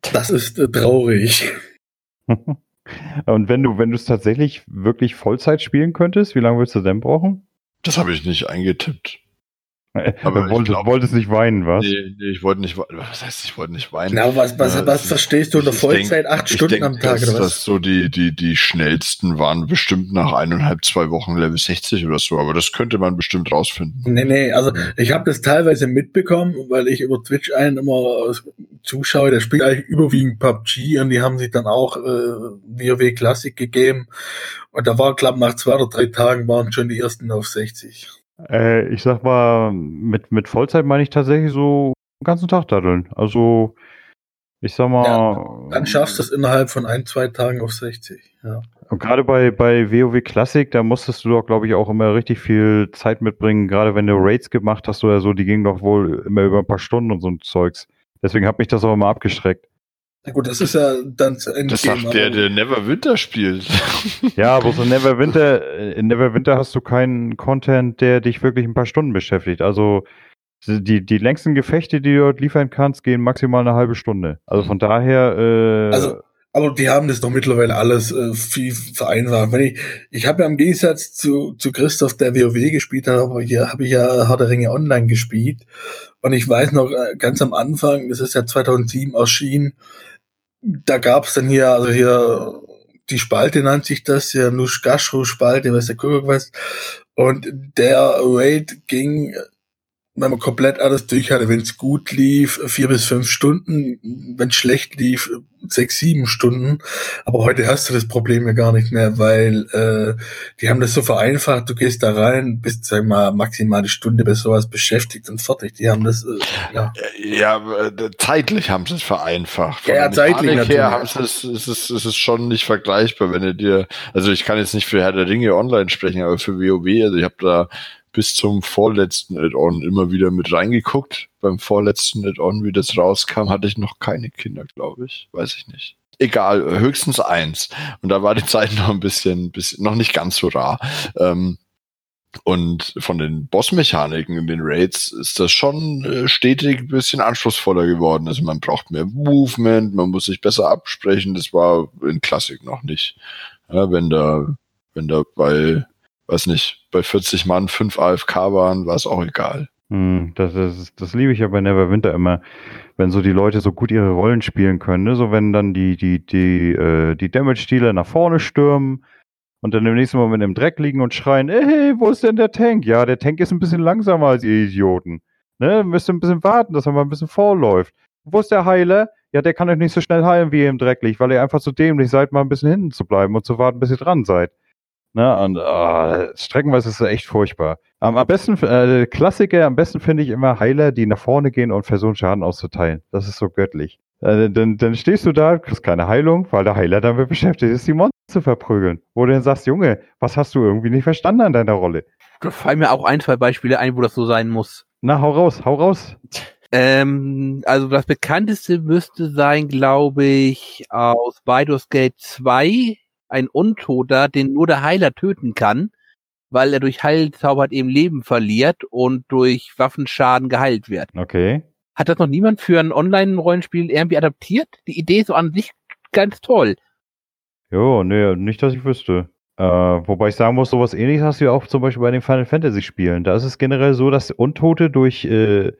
Speaker 4: Das ist äh, traurig. (laughs)
Speaker 1: Und wenn du, wenn du es tatsächlich wirklich Vollzeit spielen könntest, wie lange würdest du denn brauchen?
Speaker 5: Das habe ich nicht eingetippt. Aber
Speaker 1: wolltest,
Speaker 5: glaub-
Speaker 1: wolltest nicht weinen, was?
Speaker 5: Nee, nee, ich wollte nicht, we- was heißt, ich wollte nicht weinen.
Speaker 4: Na, was, was,
Speaker 5: Ja,
Speaker 4: was
Speaker 5: ich-
Speaker 4: verstehst du unter Vollzeit?
Speaker 5: denk-
Speaker 4: Acht Stunden
Speaker 5: denk,
Speaker 4: am Tag
Speaker 5: dass,
Speaker 4: oder was?
Speaker 5: dass so die, die, die schnellsten waren bestimmt nach eineinhalb, zwei Wochen Level 60 oder so, aber das könnte man bestimmt rausfinden.
Speaker 4: Nee, nee, also ich habe das teilweise mitbekommen, weil ich über Twitch einen immer zuschaue, der spielt eigentlich überwiegend PUBG und die haben sich dann auch äh, WoW Classic gegeben und da war, glaube nach zwei oder drei Tagen waren schon die ersten auf 60.
Speaker 1: Äh, ich sag mal, mit, mit Vollzeit meine ich tatsächlich so den ganzen Tag daddeln. Also, ich sag mal.
Speaker 4: Dann schaffst du es innerhalb von ein, zwei Tagen auf 60. Ja.
Speaker 1: Und gerade bei, bei WoW Classic, da musstest du doch, glaube ich, auch immer richtig viel Zeit mitbringen. Gerade wenn du Raids gemacht hast oder so, die gingen doch wohl immer über ein paar Stunden und so ein Zeugs. Deswegen hat mich das auch immer abgeschreckt.
Speaker 4: Na gut, das ist ja dann zu Ende.
Speaker 5: Das sagt der, der Neverwinter spielt. (laughs)
Speaker 1: Ja, aber so Neverwinter, äh, in Neverwinter hast du keinen Content, der dich wirklich ein paar Stunden beschäftigt. Also die, die längsten Gefechte, die du dort liefern kannst, gehen maximal eine halbe Stunde. Also von daher, äh,
Speaker 4: Also, aber die haben das doch mittlerweile alles äh, viel vereinfacht. Wenn ich, ich habe ja im Gegensatz zu, zu Christoph, der WoW gespielt hat, aber hier habe ich ja Herr der Ringe online gespielt. Und ich weiß noch, äh, ganz am Anfang, das ist ja 2007 erschienen, da gab's dann hier, also hier, die Spalte nannt sich das, ja, Nushkashru-Spalte, weiß der Kuckuck was. Und der Raid ging, wenn man komplett alles durch hatte, wenn es gut lief, vier bis fünf Stunden, wenn schlecht lief, sechs, sieben Stunden. Aber heute hast du das Problem ja gar nicht mehr, weil äh, die haben das so vereinfacht, du gehst da rein, bist, sag mal, maximal eine Stunde bei sowas beschäftigt und fertig. Die haben das, äh, ja.
Speaker 5: Ja, äh, zeitlich haben sie es vereinfacht. Von
Speaker 4: Ja, zeitlich
Speaker 5: her
Speaker 4: natürlich.
Speaker 5: haben sie es, es ist, es ist schon nicht vergleichbar, wenn du dir, also ich kann jetzt nicht für Herr der Ringe online sprechen, aber für WoW, also ich habe da bis zum vorletzten Add-on immer wieder mit reingeguckt. Beim vorletzten Add-on, wie das rauskam, hatte ich noch keine Kinder, glaube ich. Weiß ich nicht. Egal, höchstens eins. Und da war die Zeit (laughs) noch ein bisschen, bisschen noch nicht ganz so rar. Ähm, und von den Bossmechaniken in den Raids ist das schon äh, stetig ein bisschen anspruchsvoller geworden. Also man braucht mehr Movement, man muss sich besser absprechen. Das war in Klassik noch nicht. Ja, wenn da, wenn da bei, weiß nicht, bei 40 Mann 5 AFK waren, war es auch egal.
Speaker 1: Hm, das, ist, das liebe ich ja bei Neverwinter immer, wenn so die Leute so gut ihre Rollen spielen können. Ne? So wenn dann die, die, die, äh, die Damage-Dealer nach vorne stürmen und dann im nächsten Moment im Dreck liegen und schreien, hey, wo ist denn der Tank? Ja, der Tank ist ein bisschen langsamer als ihr Idioten. Ne? Müsst ihr ein bisschen warten, dass er mal ein bisschen vorläuft. wo ist der Heiler? Ja, der kann euch nicht so schnell heilen wie ihr im Drecklich, weil ihr einfach zu dämlich seid, mal ein bisschen hinten zu bleiben und zu warten, bis ihr dran seid. Ne? Und oh, streckenweise ist es echt furchtbar. Am, am besten, äh, Klassiker, am besten finde ich immer Heiler, die nach vorne gehen und versuchen, Schaden auszuteilen. Das ist so göttlich. Äh, dann, dann stehst du da, kriegst keine Heilung, weil der Heiler damit (laughs) beschäftigt ist, die Monster zu verprügeln. Wo du dann sagst, Junge, was hast du irgendwie nicht verstanden an deiner Rolle?
Speaker 3: Da fallen mir auch ein, zwei Beispiele ein, wo das so sein muss.
Speaker 1: Na, hau raus, hau raus.
Speaker 3: Ähm, also das bekannteste müsste sein, glaube ich, aus Baldur's Gate 2, ein Untoter, den nur der Heiler töten kann, weil er durch Heilzauber halt eben Leben verliert und durch Waffenschaden geheilt wird.
Speaker 1: Okay.
Speaker 3: Hat das noch niemand für ein Online-Rollenspiel irgendwie adaptiert? Die Idee ist so an sich ganz toll.
Speaker 1: Jo, nee, nicht, dass ich wüsste. Äh, wobei ich sagen muss, sowas ähnliches hast du ja auch zum Beispiel bei den Final Fantasy Spielen. Da ist es generell so, dass Untote durch äh, äh,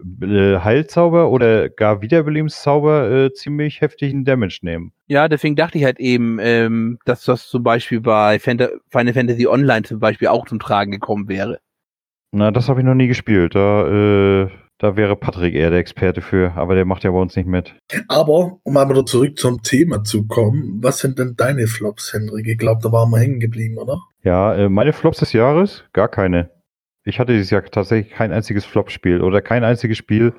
Speaker 1: Heilzauber oder gar Wiederbelebenszauber äh, ziemlich heftigen Damage nehmen.
Speaker 3: Ja, deswegen dachte ich halt eben, ähm, dass das zum Beispiel bei Fanta Final Fantasy Online zum Beispiel auch zum Tragen gekommen wäre.
Speaker 1: Na, das habe ich noch nie gespielt. Da, äh, da wäre Patrick eher der Experte für, aber der macht ja bei uns nicht mit.
Speaker 4: Aber, um mal wieder zurück zum Thema zu kommen, was sind denn deine Flops, Hendrik? Ich glaube, da waren wir hängen geblieben, oder?
Speaker 1: Ja, äh, meine Flops des Jahres? Gar keine. Ich hatte dieses Jahr tatsächlich kein einziges Flop-Spiel oder kein einziges Spiel,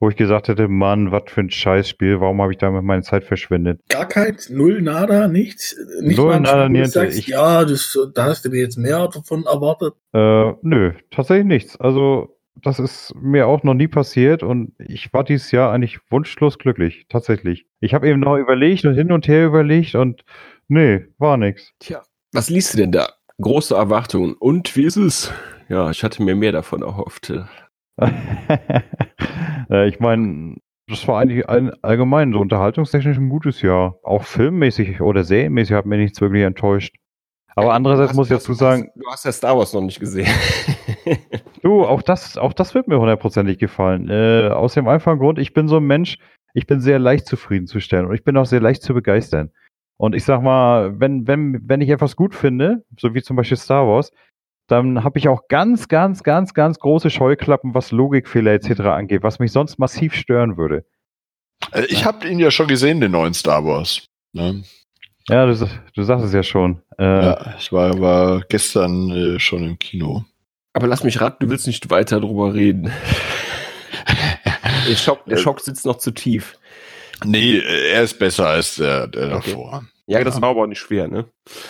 Speaker 1: wo ich gesagt hätte, Mann, was für ein Scheißspiel, warum habe ich damit meine Zeit verschwendet?
Speaker 4: Gar keins, null, nada, nichts. Nicht
Speaker 1: Null, nada, niente.
Speaker 4: sagst,
Speaker 1: Ich-
Speaker 4: ja, das, da hast du mir jetzt mehr davon erwartet.
Speaker 1: Äh, nö, tatsächlich nichts. Also, das ist mir auch noch nie passiert und ich war dieses Jahr eigentlich wunschlos glücklich, tatsächlich. Ich habe eben noch überlegt und hin und her überlegt und nee, war nix.
Speaker 2: Tja, was liest du denn da? Große Erwartungen. Und wie ist es? Ja, ich hatte mir mehr davon erhofft. (laughs)
Speaker 1: äh, ich meine, das war eigentlich ein, allgemein so unterhaltungstechnisch ein gutes Jahr. Auch filmmäßig oder serienmäßig hat mir nichts wirklich enttäuscht. Aber andererseits
Speaker 2: Du
Speaker 1: muss ich
Speaker 2: hast-
Speaker 1: dazu sagen,
Speaker 2: Du hast ja Star Wars noch nicht gesehen. (laughs)
Speaker 1: Du, auch das, auch das wird mir hundertprozentig gefallen. Äh, aus dem einfachen Grund, ich bin so ein Mensch, ich bin sehr leicht zufriedenzustellen und ich bin auch sehr leicht zu begeistern. Und ich sag mal, wenn, wenn, wenn ich etwas gut finde, so wie zum Beispiel Star Wars, dann habe ich auch ganz, ganz, ganz, ganz große Scheuklappen, was Logikfehler etc. angeht, was mich sonst massiv stören würde.
Speaker 5: Äh, Ich habe ihn ja schon gesehen, den neuen Star Wars. Ne?
Speaker 1: Ja, du, du sagst es ja schon. Äh,
Speaker 5: Ja, ich war, war gestern äh, schon im Kino.
Speaker 2: Aber lass mich raten, du willst nicht weiter drüber reden. (laughs) Der Schock, der Schock sitzt noch zu tief.
Speaker 5: Nee, äh, er ist besser als der, der
Speaker 2: Okay.
Speaker 5: davor.
Speaker 2: Ja, das war aber auch nicht schwer, ne?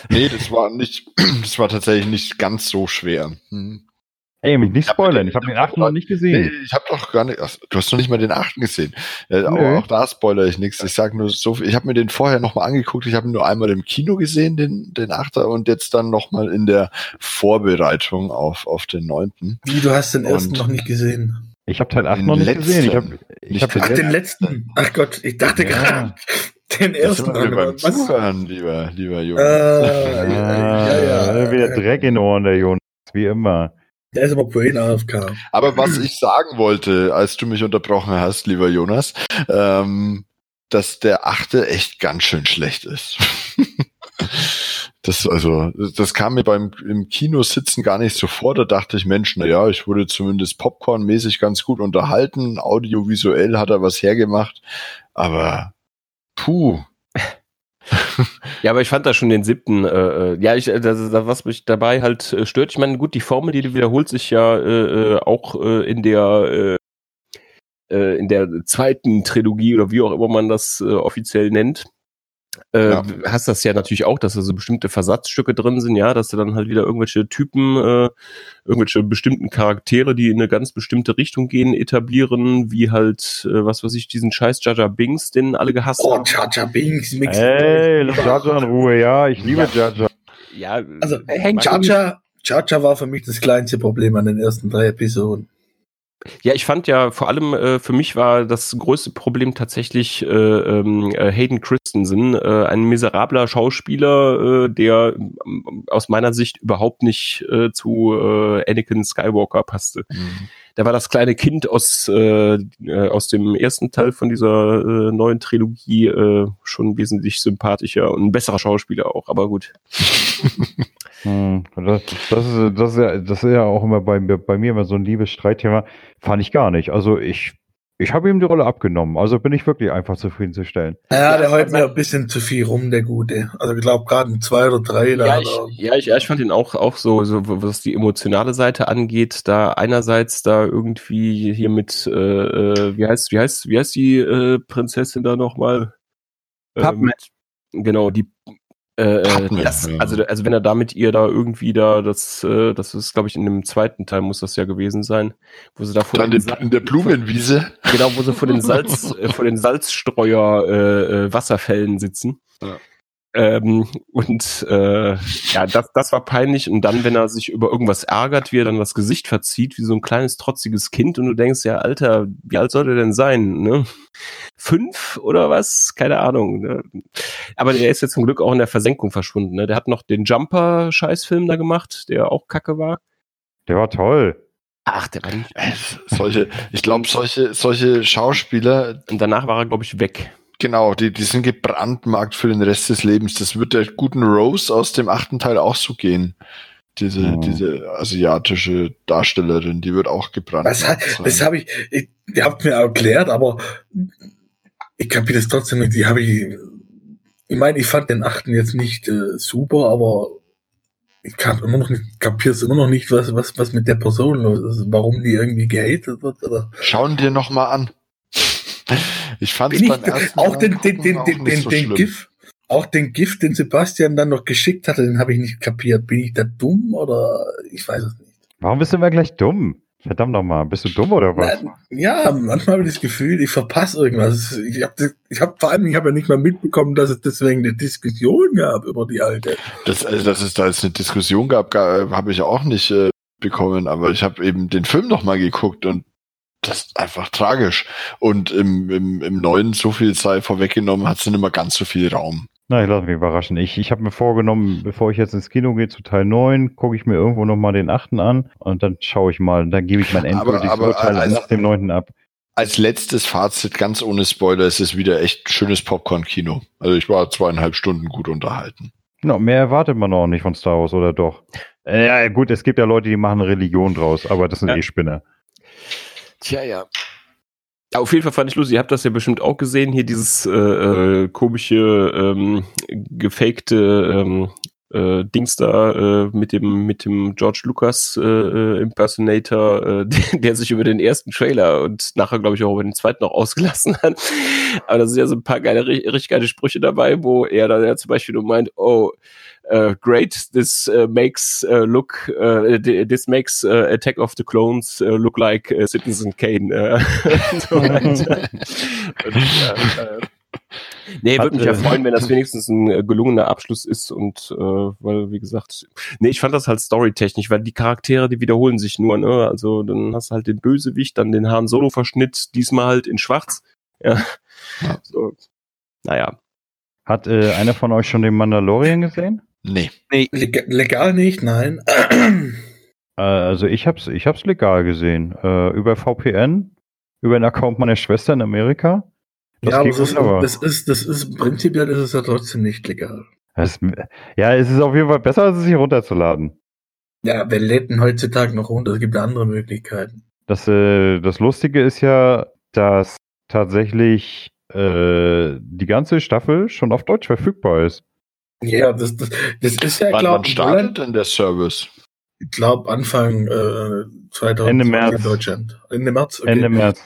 Speaker 5: Nee, das war nicht, (clears throat) das war tatsächlich nicht ganz so schwer. Hm.
Speaker 1: ey, mich nicht spoilern, ich habe den achten noch nicht
Speaker 5: Nee,
Speaker 1: gesehen.
Speaker 5: ich habe doch gar nicht, ach, du hast noch nicht mal den achten gesehen. Äh, aber auch da spoilere ich nichts. Ich sag nur so, viel- ich habe mir den vorher nochmal angeguckt. Ich habe ihn nur einmal im Kino gesehen, den, den Achter, und jetzt dann nochmal in der Vorbereitung auf, auf den neunten.
Speaker 4: Wie, du hast den ersten
Speaker 5: Und-
Speaker 4: noch nicht gesehen?
Speaker 1: Ich habe Teil 8
Speaker 5: Den
Speaker 1: noch nicht
Speaker 5: letzten.
Speaker 1: gesehen. Ich habe ich hab
Speaker 5: den
Speaker 4: Ach,
Speaker 1: den
Speaker 4: den letzten. Ach Gott, ich dachte
Speaker 1: Ja.
Speaker 4: gerade, den ersten.
Speaker 5: beim
Speaker 4: Was?
Speaker 5: Zuhören, lieber, lieber Junge.
Speaker 4: Äh,
Speaker 1: Ah,
Speaker 4: ja, ja.
Speaker 1: Wieder Dreck in Ohren, der Jonas, wie immer.
Speaker 4: Der ist aber vorhin AFK.
Speaker 5: Aber was (clears throat) ich sagen wollte, als du mich unterbrochen hast, lieber Jonas, ähm, dass der achte echt ganz schön schlecht ist. (laughs) Das, also, das kam mir beim im Kino sitzen gar nicht so vor. Da dachte ich, Mensch, na ja, ich wurde zumindest Popcorn-mäßig ganz gut unterhalten. Audiovisuell hat er was hergemacht. Aber puh, (laughs)
Speaker 2: Ja, aber ich fand da schon den siebten, äh, äh, ja, ich, äh, das, das, was mich dabei halt äh, stört, ich meine, gut, die Formel, die wiederholt sich ja äh, äh, auch äh, in der äh, in der zweiten Trilogie oder wie auch immer man das äh, offiziell nennt. Äh,
Speaker 5: Ja.
Speaker 2: Hast das ja natürlich auch, dass da so bestimmte Versatzstücke drin sind, ja, dass du dann halt wieder irgendwelche Typen, äh, irgendwelche bestimmten Charaktere, die in eine ganz bestimmte Richtung gehen, etablieren, wie halt, äh, was weiß ich, diesen scheiß Jaja Bings, den alle gehasst
Speaker 4: Oh,
Speaker 2: haben.
Speaker 4: Chacha Binks, Mix.
Speaker 1: Ey, lass Jaja in Ruhe, ja, ich liebe Jaja.
Speaker 2: Ja,
Speaker 4: Also,
Speaker 2: hängt
Speaker 4: Chacha, Chacha war für mich das kleinste Problem an den ersten drei Episoden.
Speaker 2: Ja, ich fand ja vor allem äh, für mich war das größte Problem tatsächlich äh, ähm, äh, Hayden Christensen, äh, ein miserabler Schauspieler, äh, der ähm, aus meiner Sicht überhaupt nicht äh, zu Anakin Skywalker passte. Der war das kleine Kind aus äh, äh, aus dem ersten Teil von dieser äh, neuen Trilogie äh, schon wesentlich sympathischer und ein besserer Schauspieler auch. Aber gut. (laughs)
Speaker 1: Hm, das, das, ist, das, ist ja, das ist ja auch immer bei, mir- bei mir immer so ein liebes Streitthema. Fand ich gar nicht. Also ich Ich habe ihm die Rolle abgenommen, also bin ich wirklich einfach zufriedenzustellen.
Speaker 4: Ja, der heult mir ein bisschen zu viel rum, der Gute. Also ich glaube gerade in zwei oder drei.
Speaker 2: Ja ich, ja, ich, ja, ich fand ihn auch, auch so, so, was die emotionale Seite angeht, da einerseits da irgendwie hier mit, äh, äh, wie heißt, wie heißt, wie heißt die äh, Prinzessin da nochmal?
Speaker 3: Puppet.
Speaker 2: genau, die äh, äh, das,
Speaker 5: ja.
Speaker 2: also, also wenn er da mit ihr da irgendwie da, das, äh, das ist, glaube ich, in dem zweiten Teil muss das ja gewesen sein, wo sie da vor
Speaker 5: Dann
Speaker 2: den
Speaker 5: in,
Speaker 2: Sa-
Speaker 5: in der Blumenwiese. (laughs)
Speaker 2: Genau, wo sie vor den (laughs) Salz, äh, vor den Salzstreuer äh, äh, Wasserfällen sitzen.
Speaker 5: Ja.
Speaker 2: Ähm, und äh, ja, das, das war peinlich. Und dann, wenn er sich über irgendwas ärgert, wie er dann das Gesicht verzieht, wie so ein kleines trotziges Kind, und du denkst, ja, Alter, wie alt soll der denn sein? Ne? Fünf oder was? Keine Ahnung. Ne? Aber der ist jetzt zum Glück auch in der Versenkung verschwunden. Ne? Der hat noch den Jumper-Scheißfilm da gemacht, der auch kacke war.
Speaker 1: Der war toll.
Speaker 2: Ach, der war nicht.
Speaker 5: Äh, solche, ich glaube, solche, solche Schauspieler,
Speaker 2: Und danach war er, glaube ich, weg.
Speaker 5: genau, die, die sind gebrandmarkt für den Rest des Lebens. Das wird der guten Rose aus dem achten Teil auch so gehen. Diese,
Speaker 1: Mhm.
Speaker 5: diese asiatische Darstellerin, die wird auch gebrannt.
Speaker 4: Was das habe ich, ich, ihr habt mir erklärt, aber ich kapiere das trotzdem nicht. Die habe ich, ich meine, ich fand den achten jetzt nicht äh, super, aber ich kann immer noch nicht, kapiere es immer noch nicht, was, was, was mit der Person los ist, warum die irgendwie gehatet wird oder.
Speaker 5: Schauen dir noch mal an. Ich fand es beim ersten
Speaker 4: auch den, den, den,
Speaker 5: auch
Speaker 4: den,
Speaker 5: nicht
Speaker 4: den,
Speaker 5: so
Speaker 4: den. GIF, auch den GIF, den Sebastian dann noch geschickt hatte, den habe ich nicht kapiert. Bin ich da dumm oder ich weiß es nicht.
Speaker 1: Warum bist du immer gleich dumm? Verdammt nochmal, bist du dumm oder was?
Speaker 4: Na, Ja, manchmal habe ich das Gefühl, ich verpasse irgendwas. Ich habe hab, vor allem, ich habe ja nicht mal mitbekommen, dass es deswegen eine Diskussion gab über die alte.
Speaker 5: Das, also, dass es da jetzt eine Diskussion gab, ga- habe ich auch nicht äh, bekommen, aber ich habe eben den Film noch mal geguckt und das ist einfach tragisch. Und im, im, im neuen, so viel sei vorweggenommen, hat es nicht mehr ganz so viel Raum.
Speaker 1: Na, ich lasse mich überraschen. Ich, ich habe mir vorgenommen, bevor ich jetzt ins Kino gehe zu Teil 9, gucke ich mir irgendwo nochmal den 8. an und dann schaue ich mal, dann gebe ich mein
Speaker 5: Aber-
Speaker 1: endgültiges
Speaker 5: aber
Speaker 1: Urteil
Speaker 5: als-
Speaker 1: nach dem 9. ab.
Speaker 5: Als letztes Fazit, ganz ohne Spoiler, ist es wieder echt schönes Popcorn-Kino. Also ich war zweieinhalb Stunden gut unterhalten.
Speaker 1: No, mehr erwartet man auch nicht von Star Wars, oder doch? Äh, ja, gut, es gibt ja Leute, die machen Religion draus, aber das sind
Speaker 2: Ja.
Speaker 1: eh Spinner.
Speaker 2: Tja, ja. Auf jeden Fall fand ich lustig. Ihr habt das ja bestimmt auch gesehen, hier dieses äh, äh, komische, ähm, gefakte ähm, äh, Dings da äh, mit dem mit dem George Lucas äh, äh, Impersonator, äh, (laughs) der, der sich über den ersten Trailer und nachher glaube ich auch über den zweiten noch ausgelassen hat. Aber da sind ja so ein paar geile, ri- richtig geile Sprüche dabei, wo er dann ja zum Beispiel nur meint, oh, uh, great, this uh, makes uh, look, uh, th- this makes uh, Attack of the Clones uh, look like uh, Citizen Kane. Äh, (laughs) und so weiter. und, ja, äh, nee, würde mich ja freuen, wenn das wenigstens ein gelungener Abschluss ist und äh, weil, wie gesagt, nee, ich fand das halt storytechnisch, weil die Charaktere, die wiederholen sich nur, ne? Also dann hast du halt den Bösewicht, dann den Han Solo-Verschnitt, diesmal halt in Schwarz. Ja.
Speaker 5: Ja.
Speaker 2: So. Naja.
Speaker 1: Hat äh, einer von euch schon den Mandalorian gesehen?
Speaker 5: Nee.
Speaker 4: Leg legal nicht, nein.
Speaker 1: Äh, also ich hab's, ich hab's legal gesehen. Äh, über VPN, über den Account meiner Schwester in Amerika. Das
Speaker 4: ja, aber das ist,
Speaker 1: wunderbar.
Speaker 4: das ist, das ist, prinzipiell ist es ja trotzdem nicht legal.
Speaker 1: Das, ja, es ist auf jeden Fall besser, als es sich runterzuladen.
Speaker 4: Ja, wer lädt denn heutzutage noch runter? Es gibt andere Möglichkeiten.
Speaker 1: Das, äh, das Lustige ist ja, dass tatsächlich äh, die ganze Staffel schon auf Deutsch verfügbar ist.
Speaker 4: Ja, das, das, das ist ja,
Speaker 5: Wann, wann
Speaker 4: glaube
Speaker 5: startet denn der Service?
Speaker 4: ich, glaube Anfang äh, 2020
Speaker 1: Ende März.
Speaker 4: in Deutschland. Ende März. okay.
Speaker 1: Ende März.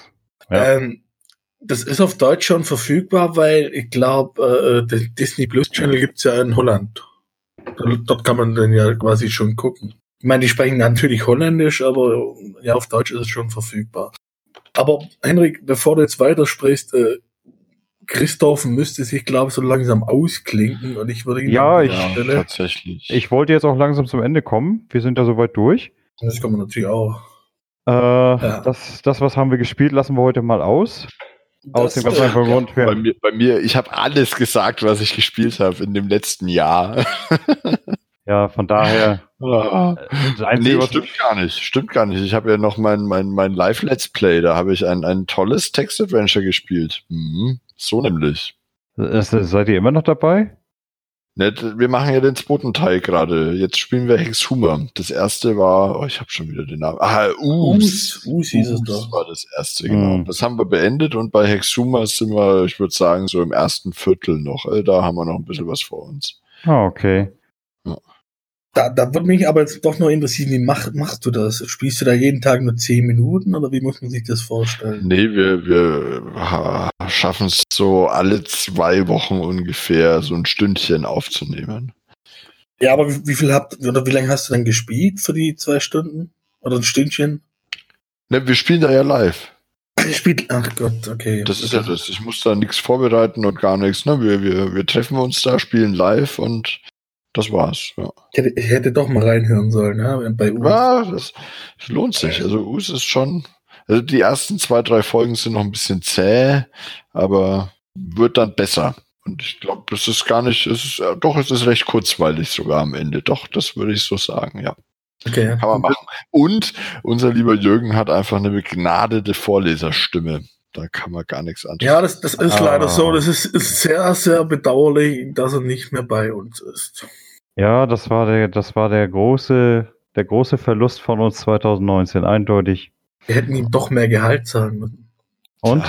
Speaker 1: Ja.
Speaker 4: Ähm, das ist auf Deutsch schon verfügbar, weil ich glaube, äh, den Disney Plus Channel gibt's ja in Holland. Dort kann man dann ja quasi schon gucken. Ich meine, die sprechen natürlich Holländisch, aber ja, auf Deutsch ist es schon verfügbar. Aber Henrik, bevor du jetzt weitersprichst, äh, Christoph müsste sich, glaube ich, so langsam ausklinken und ich würde ihn
Speaker 1: Ja,
Speaker 4: an
Speaker 1: ich-
Speaker 5: Ja,
Speaker 4: Stelle,
Speaker 5: tatsächlich.
Speaker 1: Ich wollte jetzt auch langsam zum Ende kommen. Wir sind da soweit durch.
Speaker 4: das kann man natürlich auch.
Speaker 1: Äh, das, das, was haben wir gespielt, lassen wir heute mal aus. Aus dem
Speaker 4: Das,
Speaker 1: ganz einfachen Grund.
Speaker 5: bei mir, bei mir, ich habe alles gesagt, was ich gespielt habe in dem letzten Jahr. (laughs)
Speaker 1: ja, von daher.
Speaker 5: Ah.
Speaker 1: Das
Speaker 5: nee, stimmt gar nicht. Stimmt gar nicht. Ich habe ja noch mein, mein, mein Live-Let's Play, da habe ich ein, ein tolles Text-Adventure gespielt. Mhm. So nämlich.
Speaker 1: das, seid ihr immer noch dabei?
Speaker 5: Ne, wir machen ja den zweiten Teil gerade. Jetzt spielen wir Hexhumer. Das erste war, oh, ich habe schon wieder den Namen. Ah, Us.
Speaker 4: Us, hieß es doch.
Speaker 5: war das erste, genau.
Speaker 1: Hm.
Speaker 5: Das haben wir beendet und bei Hexhumer sind wir, ich würde sagen, so im ersten Viertel noch. Äh, Da haben wir noch ein bisschen was vor uns.
Speaker 1: Ah, okay.
Speaker 4: Da, da würde mich aber jetzt doch noch interessieren, wie mach, machst du das? Spielst du da jeden Tag nur 10 Minuten oder wie muss man sich das vorstellen?
Speaker 5: Nee, wir, wir schaffen es so alle zwei Wochen ungefähr so ein Stündchen aufzunehmen.
Speaker 4: Ja, aber wie, wie viel habt, oder wie lange hast du dann gespielt für die zwei Stunden? Oder ein Stündchen?
Speaker 5: Ne, wir spielen da ja live.
Speaker 4: Spielt, ach Gott, okay.
Speaker 5: Das ist ja das. Ich muss da nichts vorbereiten und gar nichts. Ne? Wir, wir, wir treffen uns da, spielen live und das war's. Ja,
Speaker 4: Ich hätte, ich hätte doch mal reinhören sollen, ja, bei Us.
Speaker 5: ja das, das lohnt sich. Also Us ist schon. Also die ersten zwei, drei Folgen sind noch ein bisschen zäh, aber wird dann besser. Und ich glaube, das ist gar nicht, es ist, äh, doch, es ist recht kurzweilig sogar am Ende. Doch, das würde ich so sagen, ja.
Speaker 4: Okay.
Speaker 5: Kann man machen. Und unser lieber Jürgen hat einfach eine begnadete Vorleserstimme. Da kann man gar nichts antun.
Speaker 4: Ja, das, das ist
Speaker 1: Ah.
Speaker 4: leider so. Das ist, ist sehr, sehr bedauerlich, dass er nicht mehr bei uns ist.
Speaker 1: Ja, das war der, das war der große, der große Verlust von uns 2019, eindeutig.
Speaker 4: Wir hätten ihm doch mehr Gehalt zahlen müssen.
Speaker 1: Und,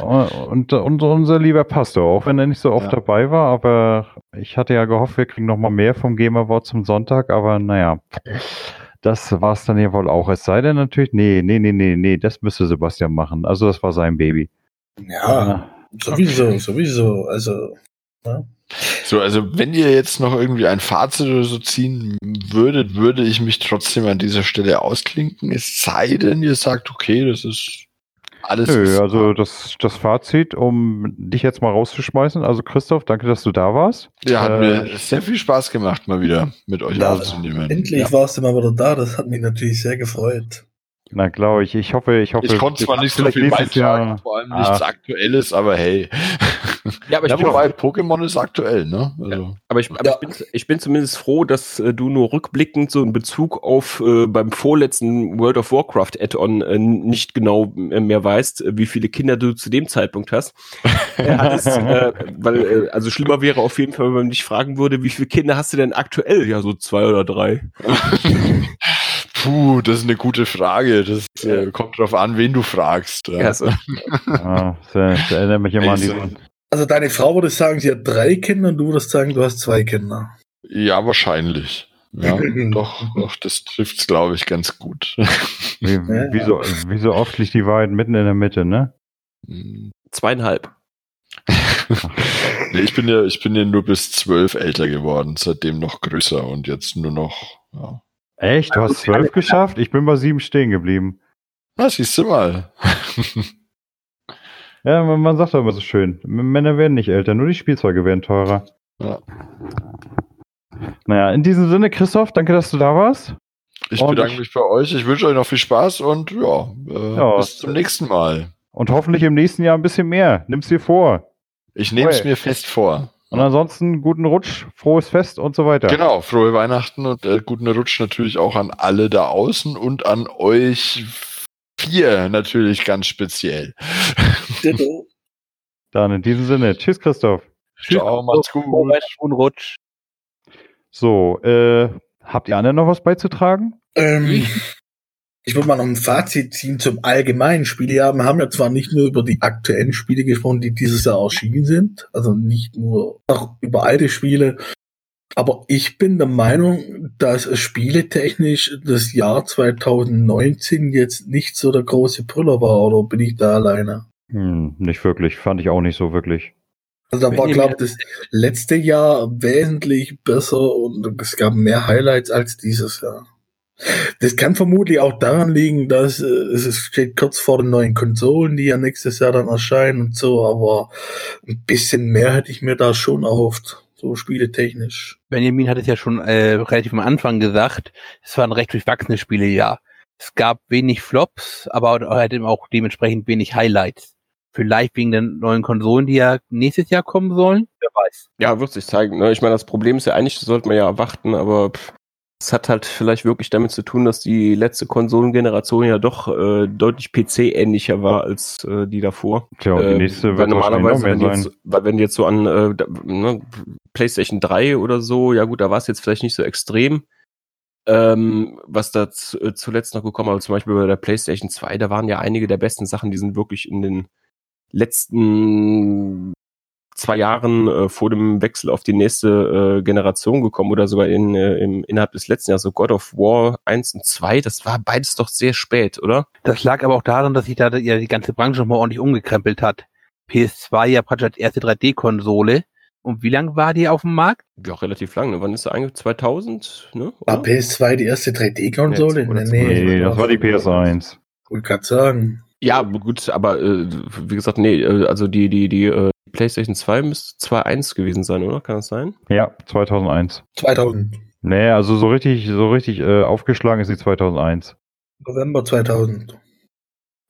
Speaker 1: und, und, unser lieber Pastor, auch wenn er nicht so oft
Speaker 5: Ja.
Speaker 1: dabei war, aber ich hatte ja gehofft, wir kriegen noch mal mehr vom Game Award zum Sonntag, aber naja, das war es dann ja wohl auch. Es sei denn natürlich, nee, nee, nee, nee, nee, das müsste Sebastian machen. Also das war sein Baby.
Speaker 4: Ja, sowieso, sowieso. Also,
Speaker 5: So, also wenn ihr jetzt noch irgendwie ein Fazit oder so ziehen würdet, würde ich mich trotzdem an dieser Stelle ausklinken. Es sei denn, ihr sagt, okay, das ist alles.
Speaker 1: Nö, also das, das Fazit, um dich jetzt mal rauszuschmeißen. Also Christoph, danke, dass du da warst.
Speaker 5: ja, hat
Speaker 1: äh,
Speaker 5: mir sehr viel Spaß gemacht, mal wieder mit euch
Speaker 4: Ja,
Speaker 5: aufzunehmen.
Speaker 4: endlich
Speaker 5: Ja.
Speaker 4: warst du mal wieder da. Das hat mich natürlich sehr gefreut.
Speaker 1: Na, glaube ich. Ich hoffe, ich hoffe.
Speaker 5: Ich konnte zwar nicht so viel beitragen,
Speaker 1: Jahr-
Speaker 5: vor allem
Speaker 1: Ah.
Speaker 5: nichts Aktuelles, aber hey.
Speaker 2: Ja, aber ich,
Speaker 5: Ja,
Speaker 2: bin,
Speaker 5: wobei Pokémon ist aktuell, ne? Also,
Speaker 2: aber ich, aber
Speaker 4: Ja.
Speaker 2: ich, bin, ich bin zumindest froh, dass äh, du nur rückblickend so in Bezug auf äh, beim vorletzten World of Warcraft Add-on äh, nicht genau äh, mehr weißt, äh, wie viele Kinder du zu dem Zeitpunkt hast. Äh, hattest, (laughs) äh, weil, äh, also schlimmer wäre auf jeden Fall, wenn man dich fragen würde, wie viele Kinder hast du denn aktuell? Ja, so zwei oder drei. (laughs)
Speaker 5: puh, das ist eine gute Frage. Das äh, kommt drauf an, wen du fragst. Ja.
Speaker 2: Ja, so.
Speaker 1: Ja, das, (laughs) das erinnert mich immer an diesen.
Speaker 4: Also deine Frau würde sagen, sie hat drei Kinder und du würdest sagen, du hast zwei Kinder.
Speaker 5: Ja, wahrscheinlich. Ja, (laughs) doch, doch, das trifft's, glaube ich, ganz gut.
Speaker 1: Wie,
Speaker 4: Ja.
Speaker 1: wie, so, wie so oft liegt die Wahrheit mitten in der Mitte, ne?
Speaker 2: Zweieinhalb.
Speaker 5: nee, ich bin ja, ich bin ja nur bis zwölf älter geworden, seitdem noch größer und jetzt nur noch, ja.
Speaker 1: Echt? Du hast zwölf geschafft? Ich bin bei sieben stehen geblieben.
Speaker 5: Na, siehst du mal.
Speaker 1: Ja, man, man sagt doch immer so schön. Männer werden nicht älter, nur die Spielzeuge werden teurer.
Speaker 5: Ja.
Speaker 1: Naja, in diesem Sinne, Christoph, danke, dass du da warst.
Speaker 5: Ich
Speaker 1: Und
Speaker 5: bedanke
Speaker 1: ich-
Speaker 5: mich bei euch. Ich wünsche euch noch viel Spaß und ja, äh,
Speaker 1: Ja.
Speaker 5: bis zum nächsten Mal.
Speaker 1: Und hoffentlich im nächsten Jahr ein bisschen mehr. Nimm's dir vor.
Speaker 5: Ich nehme es mir fest vor.
Speaker 1: Und ansonsten guten Rutsch, frohes Fest und so weiter.
Speaker 5: Genau, frohe Weihnachten und äh, guten Rutsch natürlich auch an alle da außen und an euch vier natürlich ganz speziell.
Speaker 1: Dann in diesem Sinne. Tschüss, Christoph.
Speaker 5: Ciao, macht's gut.
Speaker 3: Und Rutsch.
Speaker 1: So, äh, habt ihr anderen noch was beizutragen?
Speaker 4: Ähm, ich würde mal noch ein Fazit ziehen zum allgemeinen Spielejahr. Wir haben ja zwar nicht nur über die aktuellen Spiele gesprochen, die dieses Jahr erschienen sind, also nicht nur auch über alte Spiele, aber ich bin der Meinung, dass spieletechnisch das Jahr 2019 jetzt nicht so der große Brüller war, oder bin ich da alleine?
Speaker 1: Hm, nicht wirklich. Fand ich auch nicht so wirklich.
Speaker 4: Also da war, glaube ich, das letzte Jahr wesentlich besser und es gab mehr Highlights als dieses Jahr. Das kann vermutlich auch daran liegen, dass äh, es steht kurz vor den neuen Konsolen, die ja nächstes Jahr dann erscheinen und so, aber ein bisschen mehr hätte ich mir da schon erhofft, so spieletechnisch.
Speaker 3: Benjamin hat es ja schon äh, relativ am Anfang gesagt, es war ein recht durchwachsenes Spielejahr. Es gab wenig Flops, aber halt eben auch dementsprechend wenig Highlights. Vielleicht wegen den neuen Konsolen, die ja nächstes Jahr kommen sollen. Wer weiß.
Speaker 2: Ja, wird sich zeigen. Ne? Ich meine, das Problem ist ja eigentlich, das sollte man ja erwarten, aber pff, Das hat halt vielleicht wirklich damit zu tun, dass die letzte Konsolengeneration ja doch äh, deutlich PC-ähnlicher war als äh, die davor.
Speaker 1: Tja, und die
Speaker 2: Äh,
Speaker 1: nächste
Speaker 2: weil
Speaker 1: wird
Speaker 2: normalerweise, wenn jetzt, weil wenn jetzt so an äh, da, ne, PlayStation 3 oder so, ja gut, da war es jetzt vielleicht nicht so extrem. Ähm, was da äh, zuletzt noch gekommen, aber zum Beispiel bei der PlayStation 2, da waren ja einige der besten Sachen, die sind wirklich in den letzten zwei Jahren äh, vor dem Wechsel auf die nächste äh, Generation gekommen oder sogar in, äh, im, innerhalb des letzten Jahres, so God of War 1 und 2, das war beides doch sehr spät, oder?
Speaker 3: Das lag aber auch daran, dass sich da ja die ganze Branche nochmal ordentlich umgekrempelt hat. PS2 ja praktisch als erste 3D-Konsole. Und wie lange war die auf dem Markt?
Speaker 2: Ja, relativ lang, ne? Wann ist sie eigentlich? 2000, ne?
Speaker 4: War
Speaker 2: Oder?
Speaker 4: PS2 die erste 3D-Konsole?
Speaker 2: Ja, oder
Speaker 1: Nee, das war die PS1.
Speaker 4: Wollte gerade sagen.
Speaker 2: Ja, gut, aber äh, wie gesagt, nee, äh, also die, die, die äh, PlayStation 2 müsste 2.1 gewesen sein, oder? Kann das sein?
Speaker 1: Ja, 2001.
Speaker 4: 2000.
Speaker 1: Nee, also so richtig, so richtig äh, aufgeschlagen ist die 2001.
Speaker 4: November 2000.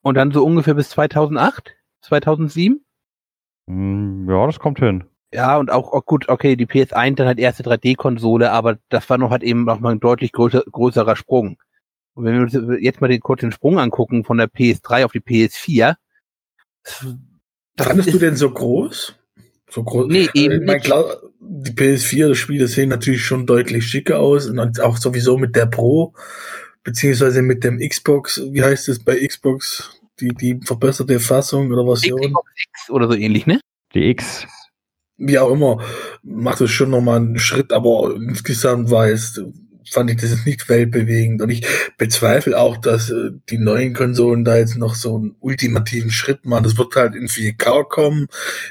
Speaker 3: Und dann so ungefähr bis 2008? 2007?
Speaker 1: Hm, ja, das kommt hin.
Speaker 3: Ja, und auch, oh gut, okay, die PS1 dann halt erste 3D-Konsole, aber das war noch halt eben noch mal ein deutlich größer, größerer Sprung. Und wenn wir uns jetzt mal den kurzen Sprung angucken von der PS3 auf die PS4, das
Speaker 4: Fandest du denn so groß? So groß?
Speaker 3: Nee, eben
Speaker 4: Ich mein, klar, die PS4-Spiele sehen natürlich schon deutlich schicker aus und auch sowieso mit der Pro, beziehungsweise mit dem Xbox, wie heißt es bei Xbox? Die, die verbesserte Fassung oder Version?
Speaker 3: Xbox X oder so ähnlich, ne?
Speaker 1: Die X.
Speaker 4: wie auch immer, macht es schon nochmal einen Schritt, aber insgesamt war es, fand ich das jetzt nicht weltbewegend. Und ich bezweifle auch, dass äh, die neuen Konsolen da jetzt noch so einen ultimativen Schritt machen. Das wird halt in 4K kommen,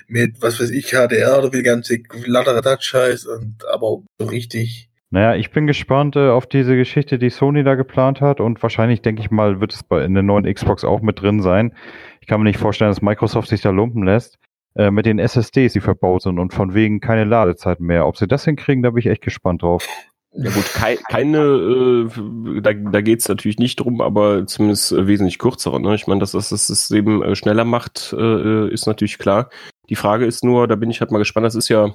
Speaker 4: mit, was weiß ich, HDR oder wie die ganze Ladder-Scheiß und aber so richtig.
Speaker 1: Naja, ich bin gespannt äh, auf diese Geschichte, die Sony da geplant hat und wahrscheinlich, denke ich mal, wird es bei in der neuen Xbox auch mit drin sein. Ich kann mir nicht vorstellen, dass Microsoft sich da lumpen lässt. Äh, mit den SSDs, die verbaut sind und von wegen keine Ladezeit mehr. Ob sie das hinkriegen, da bin ich echt gespannt drauf.
Speaker 2: Ja gut, kei keine, äh, da, da geht es natürlich nicht drum, aber zumindest äh, wesentlich kürzere. Ne? Ich meine, dass das das System äh, schneller macht, äh, ist natürlich klar. Die Frage ist nur, da bin ich halt mal gespannt, das ist ja,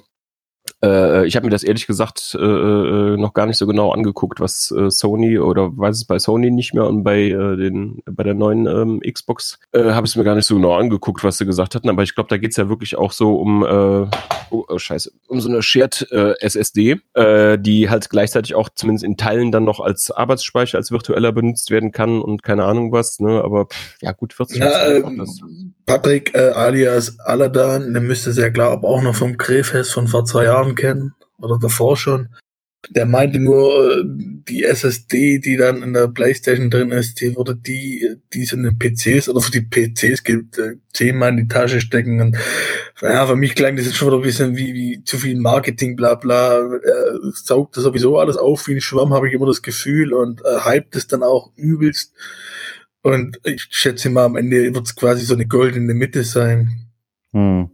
Speaker 2: äh, ich habe mir das ehrlich gesagt äh, äh, noch gar nicht so genau angeguckt, was äh, Sony oder weiß es bei Sony nicht mehr und bei äh, den bei der neuen ähm, Xbox äh, habe ich es mir gar nicht so genau angeguckt, was sie gesagt hatten, aber ich glaube, da geht's ja wirklich auch so um oh, oh scheiße, um so eine Shared SSD, die halt gleichzeitig auch zumindest in Teilen dann noch als Arbeitsspeicher, als virtueller benutzt werden kann und keine Ahnung was, ne, aber pff, ja gut, 40
Speaker 4: Na,
Speaker 2: Hertz,
Speaker 4: ähm,
Speaker 2: das,
Speaker 4: Patrick alias Aladan, der müsste sehr klar, aber auch noch vom Krefest von vor zwei Jahren kennen oder davor schon. Der meinte nur, äh, die SSD, die dann in der Playstation drin ist, die würde die, die es in den PCs oder für die PCs gibt, äh, zehnmal in die Tasche stecken. Und ja, für mich klang das jetzt schon wieder ein bisschen wie, wie zu viel Marketing, bla bla. Er saugt das sowieso alles auf wie ein Schwamm, habe ich immer das Gefühl, und äh, hypt es dann auch übelst. Und ich schätze mal, am Ende wird es quasi so eine goldene Mitte sein.
Speaker 1: Hm.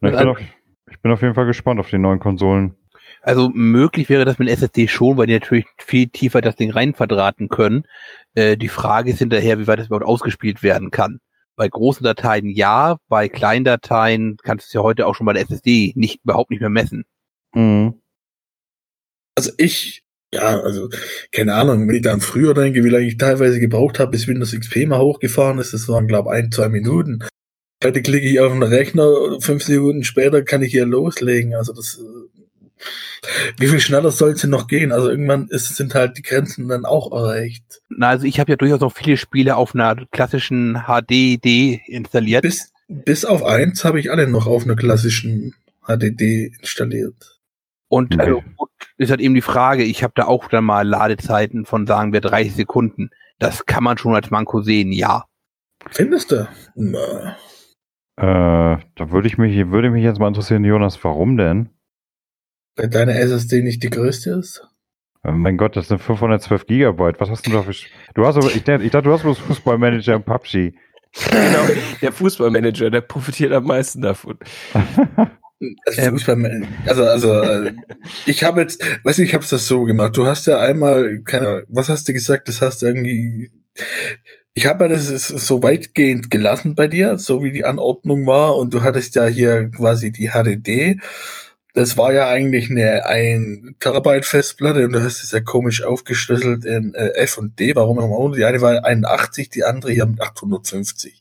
Speaker 1: Ich,
Speaker 3: Und
Speaker 1: bin auf, ich bin auf jeden Fall gespannt auf die neuen Konsolen.
Speaker 3: Also möglich wäre das mit SSD schon, weil die natürlich viel tiefer das Ding rein verdrahten können. Äh, die Frage ist hinterher, wie weit das überhaupt ausgespielt werden kann. Bei großen Dateien ja, bei kleinen Dateien kannst du es ja heute auch schon bei der SSD nicht überhaupt nicht mehr messen.
Speaker 1: Hm.
Speaker 4: Also ich, ja, also keine Ahnung, wenn ich dann früher denke, wie lange ich teilweise gebraucht habe, bis Windows XP mal hochgefahren ist, das waren glaube ein, zwei Minuten. Heute klicke ich auf den Rechner, fünf Sekunden später kann ich hier loslegen. Also das, äh, wie viel schneller soll es denn noch gehen? Also irgendwann ist, sind halt die Grenzen dann auch erreicht.
Speaker 3: Na, also ich habe ja durchaus noch viele Spiele auf einer klassischen HDD installiert.
Speaker 4: Bis, bis auf eins habe ich alle noch auf einer klassischen HDD installiert.
Speaker 3: Und
Speaker 1: Okay.
Speaker 3: also, gut, ist halt eben die Frage, ich habe da auch dann mal Ladezeiten von, sagen wir, 30 Sekunden. Das kann man schon als Manko sehen, ja.
Speaker 4: Findest du? Na,
Speaker 1: Äh, da würde ich mich, würde mich jetzt mal interessieren, Jonas, warum denn?
Speaker 4: weil deine SSD nicht die größte ist?
Speaker 1: Äh, mein Gott, das sind 512 Gigabyte. Was hast du da für... Du hast aber, ich, dachte- ich dachte, du hast bloß Fußballmanager und PUBG.
Speaker 2: genau, der Fußballmanager, der profitiert am meisten davon.
Speaker 4: Also,
Speaker 3: Ähm.
Speaker 4: Also, also äh, ich habe jetzt, weiß nicht, ich habe das so gemacht. Du hast ja einmal, keine Ahnung, was hast du gesagt? Das hast du irgendwie. Ich habe ja das so weitgehend gelassen bei dir, so wie die Anordnung war. Und du hattest ja hier quasi die HDD. das war ja eigentlich eine ein Terabyte Festplatte und du hast es ja komisch aufgeschlüsselt in äh, F und D. Warum auch. Die eine war 81, die andere hier mit 850.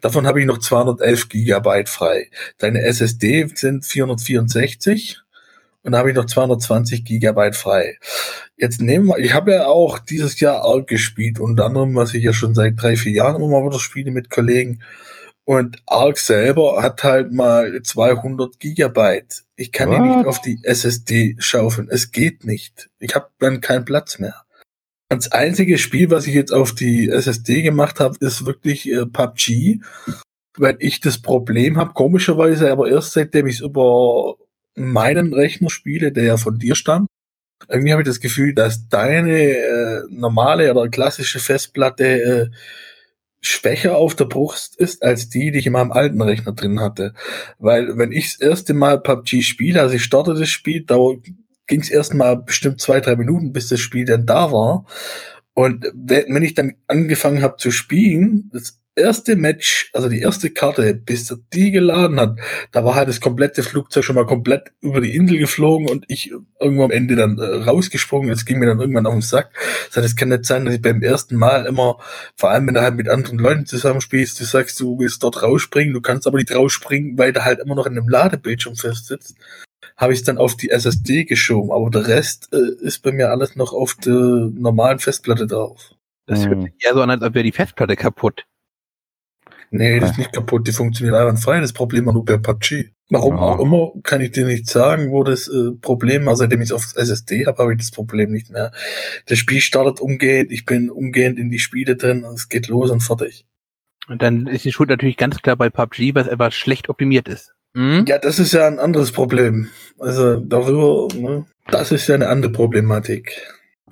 Speaker 4: Davon habe ich noch 211 Gigabyte frei. Deine SSD sind 464 und da habe ich noch 220 Gigabyte frei. Jetzt nehmen wir, ich habe ja auch dieses Jahr Arc gespielt, unter anderem, was ich ja schon seit drei, vier Jahren immer mal wieder spiele mit Kollegen. Und Arc selber hat halt mal 200 Gigabyte. Ich kann
Speaker 1: What?
Speaker 4: die nicht auf die SSD schaufeln. Es geht nicht. Ich habe dann keinen Platz mehr. Das einzige Spiel, was ich jetzt auf die SSD gemacht habe, ist wirklich äh, PUBG, weil ich das Problem habe, komischerweise, aber erst seitdem ich es über meinen Rechner spiele, der ja von dir stammt. Irgendwie habe ich das Gefühl, dass deine äh, normale oder klassische Festplatte äh, schwächer auf der Brust ist als die, die ich in meinem alten Rechner drin hatte. Weil wenn ich das erste Mal PUBG spiele, also ich starte das Spiel, da ging es erstmal bestimmt zwei, drei Minuten, bis das Spiel dann da war. Und wenn ich dann angefangen habe zu spielen, das erste Match, also die erste Karte, bis er die geladen hat, da war halt das komplette Flugzeug schon mal komplett über die Insel geflogen und ich irgendwo am Ende dann äh, rausgesprungen. Es ging mir dann irgendwann auf den Sack. Das heißt, es kann nicht sein, dass ich beim ersten Mal immer, vor allem wenn du halt mit anderen Leuten zusammenspielst, du sagst, du willst dort rausspringen, du kannst aber nicht rausspringen, weil du halt immer noch in einem Ladebildschirm festsitzt habe ich es dann auf die SSD geschoben, aber der Rest äh, ist bei mir alles noch auf der normalen Festplatte drauf.
Speaker 3: Das hört
Speaker 1: Hm.
Speaker 3: sich eher so an, als ob wäre die Festplatte kaputt.
Speaker 4: Nee, das ist nicht kaputt, die funktioniert einwandfrei. Das Problem war nur bei PUBG. Warum
Speaker 1: Ja.
Speaker 4: auch immer, kann ich dir nicht sagen, wo das äh, Problem war. Seitdem ich es auf SSD habe, habe ich das Problem nicht mehr. Das Spiel startet umgehend, ich bin umgehend in die Spiele drin, es geht los und fertig.
Speaker 3: Und dann ist die Schuld natürlich ganz klar bei PUBG, was etwas schlecht optimiert ist. Hm?
Speaker 4: Ja, das ist ja ein anderes Problem. Also darüber, ne, das ist ja eine andere Problematik.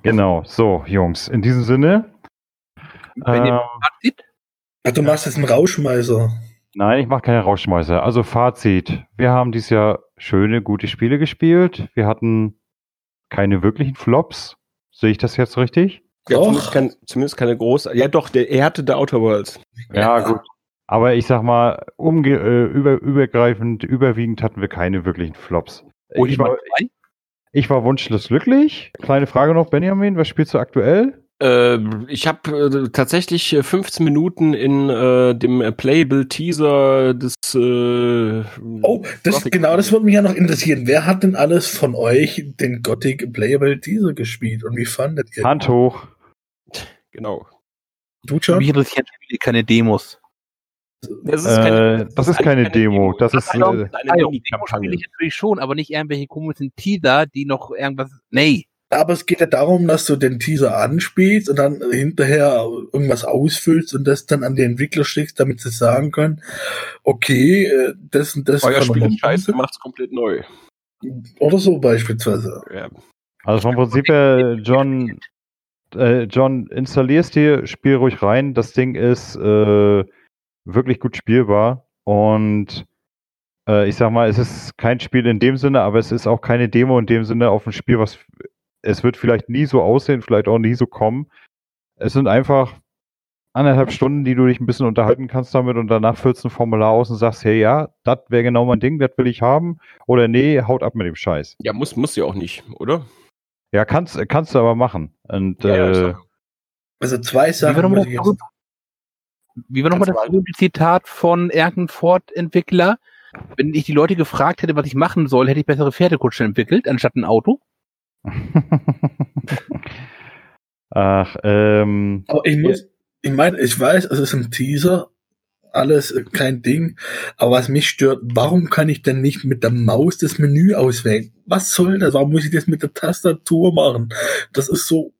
Speaker 1: Genau, so, Jungs, in diesem Sinne.
Speaker 3: Wenn ihr
Speaker 1: Ähm,
Speaker 3: Fazit,
Speaker 4: Ach, du machst jetzt einen Rauschmeißer.
Speaker 1: nein, ich mache keine Rauschmeißer. Also Fazit. Wir haben dieses Jahr schöne, gute Spiele gespielt. Wir hatten keine wirklichen Flops. Sehe ich das jetzt richtig?
Speaker 2: Ja,
Speaker 4: Doch.
Speaker 2: zumindest, kein, zumindest keine große. Ja, doch, der, er hatte The Outer Worlds.
Speaker 1: Ja, gut. Aber ich sag mal, umge äh, über, übergreifend, überwiegend hatten wir keine wirklichen Flops.
Speaker 3: hol
Speaker 1: Ich
Speaker 3: ich
Speaker 1: war, ich war wunschlos glücklich. Kleine Frage noch, Benjamin, was spielst du aktuell?
Speaker 2: Äh, ich habe äh, tatsächlich äh, 15 Minuten in äh, dem äh, Playable Teaser des. Äh,
Speaker 4: Oh, das, genau, das würde mich ja noch interessieren. Wer hat denn alles von euch den Gothic Playable Teaser gespielt und wie fandet ihr?
Speaker 1: Hand hoch.
Speaker 2: Genau.
Speaker 4: Du schon?
Speaker 3: Mich interessieren keine Demos.
Speaker 2: Das
Speaker 1: Äh, das ist keine Demo. Das ist, äh,
Speaker 2: eine
Speaker 3: ja, Demo
Speaker 2: Mini-Kampagne.
Speaker 3: spiele ich natürlich schon, aber nicht irgendwelche komischen Teaser, die noch irgendwas. Nee.
Speaker 4: Aber es geht ja darum, dass du den Teaser anspielst und dann hinterher irgendwas ausfüllst und das dann an die Entwickler schickst, damit sie sagen können, okay, äh, das und das
Speaker 2: Euer Spiel ist scheiße, macht's komplett neu.
Speaker 4: Oder so beispielsweise.
Speaker 2: Ja.
Speaker 1: Also vom Prinzip her, John, äh, John, installierst dir, spiel ruhig rein. Das Ding ist äh, wirklich gut spielbar und äh, ich sag mal, es ist kein Spiel in dem Sinne, aber es ist auch keine Demo in dem Sinne auf ein Spiel, was es wird vielleicht nie so aussehen, vielleicht auch nie so kommen. Es sind einfach anderthalb Stunden, die du dich ein bisschen unterhalten kannst damit und danach füllst du ein Formular aus und sagst, hey ja, das wäre genau mein Ding, das will ich haben oder nee, haut ab mit dem Scheiß.
Speaker 2: ja, muss, muss ja auch nicht, oder?
Speaker 1: Ja, kannst, kannst du aber machen. Und
Speaker 2: Ja,
Speaker 1: äh,
Speaker 4: Also zwei
Speaker 3: Wie war
Speaker 4: Sachen.
Speaker 3: nochmal wie war noch mal
Speaker 2: Kannst
Speaker 3: das berühmte Zitat von irgendeinem Ford-Entwickler? Wenn ich die Leute gefragt hätte, was ich machen soll, hätte ich bessere Pferdekutschen entwickelt, anstatt ein Auto. (laughs)
Speaker 1: Ach, ähm,
Speaker 4: Aber ich muss, ich meine, ich weiß, es ist ein Teaser, alles kein Ding, aber was mich stört, warum kann ich denn nicht mit der Maus das Menü auswählen? Was soll das? Warum muss ich das mit der Tastatur machen? Das ist so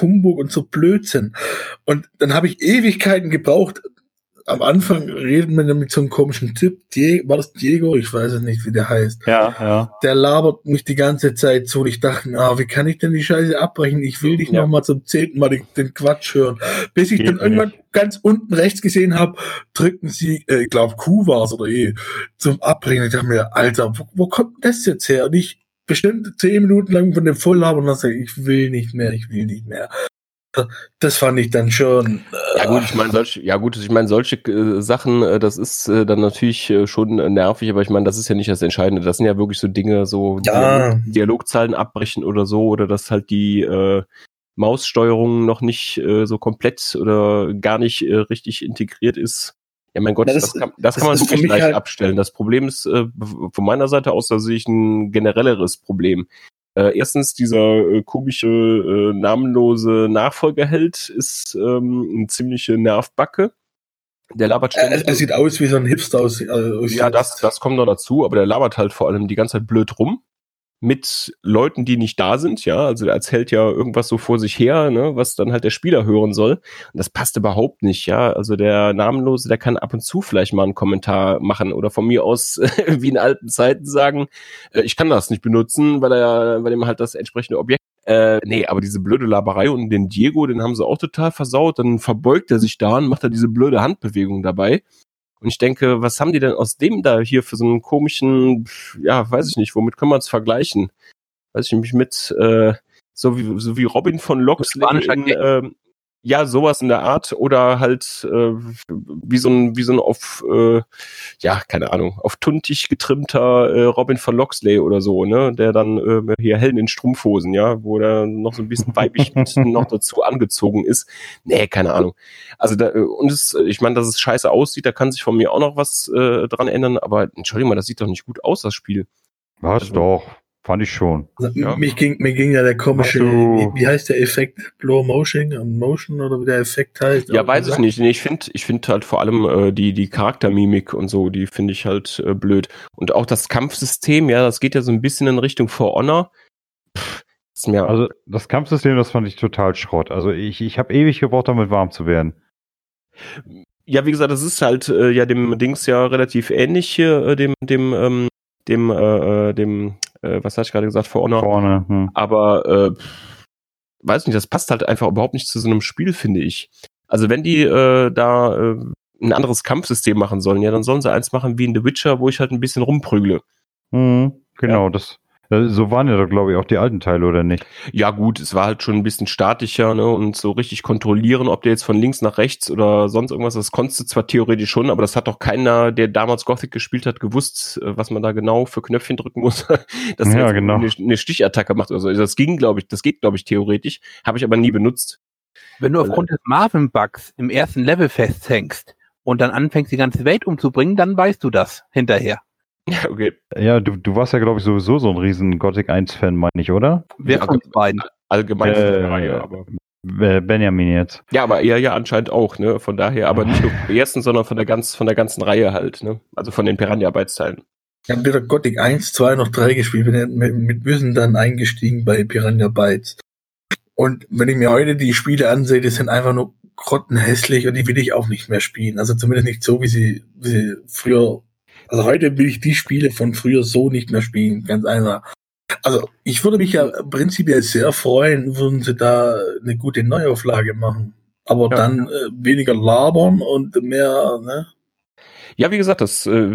Speaker 4: Humbug und so Blödsinn. Und dann habe ich Ewigkeiten gebraucht. Am Anfang reden wir mit so einem komischen Typ. Die, war das Diego? Ich weiß es nicht, wie der heißt.
Speaker 1: ja, ja.
Speaker 4: Der labert mich die ganze Zeit so. Und ich dachte, ah, wie kann ich denn die Scheiße abbrechen? Ich will nicht
Speaker 2: Ja.
Speaker 4: noch mal zum zehnten Mal den, den Quatsch hören. Bis ich
Speaker 1: Geht
Speaker 4: dann irgendwann
Speaker 1: nicht.
Speaker 4: ganz unten rechts gesehen habe, drücken sie, äh, ich glaube Q war's oder E, zum Abbrechen. Ich dachte mir, Alter, wo, wo kommt das jetzt her? Und ich bestimmt zehn Minuten lang von dem Volllaber und dann sage ich, ich will nicht mehr, ich will nicht mehr. Das fand ich dann schon.
Speaker 2: Äh, ja gut, ich meine solche, ja gut, ich meine solche äh, Sachen, äh, das ist äh, dann natürlich äh, schon nervig, aber ich meine, das ist ja nicht das Entscheidende. Das sind ja wirklich so Dinge, so
Speaker 4: ja.
Speaker 2: Dialog, Dialogzeilen abbrechen oder so, oder dass halt die äh, Maussteuerung noch nicht äh, so komplett oder gar nicht äh, richtig integriert ist. Ja, mein Gott, ja, das, das, kann, das, das kann man wirklich leicht halt abstellen. Das Problem ist äh, von meiner Seite aus, da sehe ich ein generelleres Problem. Äh, erstens, dieser äh, komische, äh, namenlose Nachfolgerheld ist ähm, eine ziemliche Nervbacke. Der labert
Speaker 4: ständig. Er, er sieht aus wie so ein Hipster aus. Äh, aus
Speaker 2: ja, das, das kommt noch dazu, aber der labert halt vor allem die ganze Zeit blöd rum mit Leuten, die nicht da sind, ja, also er erzählt ja irgendwas so vor sich her, ne, was dann halt der Spieler hören soll. Und das passt überhaupt nicht, ja. Also der Namenlose, der kann ab und zu vielleicht mal einen Kommentar machen oder von mir aus (laughs) wie in alten Zeiten sagen, äh, ich kann das nicht benutzen, weil er, weil ihm halt das entsprechende Objekt äh, nee, aber diese blöde Laberei und den Diego, den haben sie auch total versaut. Dann verbeugt er sich da und macht er diese blöde Handbewegung dabei. Und ich denke, was haben die denn aus dem da hier für so einen komischen, ja, weiß ich nicht, womit können wir es vergleichen? Weiß ich nicht, mit, äh, so wie, so wie Robin von Loxley in, äh, ja, sowas in der Art oder halt äh, wie so ein, wie so ein auf, äh, ja, keine Ahnung, auf tuntig getrimmter äh, Robin von Loxley oder so, ne, der dann äh, hier hellen in Strumpfhosen, ja, wo der noch so ein bisschen weibig (laughs) noch dazu angezogen ist. Nee, keine Ahnung. Also da, und es, ich meine, dass es scheiße aussieht, da kann sich von mir auch noch was äh, dran ändern, aber Entschuldigung mal, das sieht doch nicht gut aus, das Spiel.
Speaker 1: Was also, doch. Fand ich schon.
Speaker 4: Also, ja. Mich ging, mir ging ja der komische, wie, wie, heißt der Effekt? Blow Motion, Motion oder wie der Effekt heißt?
Speaker 2: Ja, weiß ich nicht. Nee, ich finde, ich finde halt vor allem äh, die, die Charaktermimik und so, die finde ich halt äh, blöd. Und auch das Kampfsystem, ja, das geht ja so ein bisschen in Richtung For Honor.
Speaker 1: Pff, mir also das Kampfsystem, das fand ich total Schrott. Also ich, ich habe ewig gebraucht, damit warm zu werden.
Speaker 2: Ja, wie gesagt, das ist halt äh, ja dem Dings ja relativ ähnlich hier, äh, dem, dem, ähm, dem, äh, äh dem äh, was hast ich gerade gesagt, For Honor. For Honor hm. Aber äh, weiß nicht, das passt halt einfach überhaupt nicht zu so einem Spiel, finde ich. Also wenn die äh, da äh, ein anderes Kampfsystem machen sollen, ja, dann sollen sie eins machen wie in The Witcher, wo ich halt ein bisschen rumprügle.
Speaker 1: Mhm, genau, ja. das so waren ja doch, glaube ich, auch die alten Teile, oder nicht?
Speaker 2: Ja, gut, es war halt schon ein bisschen statischer, ne? Und so richtig kontrollieren, ob der jetzt von links nach rechts oder sonst irgendwas, das konntest du zwar theoretisch schon, aber das hat doch keiner, der damals Gothic gespielt hat, gewusst, äh, was man da genau für Knöpfchen drücken muss, (laughs) dass
Speaker 1: ja, genau.
Speaker 2: eine, eine, Stichattacke macht. Also das ging, glaube ich, das geht, glaube ich, theoretisch, habe ich aber nie benutzt.
Speaker 3: Wenn du aufgrund des Marvin-Bugs im ersten Level festhängst und dann anfängst, die ganze Welt umzubringen, dann weißt du das hinterher.
Speaker 1: Ja, okay. Ja, du, du warst ja, glaube ich, sowieso so ein riesen Gothic 1-Fan, meine ich, oder?
Speaker 3: Wer von uns beiden?
Speaker 2: Allgemein
Speaker 1: äh, Reihe, aber. Benjamin jetzt.
Speaker 2: Ja, aber er ja anscheinend auch, ne? Von daher, aber nicht nur vom ersten, sondern von der ganz, von der ganzen Reihe halt, ne? Also von den Piranha-Arbeitsteilen.
Speaker 4: Ich habe weder Gothic 1, 2 noch 3 gespielt, bin mit, mit Wissen dann eingestiegen bei Piranha Bytes. Und wenn ich mir heute die Spiele ansehe, die sind einfach nur grottenhässlich und die will ich auch nicht mehr spielen. Also zumindest nicht so, wie sie, wie sie früher also heute will ich die Spiele von früher so nicht mehr spielen, ganz einfach. Also ich würde mich ja prinzipiell sehr freuen, würden sie da eine gute Neuauflage machen. Aber ja. dann äh, weniger labern und mehr, ne?
Speaker 2: Ja, wie gesagt, das äh,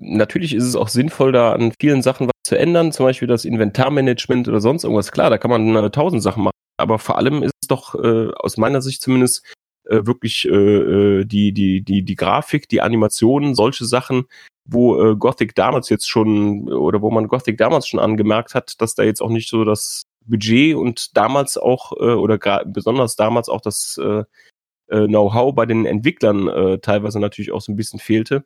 Speaker 2: natürlich ist es auch sinnvoll, da an vielen Sachen was zu ändern, zum Beispiel das Inventarmanagement oder sonst irgendwas. Klar, da kann man tausend Sachen machen, aber vor allem ist es doch äh, aus meiner Sicht zumindest äh, wirklich äh, äh, die, die, die, die Grafik, die Animationen, solche Sachen, wo äh, Gothic damals jetzt schon oder wo man Gothic damals schon angemerkt hat, dass da jetzt auch nicht so das Budget und damals auch äh, oder besonders damals auch das äh, äh, Know-how bei den Entwicklern äh, teilweise natürlich auch so ein bisschen fehlte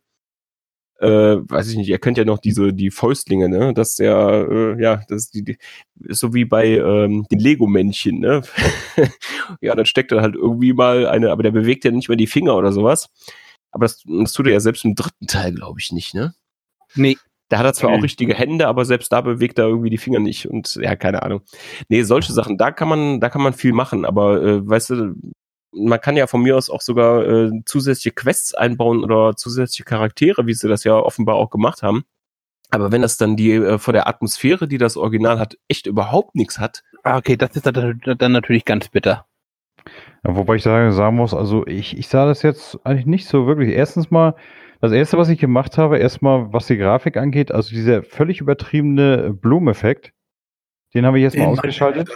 Speaker 2: äh, weiß ich nicht, ihr könnt ja noch diese, die Fäustlinge, ne? Das ist ja, äh, ja, das ist, die, die, ist so wie bei ähm, den Lego-Männchen, ne? (laughs) ja, dann steckt er halt irgendwie mal eine, aber der bewegt ja nicht mehr die Finger oder sowas. Aber das, das tut er ja selbst im dritten Teil, glaube ich, nicht, ne?
Speaker 3: Nee.
Speaker 2: Da hat er zwar auch richtige Hände, aber selbst da bewegt er irgendwie die Finger nicht und ja, keine Ahnung. Nee, solche Sachen, da kann man, da kann man viel machen, aber äh, weißt du, man kann ja von mir aus auch sogar äh, zusätzliche Quests einbauen oder zusätzliche Charaktere, wie sie das ja offenbar auch gemacht haben. Aber wenn das dann die äh, vor der Atmosphäre, die das Original hat, echt überhaupt nichts hat.
Speaker 3: Ah, okay, das ist dann, dann natürlich ganz bitter.
Speaker 1: Ja, wobei ich sagen, sagen muss, also ich, ich sah das jetzt eigentlich nicht so wirklich. Erstens mal, das erste, was ich gemacht habe, erstmal, was die Grafik angeht, also dieser völlig übertriebene Blumeneffekt, den habe ich jetzt mal ausgeschaltet.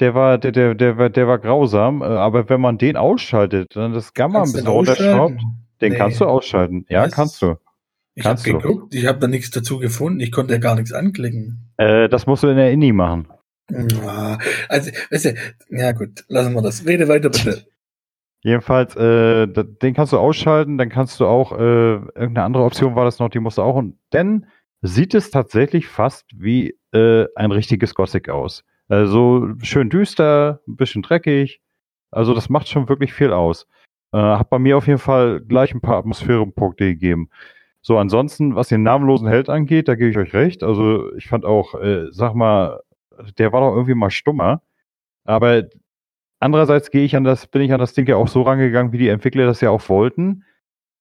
Speaker 1: Der war, der, der, der, war- der war grausam, äh, aber wenn man den ausschaltet, dann das Gamma ein
Speaker 4: Kannst du
Speaker 1: bisschen runterschraubt, den
Speaker 4: Nee.
Speaker 1: kannst du ausschalten. Ja,
Speaker 4: Was?
Speaker 1: kannst du.
Speaker 4: Ich habe geguckt, ich habe da nichts dazu gefunden. Ich konnte ja gar nichts anklicken.
Speaker 1: Äh, das musst du in der Indie machen.
Speaker 4: Ah, Also, weißt du, ja gut, lassen wir das. Rede weiter bitte.
Speaker 1: Jedenfalls, äh, den kannst du ausschalten, dann kannst du auch, äh, irgendeine andere Option war das noch, die musst du auch, und dann sieht es tatsächlich fast wie äh, ein richtiges Gothic aus. Also schön düster, ein bisschen dreckig, also das macht schon wirklich viel aus. Äh, hat bei mir auf jeden Fall gleich ein paar Atmosphärenpunkte gegeben. So, ansonsten, was den namenlosen Held angeht, da gebe ich euch recht. Also ich fand auch, äh, sag mal, der war doch irgendwie mal stummer. Aber Andererseits gehe ich an das, bin ich an das Ding ja auch so rangegangen, wie die Entwickler das ja auch wollten.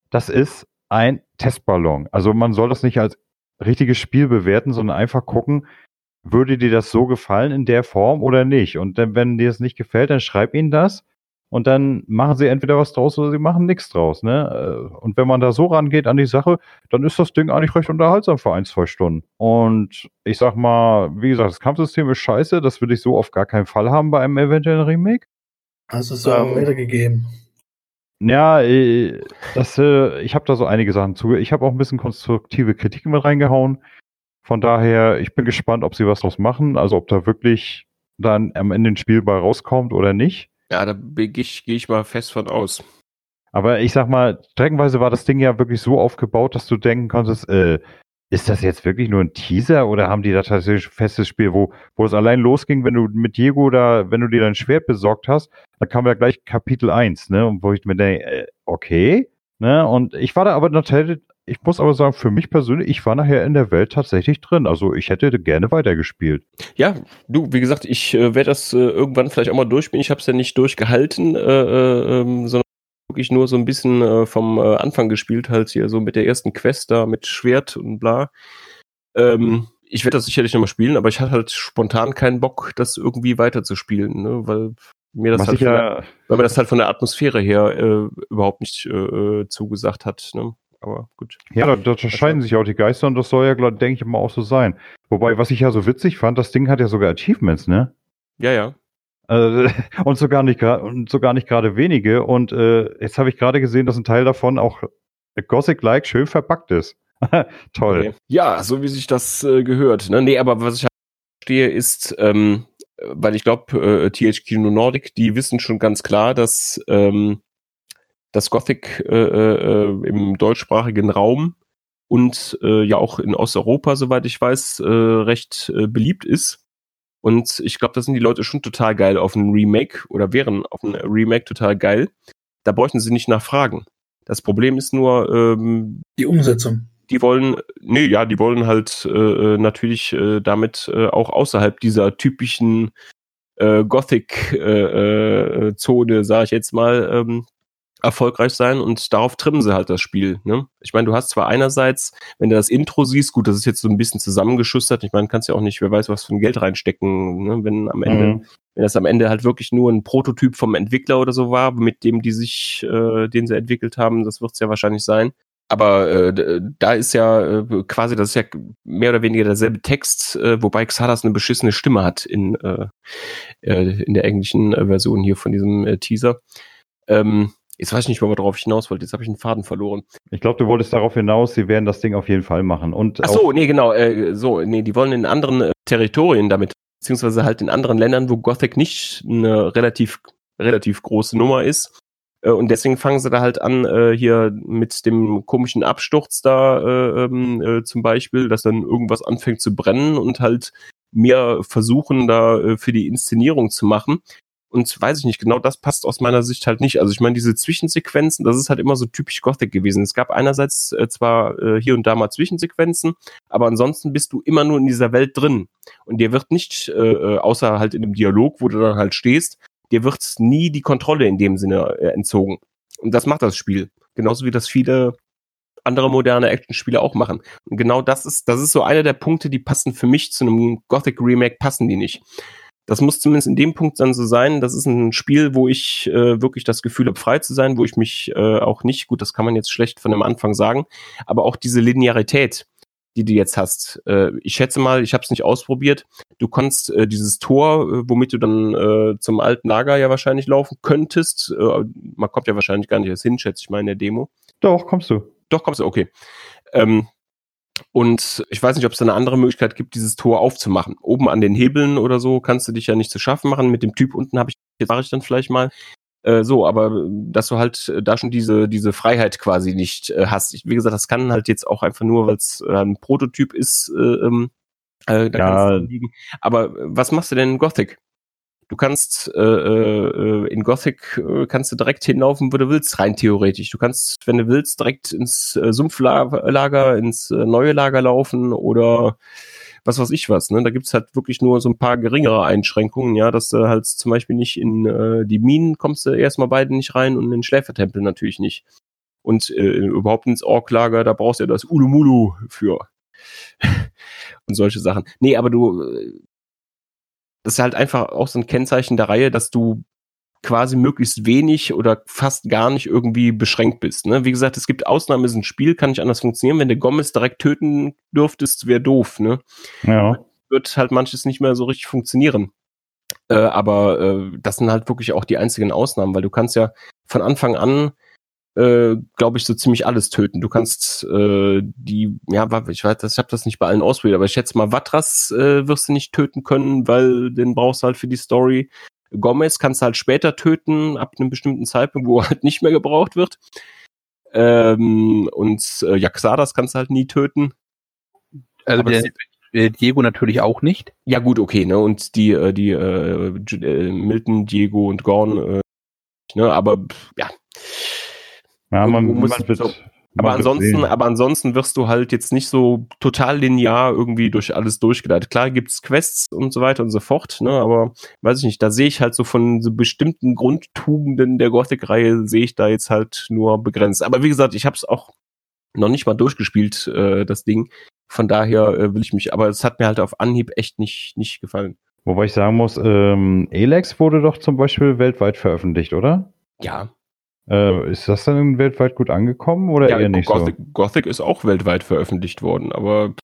Speaker 1: Das ist ein Testballon. Also man soll das nicht als richtiges Spiel bewerten, sondern einfach gucken, würde dir das so gefallen in der Form oder nicht? Und dann, wenn dir es nicht gefällt, dann schreib ihnen das und dann machen sie entweder was draus oder sie machen nichts draus. Ne? Äh, Und wenn man da so rangeht an die Sache, dann ist das Ding eigentlich recht unterhaltsam für ein, zwei Stunden. Und ich sag mal, wie gesagt, das Kampfsystem ist scheiße, das will ich so auf gar keinen Fall haben bei einem eventuellen Remake.
Speaker 4: Hast du es so auch
Speaker 1: Ähm,
Speaker 4: weitergegeben?
Speaker 1: Ja, äh, das, äh, ich habe da so einige Sachen zu. Ich habe auch ein bisschen konstruktive Kritiken mit reingehauen. Von daher, ich bin gespannt, ob sie was draus machen. Also ob da wirklich dann am Ende ein Spiel bei rauskommt oder nicht.
Speaker 2: Ja, da gehe ich, geh ich mal fest von aus.
Speaker 1: Aber ich sag mal, streckenweise war das Ding ja wirklich so aufgebaut, dass du denken konntest, äh, ist das jetzt wirklich nur ein Teaser oder haben die da tatsächlich ein festes Spiel, wo, wo es allein losging, wenn du mit Diego da, wenn du dir dein Schwert besorgt hast, dann kam ja gleich Kapitel 1, ne? Und wo ich mir denke, äh, okay, ne? Und ich war da aber natürlich, ich muss aber sagen, für mich persönlich, ich war nachher in der Welt tatsächlich drin. Also ich hätte gerne weitergespielt.
Speaker 2: Ja, du, wie gesagt, ich äh, werde das äh, irgendwann vielleicht auch mal durchspielen. Ich habe es ja nicht durchgehalten, äh, äh, ähm, sondern wirklich nur so ein bisschen äh, vom äh, Anfang gespielt, halt hier so mit der ersten Quest da mit Schwert und bla. Ähm, ich werde das sicherlich nochmal spielen, aber ich hatte halt spontan keinen Bock, das irgendwie weiterzuspielen, ne? weil mir das
Speaker 1: Was
Speaker 2: halt von der,
Speaker 1: ja,
Speaker 2: weil mir das halt von der Atmosphäre her äh, überhaupt nicht äh, äh, zugesagt hat. Ne? Aber gut.
Speaker 1: Ja, da, da scheiden sich auch die Geister und das soll ja, denke ich mal, auch so sein. Wobei, was ich ja so witzig fand, das Ding hat ja sogar Achievements, ne?
Speaker 2: Ja, ja.
Speaker 1: Äh, (laughs) und sogar nicht und sogar nicht gerade wenige. Und äh, jetzt habe ich gerade gesehen, dass ein Teil davon auch Gothic-like schön verpackt ist. (laughs) Toll.
Speaker 2: Okay. Ja, so wie sich das äh, gehört. Ne? Nee, aber was ich halt verstehe ist, ähm, weil ich glaube, äh, THQ Nordic, die wissen schon ganz klar, dass ähm, das Gothic äh, äh, im deutschsprachigen Raum und äh, ja auch in Osteuropa, soweit ich weiß, äh, recht äh, beliebt ist. Und ich glaube, da sind die Leute schon total geil auf ein Remake oder wären auf ein Remake total geil. Da bräuchten sie nicht nachfragen. Das Problem ist nur, ähm,
Speaker 4: Die Umsetzung.
Speaker 2: die wollen, nee, ja, die wollen halt äh, äh, natürlich äh, damit äh, auch außerhalb dieser typischen äh, Gothic-Zone, äh, Zone, sag ich jetzt mal, ähm, erfolgreich sein und darauf trimmen sie halt das Spiel. Ne? Ich meine, du hast zwar einerseits, wenn du das Intro siehst, gut, das ist jetzt so ein bisschen zusammengeschustert. Ich meine, kannst ja auch nicht, wer weiß, was für ein Geld reinstecken, ne? wenn am Ende
Speaker 1: Mhm.
Speaker 2: wenn das am Ende halt wirklich nur ein Prototyp vom Entwickler oder so war, mit dem die sich, äh, den sie entwickelt haben, das wird es ja wahrscheinlich sein. Aber äh, da ist ja äh, quasi, das ist ja mehr oder weniger derselbe Text, äh, wobei Xardas eine beschissene Stimme hat in, äh, äh, in der englischen äh, Version hier von diesem äh, Teaser. Ähm, jetzt weiß ich nicht mehr, worauf ich hinaus wollte. Jetzt habe ich einen Faden verloren.
Speaker 1: Ich glaube, du wolltest darauf hinaus, sie werden das Ding auf jeden Fall machen. Und
Speaker 2: Ach so, nee, genau. Äh, so, nee, die wollen in anderen äh, Territorien damit, beziehungsweise halt in anderen Ländern, wo Gothic nicht eine relativ, relativ große Nummer ist. Äh, und deswegen fangen sie da halt an, äh, hier mit dem komischen Absturz da äh, ähm, äh, zum Beispiel, dass dann irgendwas anfängt zu brennen und halt mehr versuchen, da für die Inszenierung zu machen. Und weiß ich nicht, genau das passt aus meiner Sicht halt nicht. Also ich meine, diese Zwischensequenzen, das ist halt immer so typisch Gothic gewesen. Es gab einerseits äh, zwar äh, hier und da mal Zwischensequenzen, aber ansonsten bist du immer nur in dieser Welt drin. Und dir wird nicht, äh, äh, außer halt in dem Dialog, wo du dann halt stehst, dir wird nie die Kontrolle in dem Sinne äh, entzogen. Und das macht das Spiel. Genauso wie das viele andere moderne Actionspiele auch machen. Und genau das ist, das ist so einer der Punkte, die passen für mich zu einem Gothic Remake, passen die nicht. Das muss zumindest in dem Punkt dann so sein. Das ist ein Spiel, wo ich äh, wirklich das Gefühl habe, frei zu sein, wo ich mich äh, auch nicht, gut, das kann man jetzt schlecht von dem Anfang sagen, aber auch diese Linearität, die du jetzt hast. Äh, ich schätze mal, ich habe es nicht ausprobiert. Du kannst äh, dieses Tor, äh, womit du dann äh, zum alten Lager ja wahrscheinlich laufen könntest, äh, man kommt ja wahrscheinlich gar nicht erst hin, schätze ich mal in der Demo.
Speaker 1: Doch, kommst du.
Speaker 2: Doch, kommst du, okay. Ähm, und ich weiß nicht, ob es da eine andere Möglichkeit gibt, dieses Tor aufzumachen. Oben an den Hebeln oder so kannst du dich ja nicht zu schaffen machen. Mit dem Typ unten habe ich, jetzt sage ich dann vielleicht mal, äh, so, aber dass du halt äh, da schon diese, diese Freiheit quasi nicht äh, hast. Ich, wie gesagt, das kann halt jetzt auch einfach nur, weil es äh, ein Prototyp ist, äh, ähm, äh, da
Speaker 1: Ja.
Speaker 2: kann's liegen. Aber äh, was machst du denn in Gothic? Du kannst äh, äh, in Gothic äh, kannst du direkt hinlaufen, wo du willst, rein theoretisch. Du kannst, wenn du willst, direkt ins äh, Sumpflager, ins äh, neue Lager laufen oder was weiß ich was. Ne? Da gibt's halt wirklich nur so ein paar geringere Einschränkungen, ja, dass du halt zum Beispiel nicht in äh, die Minen kommst du erstmal beide nicht rein und in den Schläfertempel natürlich nicht. Und äh, überhaupt ins Orklager, da brauchst du ja das Ulumulu für. (laughs) und solche Sachen. Nee, aber du, äh, das ist halt einfach auch so ein Kennzeichen der Reihe, dass du quasi möglichst wenig oder fast gar nicht irgendwie beschränkt bist. Ne? Wie gesagt, es gibt Ausnahmen, ist ein Spiel, kann nicht anders funktionieren. Wenn du Gomez direkt töten dürftest, wäre doof. Ne?
Speaker 1: Ja.
Speaker 2: Wird halt manches nicht mehr so richtig funktionieren. Äh, aber äh, das sind halt wirklich auch die einzigen Ausnahmen, weil du kannst ja von Anfang an, äh, glaube ich, so ziemlich alles töten. Du kannst äh, die, ja, ich weiß, das- ich habe das nicht bei allen ausprobiert, aber ich schätze mal, Vatras äh, wirst du nicht töten können, weil den brauchst du halt für die Story. Gomez kannst du halt später töten, ab einem bestimmten Zeitpunkt, wo er halt nicht mehr gebraucht wird. Ähm, und äh, Yaxadas kannst du halt nie töten.
Speaker 3: Also
Speaker 2: Aber
Speaker 3: der, Diego natürlich auch nicht.
Speaker 2: Ja, gut, okay, ne? Und die, äh, die äh, äh, Milton, Diego und Gorn, äh, ne, aber ja.
Speaker 1: Ja, man, man
Speaker 2: muss-
Speaker 1: wird,
Speaker 2: so. Aber ansonsten,
Speaker 1: sehen.
Speaker 2: aber ansonsten wirst du halt jetzt nicht so total linear irgendwie durch alles durchgeleitet. Klar gibt's Quests und so weiter und so fort, ne? Aber weiß ich nicht, da sehe ich halt so von so bestimmten Grundtugenden der Gothic-Reihe sehe ich da jetzt halt nur begrenzt. Aber wie gesagt, ich habe es auch noch nicht mal durchgespielt, äh, das Ding. Von daher äh, will ich mich, aber es hat mir halt auf Anhieb echt nicht, nicht gefallen.
Speaker 1: Wobei ich sagen muss, ähm, Elex wurde doch zum Beispiel weltweit veröffentlicht, oder?
Speaker 2: Ja,
Speaker 1: Äh, ist das dann weltweit gut angekommen oder
Speaker 2: ja
Speaker 1: eher nicht
Speaker 2: Gothic, Gothic ist auch weltweit veröffentlicht worden, aber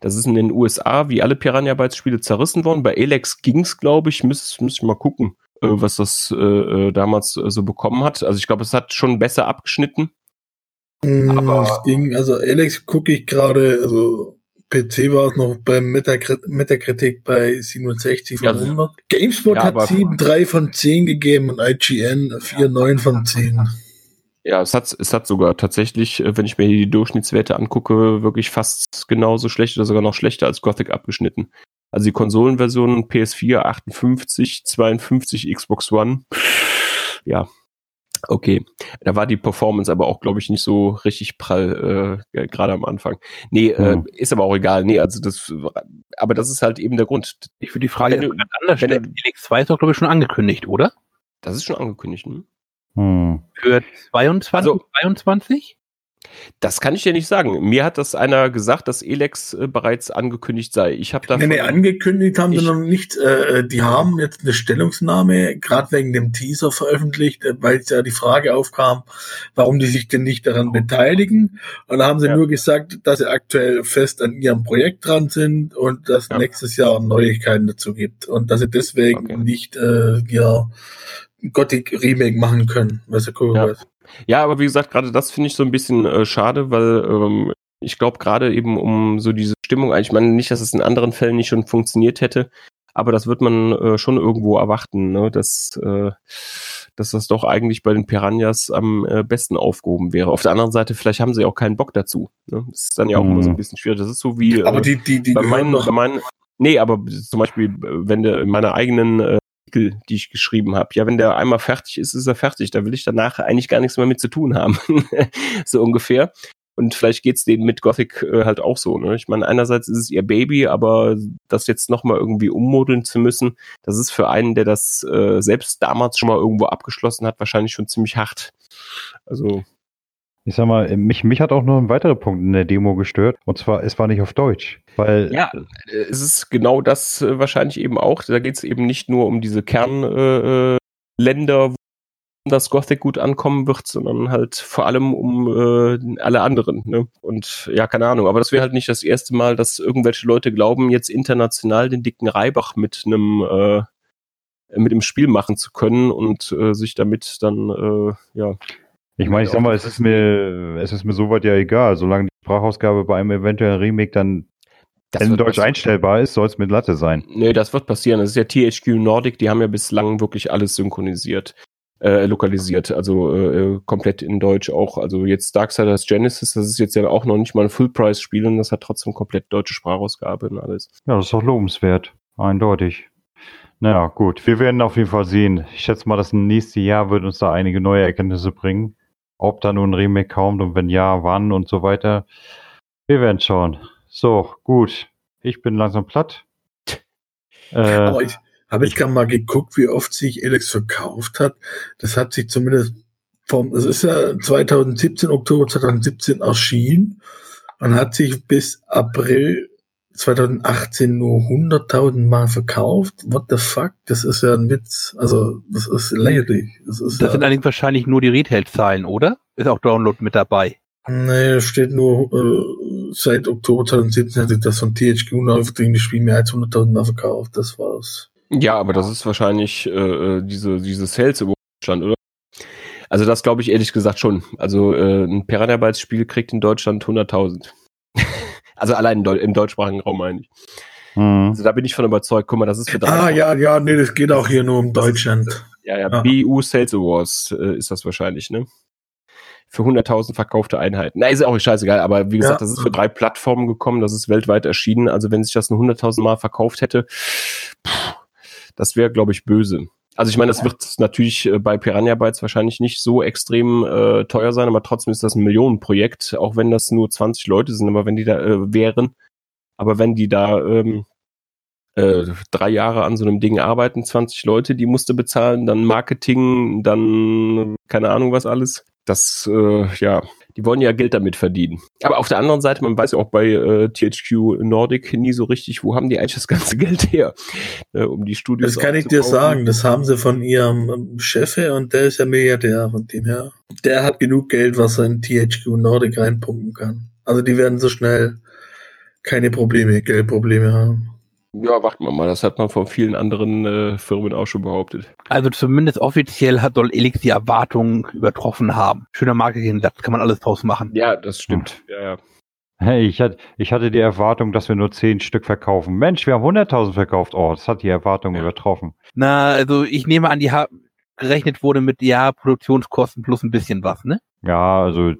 Speaker 2: das ist in den USA wie alle Piranha Bytes Spiele zerrissen worden. Bei Elex ging's, glaube ich, muss, muss ich mal gucken, äh, was das äh, äh, damals äh, so bekommen hat. Also ich glaube, es hat schon besser abgeschnitten.
Speaker 4: Mm,
Speaker 2: Aber-
Speaker 4: es ging, also Alex gucke ich gerade, also PC war es noch beim Metakrit Metakritik bei 67 von
Speaker 2: Ja,
Speaker 4: 100. GameSpot
Speaker 2: ja,
Speaker 4: hat
Speaker 2: aber-
Speaker 4: 7,3 von 10 gegeben und IGN 4,9 von 10.
Speaker 2: Ja, es hat, es hat sogar tatsächlich, äh, wenn ich mir hier die Durchschnittswerte angucke, wirklich fast genauso schlecht oder sogar noch schlechter als Gothic abgeschnitten. Also die Konsolenversion PS4 58, 52 Xbox One. Ja, okay. Da war die Performance aber auch, glaube ich, nicht so richtig prall, äh, gerade am Anfang. Nee,
Speaker 1: Hm.
Speaker 2: äh, ist aber auch egal. Nee, also das, aber das ist halt eben der Grund.
Speaker 3: Ich würde die Frage
Speaker 2: Wenn du-
Speaker 3: ganz anders
Speaker 2: wenn
Speaker 3: stellen.
Speaker 2: du-
Speaker 3: Felix 2 ist doch, glaube ich, schon angekündigt, oder?
Speaker 2: Das ist schon angekündigt, ne?
Speaker 1: Hm.
Speaker 3: Für 22,
Speaker 2: Also-
Speaker 3: 22?
Speaker 2: Das kann ich dir nicht sagen. Mir hat das einer gesagt, dass Elex äh, bereits angekündigt sei. Ich habe da
Speaker 4: Nee, nee, angekündigt haben sie noch nicht. Äh, die haben jetzt eine Stellungnahme, gerade wegen dem Teaser veröffentlicht, äh, weil ja die Frage aufkam, warum die sich denn nicht daran beteiligen. Und da haben sie
Speaker 2: Ja.
Speaker 4: nur gesagt, dass sie aktuell fest an ihrem Projekt dran sind und dass
Speaker 2: Ja.
Speaker 4: nächstes Jahr Neuigkeiten dazu gibt. Und dass sie deswegen
Speaker 2: Okay.
Speaker 4: nicht äh, ihr Gothic Remake machen können, was ja cool
Speaker 2: Ja.
Speaker 4: ist.
Speaker 2: Ja, aber wie gesagt, gerade das finde ich so ein bisschen äh, schade, weil ähm, ich glaube gerade eben um so diese Stimmung, ich meine nicht, dass es in anderen Fällen nicht schon funktioniert hätte, aber das wird man äh, schon irgendwo erwarten, ne? dass, äh, dass das doch eigentlich bei den Piranhas am äh, besten aufgehoben wäre. Auf der anderen Seite, vielleicht haben sie auch keinen Bock dazu. Ne? Das ist dann ja auch immer so ein
Speaker 1: Mhm.
Speaker 2: bisschen schwierig. Das ist so wie
Speaker 4: Aber
Speaker 2: äh,
Speaker 4: die, die, die
Speaker 2: bei meinen, bei meinen, nee, aber zum Beispiel, äh, wenn der in meiner eigenen äh, Artikel, die ich geschrieben habe, ja, wenn der einmal fertig ist, ist er fertig. Da will ich danach eigentlich gar nichts mehr mit zu tun haben. (laughs) so ungefähr. Und vielleicht geht's denen mit Gothic äh, halt auch so. Ne? Ich meine, einerseits ist es ihr Baby, aber das jetzt nochmal irgendwie ummodeln zu müssen, das ist für einen, der das äh, selbst damals schon mal irgendwo abgeschlossen hat, wahrscheinlich schon ziemlich hart. Also,
Speaker 1: Ich sag mal, mich, mich hat auch noch ein weiterer Punkt in der Demo gestört. Und zwar, es war nicht auf Deutsch. Weil
Speaker 2: Ja, äh, es ist genau das äh, wahrscheinlich eben auch. Da geht es eben nicht nur um diese Kernländer, äh, Länder, dass Gothic gut ankommen wird, sondern halt vor allem um äh, alle anderen. Ne? Und ja, keine Ahnung, aber das wäre halt nicht das erste Mal, dass irgendwelche Leute glauben, jetzt international den dicken Reibach mit einem äh, mit dem Spiel machen zu können und äh, sich damit dann äh, ja
Speaker 1: Ich meine, ich sag mal, es ist mir, es ist mir soweit ja egal, solange die Sprachausgabe bei einem eventuellen Remake dann
Speaker 2: Das
Speaker 1: in Deutsch einstellbar ist, soll es mit Latte sein.
Speaker 2: Nee, das wird passieren. Das ist ja THQ Nordic, die haben ja bislang wirklich alles synchronisiert, äh, lokalisiert, also äh, komplett in Deutsch auch. Also jetzt Darksiders Genesis, das ist jetzt ja auch noch nicht mal ein Full-Price-Spiel und das hat trotzdem komplett deutsche Sprachausgabe und alles.
Speaker 1: Ja, das ist doch lobenswert. Eindeutig. Naja, gut. Wir werden auf jeden Fall sehen. Ich schätze mal, das nächste Jahr wird uns da einige neue Erkenntnisse bringen. Ob da nun ein Remake kommt und wenn ja, wann und so weiter. Wir werden schauen. So, gut. Ich bin langsam platt. (laughs) Äh,
Speaker 4: Aber ich habe jetzt gerade mal geguckt, wie oft sich Alex verkauft hat. Das hat sich zumindest vom, es ist ja 2017, Oktober 2017 erschienen und hat sich bis April 2018 nur 100.000 Mal verkauft. What the fuck? Das ist ja ein Witz. Also, das ist lächerlich. Das ist
Speaker 3: Das
Speaker 4: ja,
Speaker 3: sind allerdings wahrscheinlich nur die Retail-Zahlen, oder? Ist auch Download mit dabei.
Speaker 4: nee, da steht nur, äh, seit Oktober 2017 hat sich das von THQ das Spiel mehr als 100.000 Mal verkauft. Das war's.
Speaker 2: Ja, aber das ist wahrscheinlich äh, äh, diese, diese Sales im Stand, oder? Also das glaube ich ehrlich gesagt schon. Also äh, ein Piranha Bytes Spiel kriegt in Deutschland 100.000. also allein im, Deu im deutschsprachigen Raum meine ich.
Speaker 1: hm.
Speaker 2: Also da bin ich von überzeugt. Guck mal, das ist für drei
Speaker 4: Ah, ja, ja, nee, das geht auch hier nur um Deutschland.
Speaker 2: Ja, ja,
Speaker 4: Ja.
Speaker 2: BU Sales Awards äh, ist das wahrscheinlich, ne? Für 100.000 verkaufte Einheiten. Na, ist auch scheißegal, aber wie gesagt,
Speaker 4: Ja.
Speaker 2: das ist für drei Plattformen gekommen, das ist weltweit erschienen. Also wenn sich das nur 100.000 Mal verkauft hätte, pff, das wäre, glaube ich, böse. Also ich meine, das wird natürlich äh, bei Piranha Bytes wahrscheinlich nicht so extrem äh, teuer sein, aber trotzdem ist das ein Millionenprojekt, auch wenn das nur 20 Leute sind, aber wenn die da äh, wären, aber wenn die da ähm, äh, drei Jahre an so einem Ding arbeiten, 20 Leute, die musste bezahlen, dann Marketing, dann keine Ahnung was alles. Das, äh, ja, die wollen ja Geld damit verdienen. Aber auf der anderen Seite, man weiß ja auch bei äh, THQ Nordic nie so richtig, wo haben die eigentlich das ganze (laughs) Geld her, äh, um die Studios
Speaker 4: Das kann ich dir sagen. Das haben sie von ihrem Chef her und der ist ja Milliardär von dem her. Der hat genug Geld, was er in THQ Nordic reinpumpen kann. Also die werden so schnell keine Probleme, Geldprobleme haben.
Speaker 2: Ja, warten wir mal, das hat man von vielen anderen äh, Firmen auch schon behauptet.
Speaker 3: Also zumindest offiziell hat soll Elix die Erwartungen übertroffen haben. Schöner Marketing-Satz, kann man alles draus machen.
Speaker 2: Ja, das stimmt. Ja, ja.
Speaker 1: Hey, ich hatte, ich hatte die Erwartung, dass wir nur 10 Stück verkaufen. Mensch, wir haben 100.000 verkauft. Oh, das hat die Erwartung
Speaker 2: Ja.
Speaker 1: übertroffen.
Speaker 3: Na, also ich nehme an, die ha gerechnet wurde mit, ja, Produktionskosten plus ein bisschen was, ne?
Speaker 1: Ja, also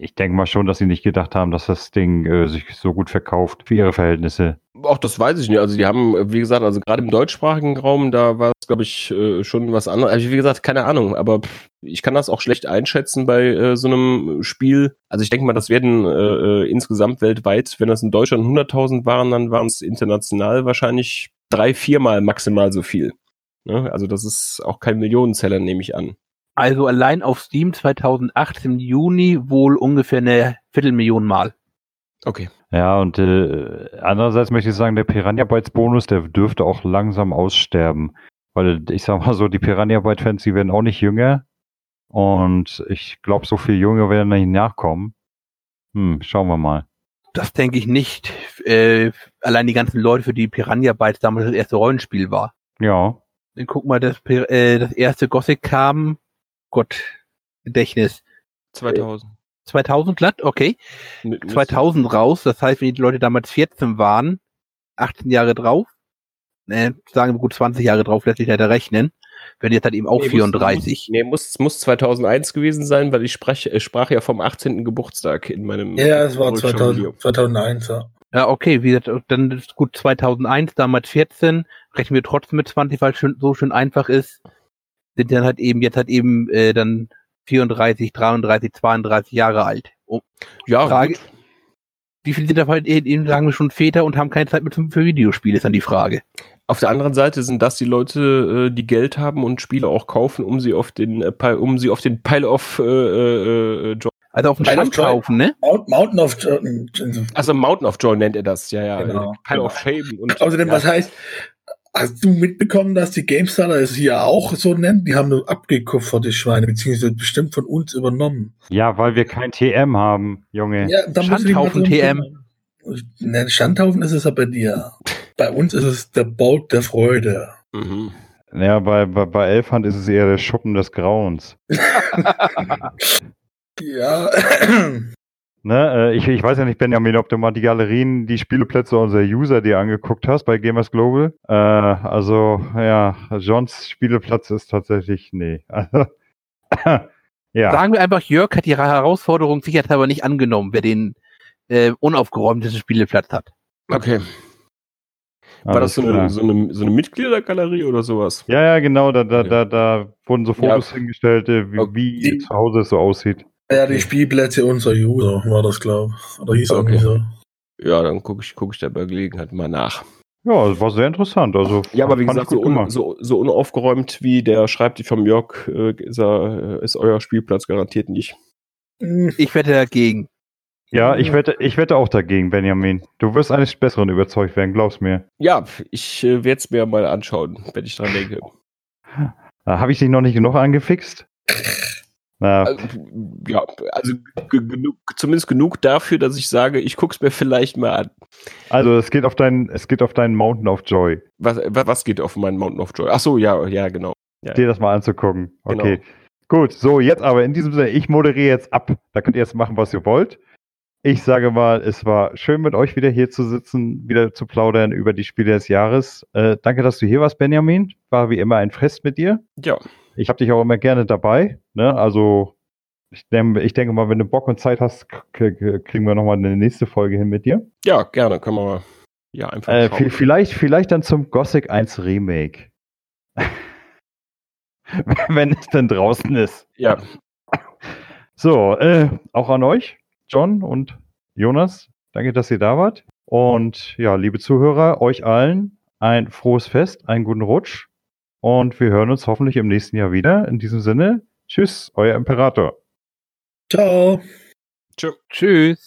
Speaker 1: ich denke mal schon, dass sie nicht gedacht haben, dass das Ding äh, sich so gut verkauft für ihre Verhältnisse.
Speaker 2: Auch das weiß ich nicht. Also die haben, wie gesagt, also gerade im deutschsprachigen Raum, da war es, glaube ich, äh, schon was anderes. Also wie gesagt, keine Ahnung, aber ich kann das auch schlecht einschätzen bei äh, so einem Spiel. Also ich denke mal, das werden äh, äh, insgesamt weltweit, wenn das in Deutschland 100.000 waren, dann waren es international wahrscheinlich drei, viermal maximal so viel. Ne? Also das ist auch kein Millionenzeller, nehme ich an.
Speaker 3: Also allein auf Steam 2008 im Juni wohl ungefähr eine Viertelmillion Mal.
Speaker 2: Okay.
Speaker 1: Ja, und äh, andererseits möchte ich sagen, der Piranha Bytes Bonus, der dürfte auch langsam aussterben. Weil ich sag mal so, die Piranha Bytes Fans, die werden auch nicht jünger. Und ich glaube, so viel Jünger werden nicht nachkommen. Hm, schauen wir mal.
Speaker 3: Das denke ich nicht. Äh, allein die ganzen Leute, für die Piranha Bytes damals das erste Rollenspiel war.
Speaker 1: Ja.
Speaker 3: Dann guck mal, das, äh, das erste Gothic kam, Gott, Gedächtnis,
Speaker 2: 2000.
Speaker 3: 2000 glatt, okay.
Speaker 2: Mit- mit-
Speaker 3: 2000 raus, das heißt, wenn die Leute damals 14 waren, 18 Jahre drauf, ne, sagen wir gut 20 Jahre drauf, lässt sich leider rechnen, werden jetzt halt eben auch
Speaker 2: Nee, muss-
Speaker 3: 34.
Speaker 2: Nee, muss, muss 2001 gewesen sein, weil ich sprach, äh, sprach ja vom 18. Geburtstag in meinem
Speaker 4: Ja, es war
Speaker 2: Roadshow-Video.
Speaker 4: 2000, 2001, ja.
Speaker 3: Ja, okay, wie gesagt, dann ist gut 2001, damals 14, rechnen wir trotzdem mit 20, weil es so schön einfach ist, sind dann halt eben, jetzt halt eben äh, dann 34, 33, 32 Jahre alt. Oh,
Speaker 2: Ja,
Speaker 3: Frage-
Speaker 2: gut.
Speaker 3: wie viele sind davon eben, sagen wir schon Väter und haben keine Zeit mehr für Videospiele, ist dann die Frage.
Speaker 2: Auf der anderen Seite sind das die Leute, äh, die Geld haben und Spiele auch kaufen, um sie auf den, äh, um sie auf den Pile of äh, äh, äh, Joy
Speaker 3: Also auf den
Speaker 4: Pile of
Speaker 3: Stand
Speaker 4: Joy.
Speaker 3: kaufen, ne?
Speaker 4: Mount, Mountain of Jordan.
Speaker 2: Also Mountain of Joy nennt er das, ja, ja.
Speaker 4: Genau,
Speaker 2: Pile
Speaker 4: genau.
Speaker 2: of Shame und
Speaker 4: Außerdem,
Speaker 2: ja,
Speaker 4: was heißt, Hast du mitbekommen, dass die GameStar es hier auch so nennt? Die haben nur abgekupfert, die Schweine, beziehungsweise bestimmt von uns übernommen.
Speaker 1: Ja, weil wir kein TM haben, Junge.
Speaker 4: Ja, da
Speaker 3: Schandhaufen TM.
Speaker 4: kümmern. Ne, Schandhaufen ist es ja bei dir. Bei uns ist es der Bolt der Freude.
Speaker 2: Mhm.
Speaker 1: Ja, bei, bei, bei Elfhand ist es eher der Schuppen des Grauens. (laughs)
Speaker 4: Ja. (clears throat) (clears throat)
Speaker 1: Ne, äh, ich, ich weiß ja nicht, Benjamin, ob du mal die Galerien, die Spieleplätze unserer User dir angeguckt hast bei Gamers Global. Äh, also, ja, Johns Spieleplatz ist tatsächlich, nee. (laughs) Also, ja,
Speaker 3: Sagen wir einfach, Jörg hat die Herausforderung sicherheitshalber nicht angenommen, wer den äh, unaufgeräumtesten Spielplatz hat.
Speaker 2: Okay. War
Speaker 1: alles
Speaker 2: das so eine, so, eine, so eine Mitgliedergalerie oder sowas?
Speaker 1: Ja, ja, genau, da, da,
Speaker 2: Okay.
Speaker 1: da, da wurden so
Speaker 2: Ja.
Speaker 1: Fotos hingestellt, äh, wie,
Speaker 2: Okay.
Speaker 1: wie zu Hause es so aussieht.
Speaker 4: Ja, die Spielplätze unserer User war das, glaube ich. Oder hieß
Speaker 2: Okay.
Speaker 4: irgendwie so.
Speaker 2: Ja, dann gucke ich, guck ich da bei Gelegenheit mal nach.
Speaker 1: Ja, das war sehr interessant. Also,
Speaker 2: Ja, aber wie gesagt, so, un, so, so unaufgeräumt wie der Schreibtisch vom Jörg äh, ist, er, äh, ist euer Spielplatz garantiert nicht.
Speaker 4: Hm,
Speaker 3: Ich wette dagegen.
Speaker 1: Ja, ich wette, ich wette auch dagegen, Benjamin. Du wirst eines Besseren überzeugt werden, glaub's mir.
Speaker 2: Ja, ich äh, werde es mir mal anschauen, wenn ich dran denke. (laughs)
Speaker 1: Habe ich dich noch nicht genug angefixt? (laughs) Na,
Speaker 2: Also, ja, also ge- genug, zumindest genug dafür, dass ich sage, ich guck's mir vielleicht mal an.
Speaker 1: also es geht auf deinen, es geht auf deinen Mountain of Joy,
Speaker 2: Was, wa- was geht auf meinen Mountain of Joy? Ach so, ja, ja, genau. Ja.
Speaker 1: dir das mal anzugucken.
Speaker 2: Genau.
Speaker 1: Okay. Gut, so jetzt aber in diesem Sinne, ich moderiere jetzt ab. Da könnt ihr jetzt machen, was ihr wollt. Ich sage mal, es war schön mit euch wieder hier zu sitzen, wieder zu plaudern über die Spiele des Jahres. Äh, danke, dass du hier warst, Benjamin. War wie immer ein Fest mit dir.
Speaker 2: Ja,
Speaker 1: Ich habe dich auch immer gerne dabei. Ne? Also ich, denke- ich denke mal, wenn du Bock und Zeit hast, kriegen wir nochmal eine nächste Folge hin mit dir.
Speaker 2: ja, gerne, können wir mal. Ja, einfach
Speaker 1: Äh, vielleicht, vielleicht dann zum Gothic 1 Remake. (laughs) wenn es denn draußen ist.
Speaker 2: Ja,
Speaker 1: So, äh, auch an euch, John und Jonas. Danke, dass ihr da wart. Und ja, liebe Zuhörer, euch allen ein frohes Fest, einen guten Rutsch. Und wir hören uns hoffentlich im nächsten Jahr wieder. In diesem Sinne, tschüss, euer Imperator.
Speaker 4: Ciao.
Speaker 2: tschö.
Speaker 3: Tschüss.